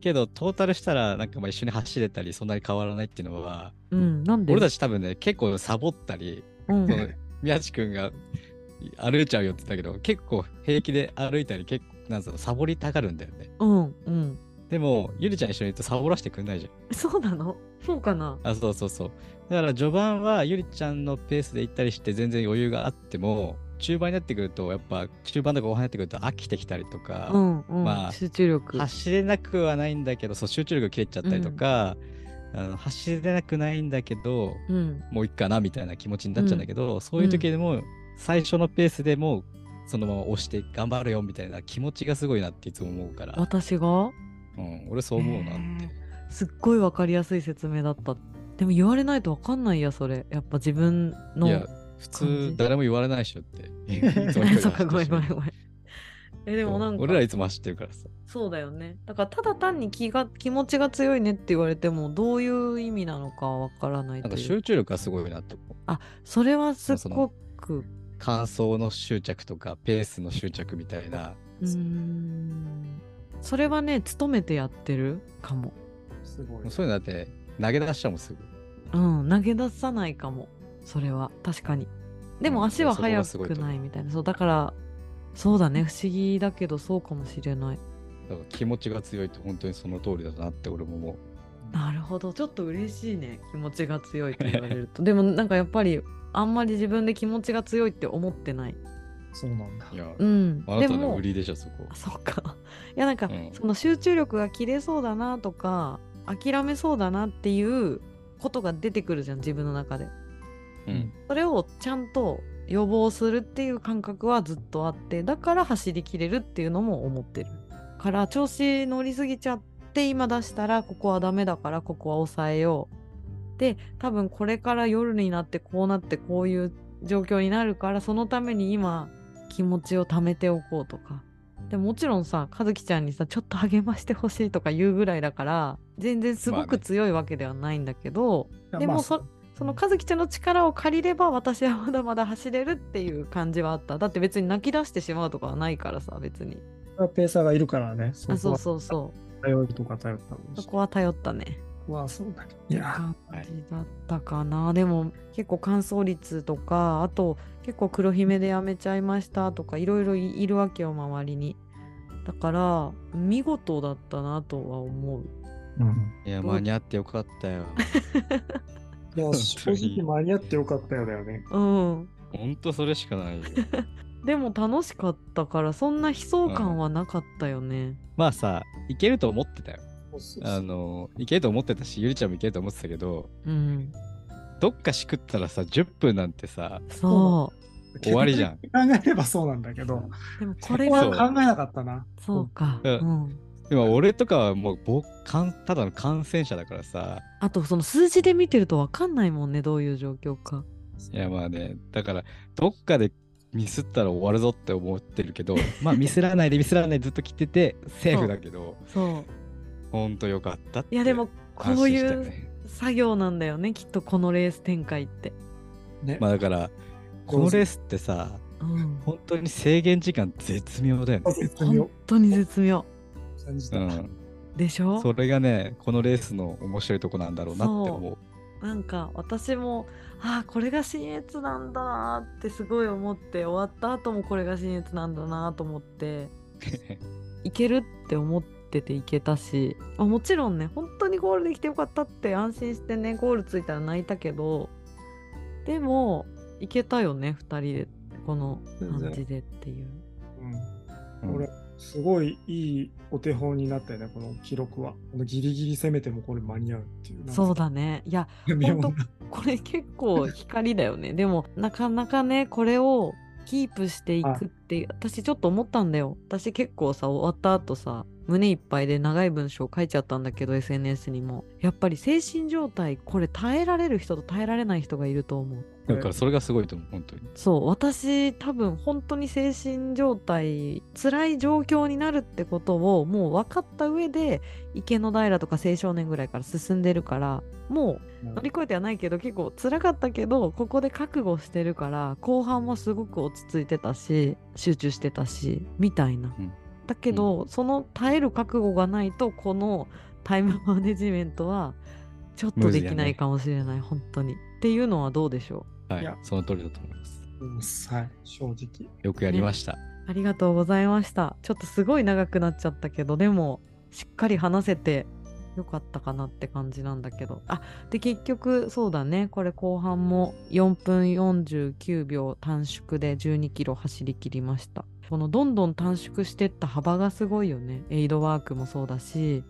けど、トータルしたら、なんかまあ一緒に走れたり、そんなに変わらないっていうのは、うん、なんで？俺たち多分ね、結構サボったり、うん宮地君が歩いちゃうよって言ったけど、結構平気で歩いたり、結構、なんつうの、サボりたがるんだよね。うん、うん。でも、ゆりちゃん一緒にいるとサボらせてくんないじゃん。そうなの？そうかな？あ、そうそうそう。だから序盤はゆりちゃんのペースで行ったりして全然余裕があっても、中盤になってくると、やっぱ中盤とか後半になってくると飽きてきたりとか、うん、うん。まあ集中力。走れなくはないんだけど、そう集中力切れちゃったりとか、あの走れなくないんだけど、うん。もういっかなみたいな気持ちになっちゃうんだけど、そういう時でも、最初のペースでもそのまま押して頑張るよみたいな気持ちがすごいなっていつも思うから、私が？うん、俺そう思うなって。すっごいわかりやすい説明だった。でも言われないとわかんないや、それ。やっぱ自分の。いや、普感通じ誰も言われないでしょって。そっ か、ごめんごめんごめん。え、でもなんか。俺らいつも走ってるからさ。そうだよね。だからただ単に気が気持ちが強いねって言われてもどういう意味なのかわからないなんか集中力がすごいなと思う。あそれはすごく感想の執着とかペースの執着みたいな。うーんそれはね努めてやってるかも。すごいそういうのだって投げ出しちゃうもんすぐ。うん投げ出さないかもそれは確かに。でもうん足は速くないみたいなそうだからそうだね不思議だけどそうかもしれない。だから気持ちが強いって本当にその通りだなって俺も思う。なるほどちょっと嬉しいね気持ちが強いと言われると。でもなんかやっぱりあんまり自分で気持ちが強いって思ってない。そうなんだいや、うん。あなたのでも売りでしょ、そこあ。そっか。いやなんか、うんその集中力が切れそうだなとか諦めそうだなっていうことが出てくるじゃん自分の中で。うん。それをちゃんと予防するっていう感覚はずっとあってだから走りきれるっていうのも思ってる。から調子乗りすぎちゃって今出したらここはダメだからここは抑えよう。で多分これから夜になってこうなってこういう状況になるからそのために今気持ちを貯めておこうとか。でももちろんさ和樹ちゃんにさちょっと励ましてほしいとか言うぐらいだから全然すごくまあね。強いわけではないんだけど、まあでもそその和樹ちゃんの力を借りれば私はまだまだ走れるっていう感じはあった。だって別に泣き出してしまうとかはないからさ別に。ペーサーがいるからね。そあそうそうそう。頼るとか頼ったそこは頼ったねはそうだけど。いや、感じだったかな、でも結構乾燥率とかあと結構黒姫でやめちゃいましたとかいろいろいいるわけよ周りにだから見事だったなとは思ううん。いや、間に合ってよかったよ。いや、本正直間に合ってよかったよだよね。うんほんとそれしかないよ。でも楽しかったからそんな悲壮感はなかったよね、まあさ、いけると思ってたよ。あの、いけると思ってたし、ゆりちゃんもいけると思ってたけど、うん、どっかしくったらさ、10分なんてさ、そ終わりじゃん。考えればそうなんだけど、うでもここれは考えなかったな。そうか、うん。うん、でも俺とかはもうぼかんただの感染者だからさ、あとその数字で見てると分かんないもんねどういう状況か。いやまあね、だからどっかでミスったら終わるぞって思ってるけど、まあミスらないでミスらないでずっと来ててセーフだけど、そうほんとよかったって。いやでもこ安ういう作業なんだよねきっとこのレース展開って。ね。まあだから、このレースってさ、うん、本当に制限時間絶妙だよね。本当に絶妙感じた。うん。でしょ？それがね、このレースの面白いとこなんだろうなって思う。なんか私もああこれが新越なんだなーってすごい思って終わった後もこれが新越なんだなと思って いけるって思ってていけたし。あもちろんね本当にゴールできてよかったって安心してねゴールついたら泣いたけどでもいけたよね2人でこの感じでっていう。うん、これ、すごいいいお手本になったよね、この記録は。このギリギリ攻めてもこれ間に合うっていう。そうだね。いや妙な。ほんこれ結構光だよね。でもなかなかねこれをキープしていくって私ちょっと思ったんだよ。私結構さ終わった後さ胸いっぱいで長い文章を書いちゃったんだけど SNS にも。やっぱり精神状態これ耐えられる人と耐えられない人がいると思う。だからそれがすごいと思う、本当に。そう私多分本当に精神状態辛い状況になるってことをもう分かった上で池の平とか青少年ぐらいから進んでるからもう乗り越えてはないけど結構辛かったけどここで覚悟してるから後半もすごく落ち着いてたし集中してたしみたいな。うんだけど、その耐える覚悟がないとこのタイムマネジメントはちょっとできないかもしれない、本当に。っていうのはどうでしょはいいや、その通りだと思います。うんはい、正直。よくやりました。うありがとうございました。ちょっとすごい長くなっちゃったけどでもしっかり話せてよかったかなって感じなんだけど。あで結局そうだね。これ後半も4分49秒短縮で12キロ走り切りました。このどんどん短縮してった幅がすごいよね。エイドワークもそうだし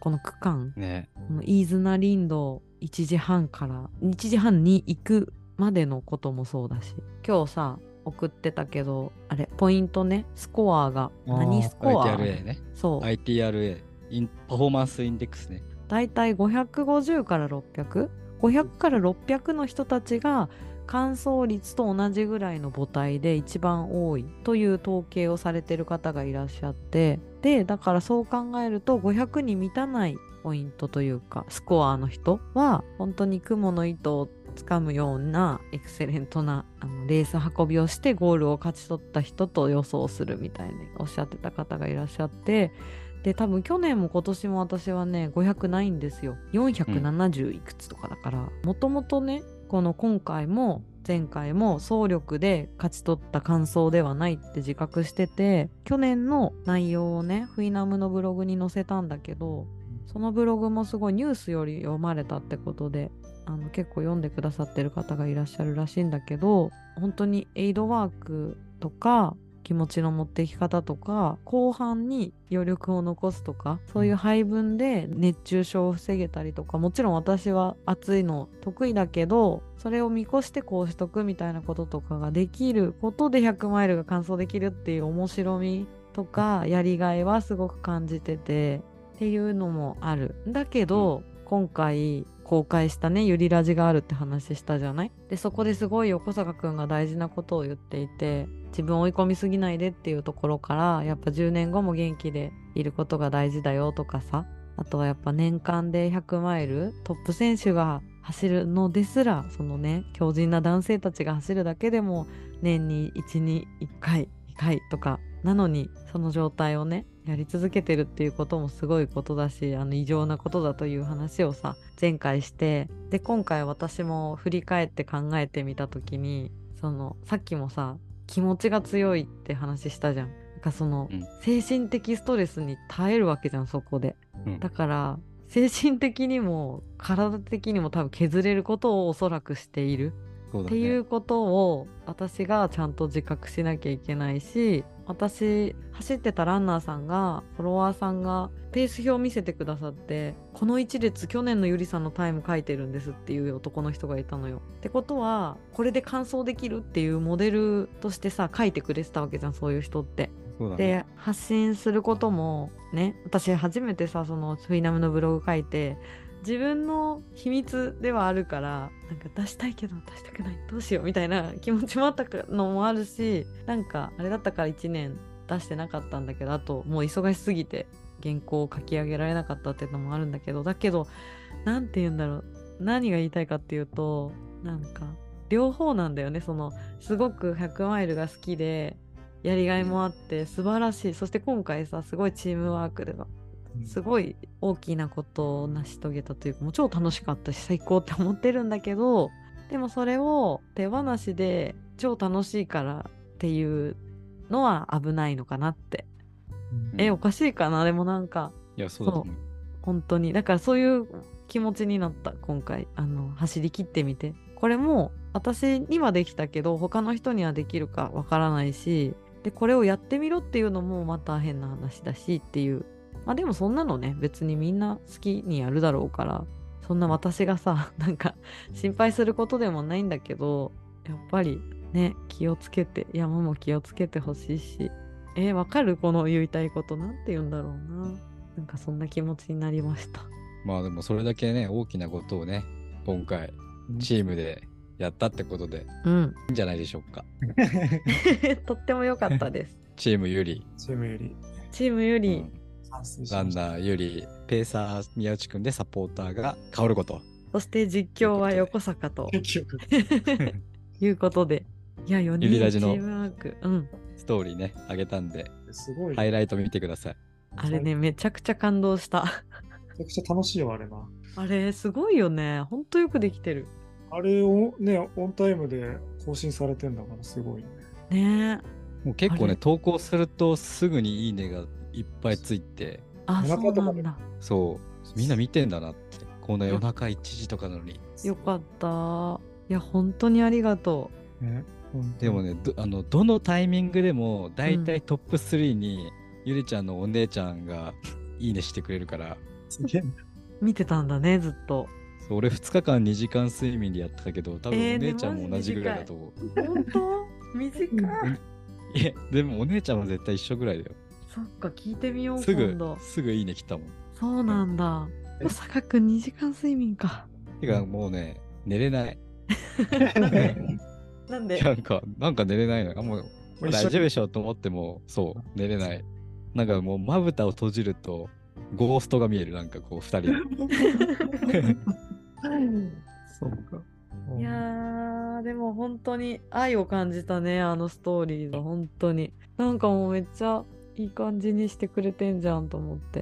この区間。ね。この飯綱林道1時半から1時半に行くまでのこともそうだし。今日さ送ってたけどあれポイントね。スコアが何スコア？ITRA ね。そう。ITRA、インパフォーマンスインデックスね。だいたい550から 600?500 から600の人たちが完走率と同じぐらいの母体で一番多いという統計をされてる方がいらっしゃってでだからそう考えると500に満たないポイントというかスコアの人は本当に雲の糸をつかむようなエクセレントなあのレース運びをしてゴールを勝ち取った人と予想するみたいにおっしゃってた方がいらっしゃってで多分去年も今年も私はね500ないんですよ。470いくつとかだから。もともとねこの今回も前回も総力で勝ち取った感想ではないって自覚してて去年の内容をねフイナムのブログに載せたんだけどそのブログもすごいニュースより読まれたってことであの結構読んでくださってる方がいらっしゃるらしいんだけど本当にエイドワークとか気持ちの持っていき方とか後半に余力を残すとかそういう配分で熱中症を防げたりとかもちろん私は暑いの得意だけどそれを見越してこうしとくみたいなこととかができることで100マイルが完走できるっていう面白みとかやりがいはすごく感じててっていうのもある。だけど、今回公開したねゆりラジがあるって話したじゃない？でそこですごい横坂くんが大事なことを言っていて自分追い込みすぎないでっていうところからやっぱ10年後も元気でいることが大事だよとかさあとはやっぱ年間で100マイルトップ選手が走るのですらそのね強靭な男性たちが走るだけでも年に12 1回2回とかなのにその状態をねやり続けてるっていうこともすごいことだしあの異常なことだという話をさ前回してで今回私も振り返って考えてみた時にそのさっきもさ気持ちが強いって話したじゃん。なんかその、うん精神的ストレスに耐えるわけじゃんそこで。うんだから精神的にも体的にも多分削れることをおそらくしている。ねっていうことを私がちゃんと自覚しなきゃいけないし私走ってたランナーさんがフォロワーさんがペース表を見せてくださってこの一列去年のゆりさんのタイム書いてるんですっていう男の人がいたのよ。ってことはこれで完走できるっていうモデルとしてさ書いてくれてたわけじゃんそういう人って。で発信することもね私初めてさそのフィナムのブログ書いて自分の秘密ではあるからなんか出したいけど出したくないどうしようみたいな気持ちもあったのもあるしなんかあれだったから1年出してなかったんだけどあともう忙しすぎて原稿を書き上げられなかったっていうのもあるんだけどだけど何て言うんだろう何が言いたいかっていうとなんか両方なんだよね。そのすごく100マイルが好きでやりがいもあって素晴らしい。そして今回さすごいチームワークでうんすごい大きなことを成し遂げたというかもう超楽しかったし最高って思ってるんだけどでもそれを手放しで超楽しいからっていうのは危ないのかなって、うん。えおかしいかな？でもなんかいや、そう。本当に。だからそういう気持ちになった今回。あの走り切ってみて。これも私にはできたけど他の人にはできるかわからないしでこれをやってみろっていうのもまた変な話だしっていうまあでもそんなのね別にみんな好きにやるだろうからそんな私がさ なんか心配することでもないんだけどやっぱりね気をつけて山も気をつけてほしいしえーわかる？この言いたいことなんて言うんだろうななんかそんな気持ちになりました。まあでもそれだけね、大きなことをね、今回、チームでやったってことで、うん。いいんじゃないでしょうか。とっても良かったです。チームゆり、チームよりチームより、うんラン。ナーゆり、ペーサー宮内くんでサポーターが変わること。そして実況は横坂と結局 いうことで。いや、4人ゆりラジのチームワーク。うん。ストーリーね、あげたんで、すごい。ハイライト見てください。あれね、めちゃくちゃ感動した。めちゃくちゃ楽しいよ、あれな。あれ、すごいよね。ほんとよくできてる。あれをね、オンタイムで更新されてんだからすごいよね。ねえ。もう結構ね、投稿するとすぐにいいねがいっぱいついて、あ、夜そうなんだ。そう、みんな見てんだなって。こんな夜中1時とかなのに。よかった。いや、本当にありがとね本当でもね、どあのどのタイミングでも、だいたいトップ3に、ゆりちゃんのお姉ちゃんが いいねしてくれるから。見てたんだね、ずっと。そう俺2日間2時間睡眠でやってたけど、多分えーお姉ちゃんも同じぐらいだと思う。本当？短い。いや、でもお姉ちゃんも絶対一緒ぐらいだよ。そっか、聞いてみよう、すぐ。すぐいいね来たもん。そうなんだ。小坂くん2時間睡眠か。てかもうね、寝れない。なんで？なん か、なんか寝れないの。あ、もう大丈夫でしょと思っても、そう、寝れない。なんかもうまぶたを閉じると、ゴーストが見える、なんかこう、二人で。そうか。いやー、でも本当に愛を感じたね、あのストーリーが、本当に。なんかもうめっちゃいい感じにしてくれてんじゃんと思って。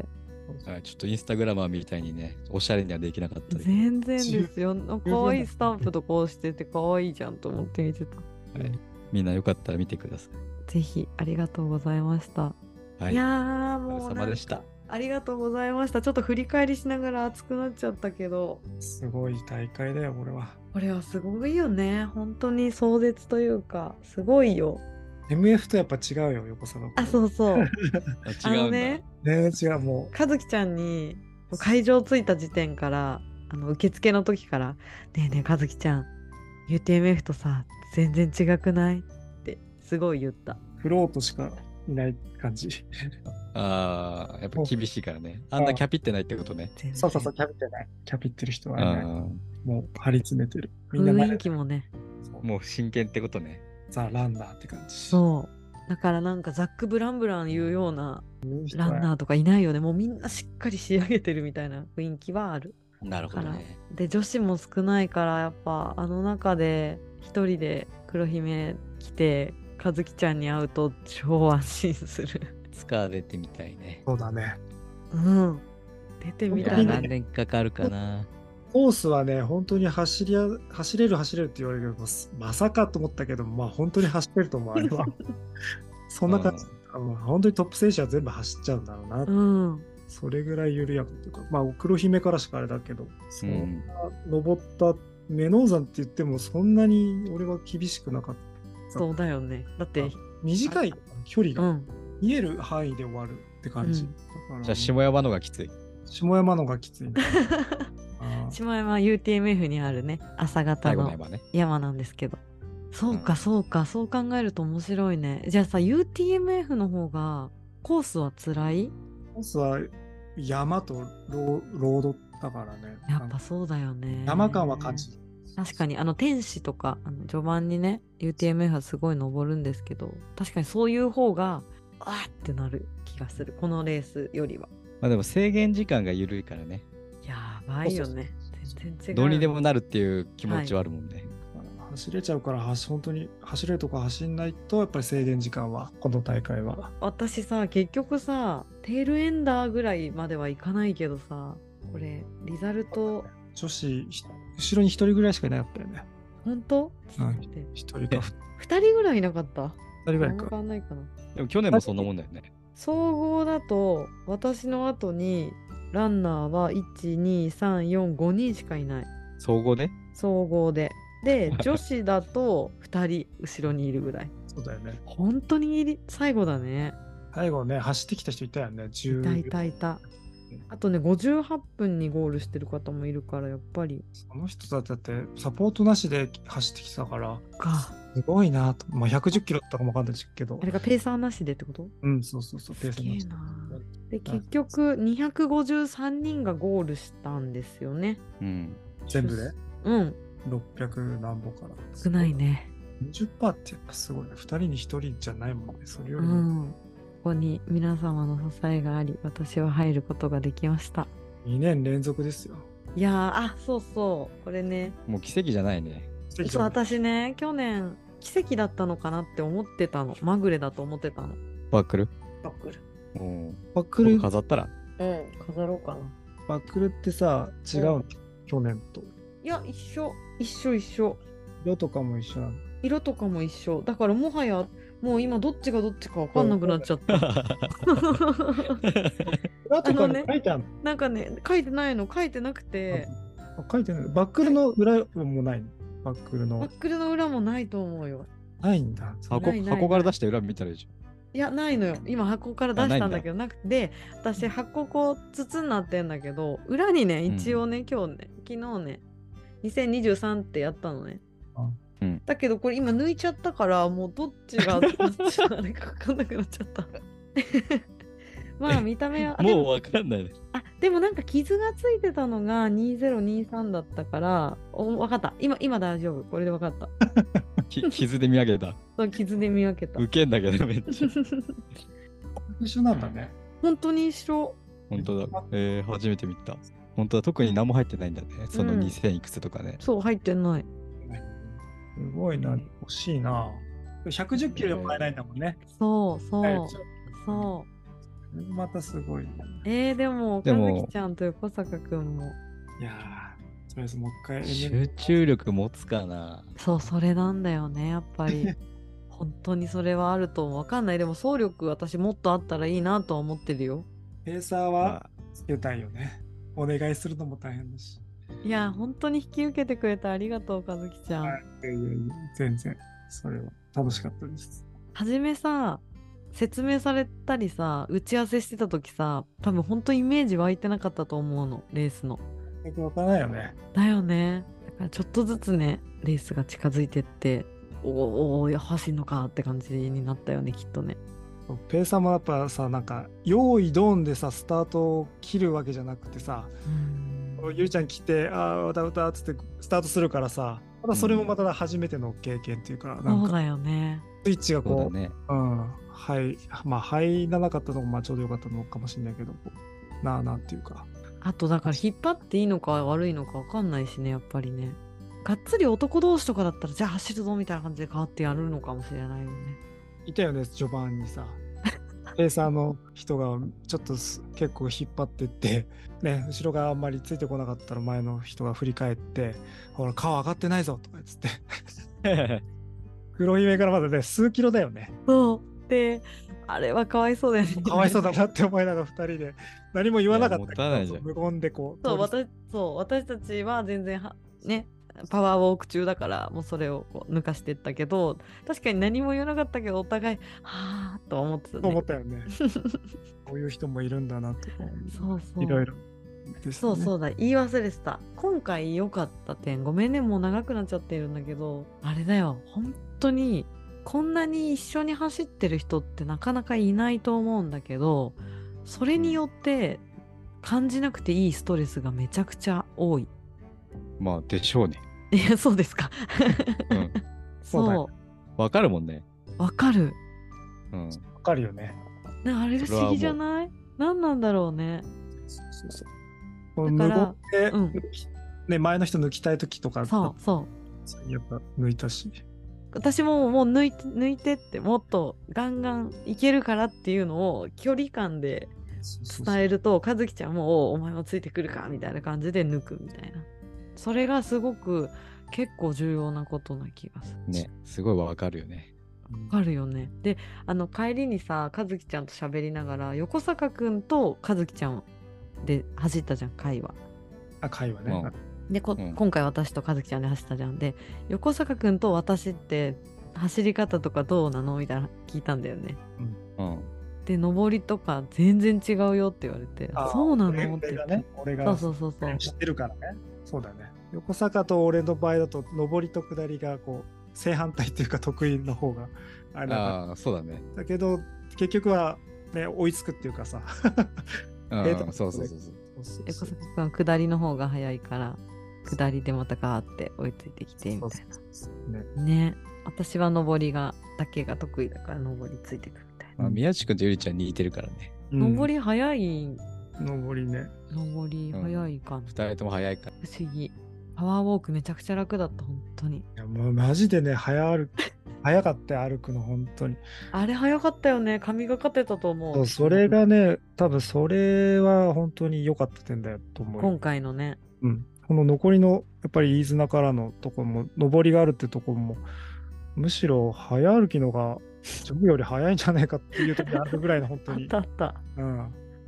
はいちょっとインスタグラマーみたいにね、おしゃれにはできなかったです。全然ですよ。可愛いスタンプとこうしてて可愛いじゃんと思って見てた。はい、みんなよかったら見てくださぜひありがとうございました。い。はいい。やもう疲れ様でしたありがとうございました。ちょっと振り返りしながら熱くなっちゃったけど、すごい大会だよ、これは。これはすごいよね。本当に壮絶というか、すごいよ。MF とやっぱ違うよ、横澤。あ、そうそう。ああ違うんだ。のね、全然違う、も和樹ちゃんに会場着いた時点から、あの受付の時から、ねえねえ和樹ちゃん、UTMF とさ、全然違くない？ってすごい言った。う、フロートしかいない感じ。ああ、やっぱ厳しいからね。あんなキャピってないってことね。そうそうそう、キャピってない。キャピってる人はいない。あもう張り詰めてる。みんな雰囲気もね。ーもう真剣ってことね。ザ・ランナーって感じ。そう。だからなんかザック・ブランブラン言うようなランナーとかいないよね。もうみんなしっかり仕上げてるみたいな雰囲気はある。なるほどね。で女子も少ないからやっぱあの中で一人で黒姫来て和樹ちゃんに会うと超安心する。使われてみたいね。そうだね。うん。出てみたいな。何年かかるかな。コースはね、本当に走りや走れる走れるって言われるけど、まさかと思ったけど、まあ本当に走れると思う、あれは。そんな感じ。あの本当にトップ選手は全部走っちゃうんだろうな。うん。それぐらい緩やかというか、まあ黒姫からしかあれだけど、そんうんな登ったメノウ山って言ってもそんなに俺は厳しくなかった。そうだよね。だって、短い距離がうん。見える範囲で終わるって感じ。うんだからじゃあ、下山のがきつい。下山のがきついな。あー下山 UTMF にあるね、朝方の山なんですけど。そうか、うんそうか、そう考えると面白いね。じゃあさ、UTMF の方がコースは辛い？コースは山とロードだからね。やっぱそうだよね。山感は感じる。確かにあの天使とかあの序盤にね UTMF はすごい登るんですけど確かにそういう方があーってなる気がするこのレースよりはまあでも制限時間が緩いからね。やばいよね。全然違う。どうにでもなるっていう気持ちはあるもんね。走れちゃうから走本当に走れるとか走んないとやっぱり制限時間はこの大会は。私さ結局さテールエンダーぐらいまではいかないけどさこれリザルト女子ひ後ろに1人ぐらいしかいなかったよね。本当？うん。待って1人か2人ぐらいいなかった？2人ぐらいわかかんないかな。でも去年もそんなもんだよね。総合だと私の後にランナーは12345人しかいない。総合で総合で。で 女子だと2人後ろにいるぐらい。そうだよね。本当に最後だね。最後ね走ってきた人いたよね。10いたいたいたあとね58分にゴールしてる方もいるからやっぱり。その人だってサポートなしで走ってきたからか。すごいなと。まあ110キロだったかもわかんないけど。あれがペーサーなしでってこと？うんそうそうそうペースのすげえな。で結局253人がゴールしたんですよね。うん。全部で？うん。600何歩から。少ないね。20%ってやっぱすごいね。2人に1人じゃないもんねそれようりも。んここに皆様の支えがあり私は入ることができました。2年連続ですよ。いやーあそうそうこれね。もう奇跡じゃないね。そう私ね去年奇跡だったのかなって思ってたの。まぐれだと思ってたの。バックル？バックル。うん。バックル？飾ったら？うん飾ろうかな。バックルってさ違うの、去年と。いや一緒。一緒一緒。色とかも一緒なの？色とかも一緒。だからもはやもう今どっちがどっちか分かんなくなっちゃった。あのね書いてあるの、なんかね書いてないの書いてなくて。あ書いてない。バックルの裏もないの？バックルの。バックルの裏もないと思うよ。ないんだ。箱ないない箱から出して裏見たらいいじい。やないのよ。今箱から出したんだけどなくて私箱こう筒になってんだけど裏にねうん一応ね、今日ね昨日ね2023ってやったのね。あうんだけどこれ今抜いちゃったからもうどっちが どっちがあれか分かんなくなっちゃった まあ見た目は。もうわかんないね。あでもなんか傷がついてたのが2023だったからお分かった今今大丈夫これで分かった き傷で見上げた。そう傷で見分けたウケんだけどめっちゃ。一緒なんだね本当に一緒本当だ。えー、初めて見た。本当だ。特に何も入ってないんだね。そのうん2000いくつとかね。そう入ってないすごいな欲しいな110キロでも買えないんだもんねそうそう、はいそうまたすごいねえー、でも、かずきちゃんと横坂くんも。いやーとりあえずもう一回集中力持つかな。そう、それなんだよね、やっぱり。本当にそれはあるとわかんない。でも、総力私もっとあったらいいなとは思ってるよ。ペーサーはつけたいよねお願いするのも大変だしいや、本当に引き受けてくれてありがとう、かずきちゃん。はいいやいや全然それは楽しかったですはじめさ、説明されたりさ、打ち合わせしてた時さ、多分本当イメージ湧いてなかったと思うの、レースの。よくわからないよねだよね。だからちょっとずつね、レースが近づいてって、おーおー走んのかって感じになったよね、きっとね。ペーサーもやっぱさなんか用意ドンでさスタートを切るわけじゃなくてさうんゆりちゃん来てああ歌歌っつってスタートするからさまたそれもまた初めての経験っていうか、なんかそうだよね。スイッチがこうそうだね。うんはいまあ入らなかったのもまあちょうどよかったのかもしれないけどなあなあっていうか。あとだから引っ張っていいのか悪いのか分かんないしねやっぱりね。がっつり男同士とかだったらじゃあ走るぞみたいな感じで変わってやるのかもしれないよね。いたよね序盤にさ。ペーサーの人がちょっとす結構引っ張ってってね後ろがあんまりついてこなかったら前の人が振り返って「ほら顔上がってないぞ」とか言って。黒姫からまだね数キロだよね。そう。であれはかわいそうだよね。かわいそうだなって思いながら2人で何も言わなかったいやもったいないじゃん。無言でこうそう私そう私たちは全然はねパワーウォーク中だからもうそれをこう抜かしてったけど確かに何も言わなかったけどお互いはあと思ってたね。思ったよね。こういう人もいるんだなとかそうそう。いろいろね。そうそうだ言い忘れてた。今回良かった点ごめんねもう長くなっちゃってるんだけどあれだよ。本当にこんなに一緒に走ってる人ってなかなかいないと思うんだけどそれによって感じなくていいストレスがめちゃくちゃ多い。まあ、でしょうね。いやそうですか。うん。そう。わかるもんね。うわかる。うん。わかるよね。ねあれ不思議じゃない？何なんだろうね。そうそうそう無だから言で、うん。ね、前の人抜きたい時とかそうそやっぱ抜いたし。私ももう抜いて抜いてってもっとガンガンいけるからっていうのを距離感で伝えると和樹ちゃんもおお前もついてくるかみたいな感じで抜くみたいな。それがすごく結構重要なことな気がするね、すごいわかるよね。わかるよね。であの帰りにさ和樹ちゃんと喋りながら横坂くんと和樹ちゃんで走ったじゃん会話あ、会話ね。でこ、うん今回私と和樹ちゃんで走ったじゃんで横坂くんと私って走り方とかどうなのみたいな聞いたんだよねうん。で上りとか全然違うよって言われてあそうなの俺って言って、俺がね、俺がそうそうそうそう知ってるからね。そうだね。横坂と俺の場合だと、上りと下りがこう、正反対っていうか得意の方があれだああ、そうだね。だけど、結局は、ね、追いつくっていうかさ。うん。そうそうそうそう。そう。そう横そ下りの方が早いから下りでまたガーって追いついてきてみたいそうそうそうねなね。私は上りがだけが得意だから上りついてくるみたいまあ、宮地君とゆりちゃん似てるからね。な、うん。上り早い？上りね。上り早いかな、二人とも早いから。不思議。パワーウォークめちゃくちゃ楽だった本当に。いや、もうマジでね、早歩く。早かったよ、歩くの、本当に。あれ早かったよね神がかってたと思そううそれがね、多分それは本当に良かった点だよと思うよ。今回のねうん。この残りの、やっぱり飯綱からのとこも、上りがあるってとこも、むしろ早歩きのが、ジョグより早いんじゃないかっていう時あるぐらいの、本当 あっに。たあったうん。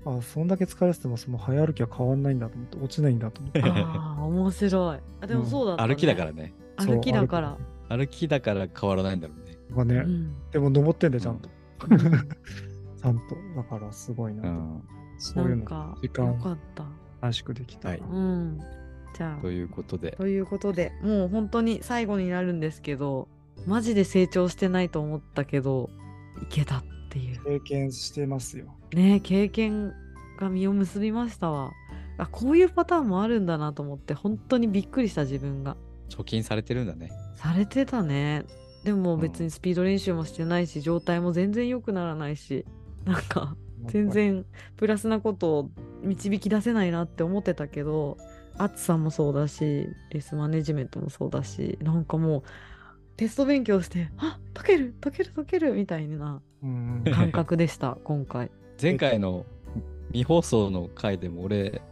あ、そんだけ疲れてても、その早歩きは変わんないんだと思って、落ちないんだと思って。ああ面白いあでもそうだった、ね歩きだからね。歩きだから歩きだから変わらないんだろうね。とかね、うんでも登ってんだよ、ちゃんと。うん ちゃんと。だから、すごいなと。うん。そういうの、なんか時よ間かった短縮できた。はいうんじゃあということで。ということでもう本当に最後になるんですけどマジで成長してないと思ったけどいけたっていう経験してますよ。ね経験が実を結びましたわあこういうパターンもあるんだなと思って本当にびっくりした自分が貯金されてるんだね。されてたね。でもうん。別にスピード練習もしてないし状態も全然良くならないしなんか全然プラスなことを導き出せないなって思ってたけど暑さもそうだしレースマネジメントもそうだしなんかもうテスト勉強してあ解ける解ける解けるみたいなうん。感覚でした 今回。前回の未放送の回でも俺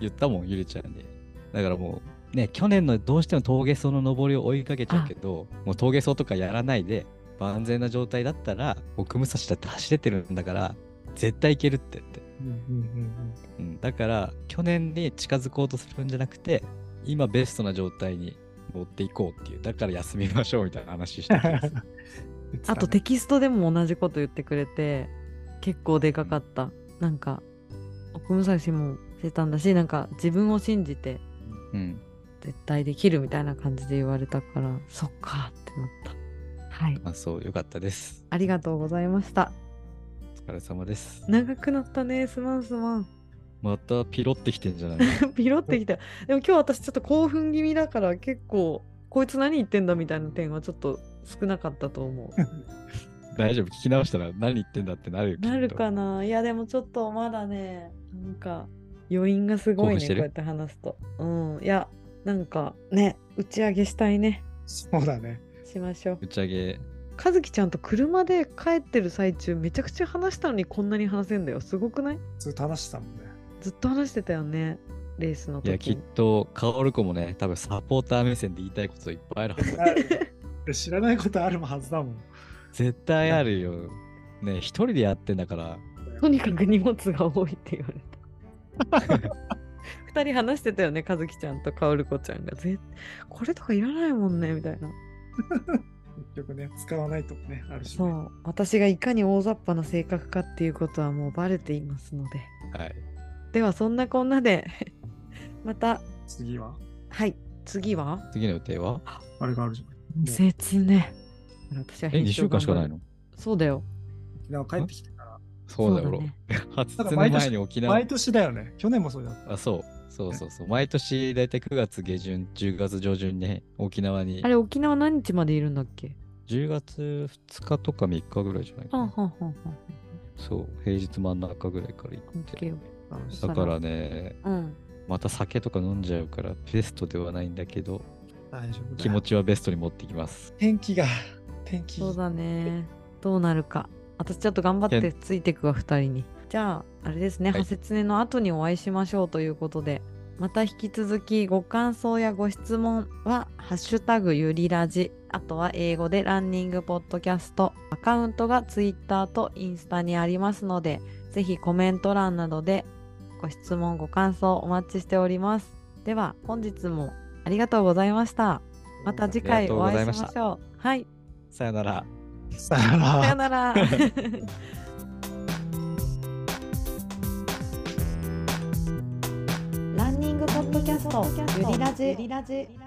言ったもん、ゆりちゃんに。だからもう、ね、去年のどうしても峠走の登りを追いかけちゃうけど、もう峠走とかやらないで、万全な状態だったら、奥武蔵だって走れてるんだから、絶対いけるって言って。うんうんうん、だから、去年に近づこうとするんじゃなくて、今ベストな状態に持っていこうっていう。だから休みましょうみたいな話してた あとテキストでも同じこと言ってくれて結構でかかったなんか奥武蔵もしてたんだしなんか自分を信じてうん。絶対できるみたいな感じで言われたからそっかってなった。はい。まあそう、よかったです。ありがとうございました。お疲れ様です。長くなったねすまんすまん。またピロってきてんじゃない ピロってきた。でも今日私ちょっと興奮気味だから結構こいつ何言ってんだみたいな点はちょっと少なかったと思う。大丈夫？聞き直したら何言ってんだってなるよなるかな？いやでもちょっとまだねなんか余韻がすごいねこうやって話すと。うん。いやなんかね打ち上げしたいね。そうだね。しましょう。打ち上げ。和樹ちゃんと車で帰ってる最中めちゃくちゃ話したのにこんなに話せんだよ。すごくない？ずっと話してたもんね。ずっと話してたよねレースのいやきっと薫子もね多分サポーター目線で言いたいこといっぱいあるはず。だ知らないことあるはずだもん。絶対あるよ。ね一人でやってんだから。とにかく荷物が多いって言われた 二人話してたよね和樹ちゃんと薫子ちゃんが。ぜこれとかいらないもんねみたいな。結局ね、使わないとね、あるし、ね。そう。私がいかに大雑把な性格かっていうことはもうバレていますので。はい。ではそんなこんなで また。次は？はい。次は？次の予定は？あれがあるじゃん。説ね。私はえ2週間しかないの？そうだよ。沖縄帰ってきてから。そうだよね。初の前に沖縄。毎年だよね。去年もそうだった。あそうそうそうそう毎年大体9月下旬10月上旬にね沖縄にあれ沖縄何日までいるんだっけ？10月2日とか3日ぐらいじゃないかはんなはんはんはんそう平日真ん中ぐらいから行ってだだからねーうんまた酒とか飲んじゃうからベストではないんだけど大丈夫気持ちはベストに持ってきます。天気が、天気。そうだね。どうなるか。私ちょっと頑張ってついてくわ、二人に。じゃあ、あれですね、はいハセツネの後にお会いしましょうということで、また引き続きご感想やご質問は、ハッシュタグゆりラジ、あとは英語でランニングポッドキャスト、アカウントがツイッターとインスタにありますので、ぜひコメント欄などでご質問、ご感想お待ちしております。では、本日もありがとうございました。また次回お会いしましょう。はい。さよなら。さよならさよなら。グポッドキャスト、ゆりラジ。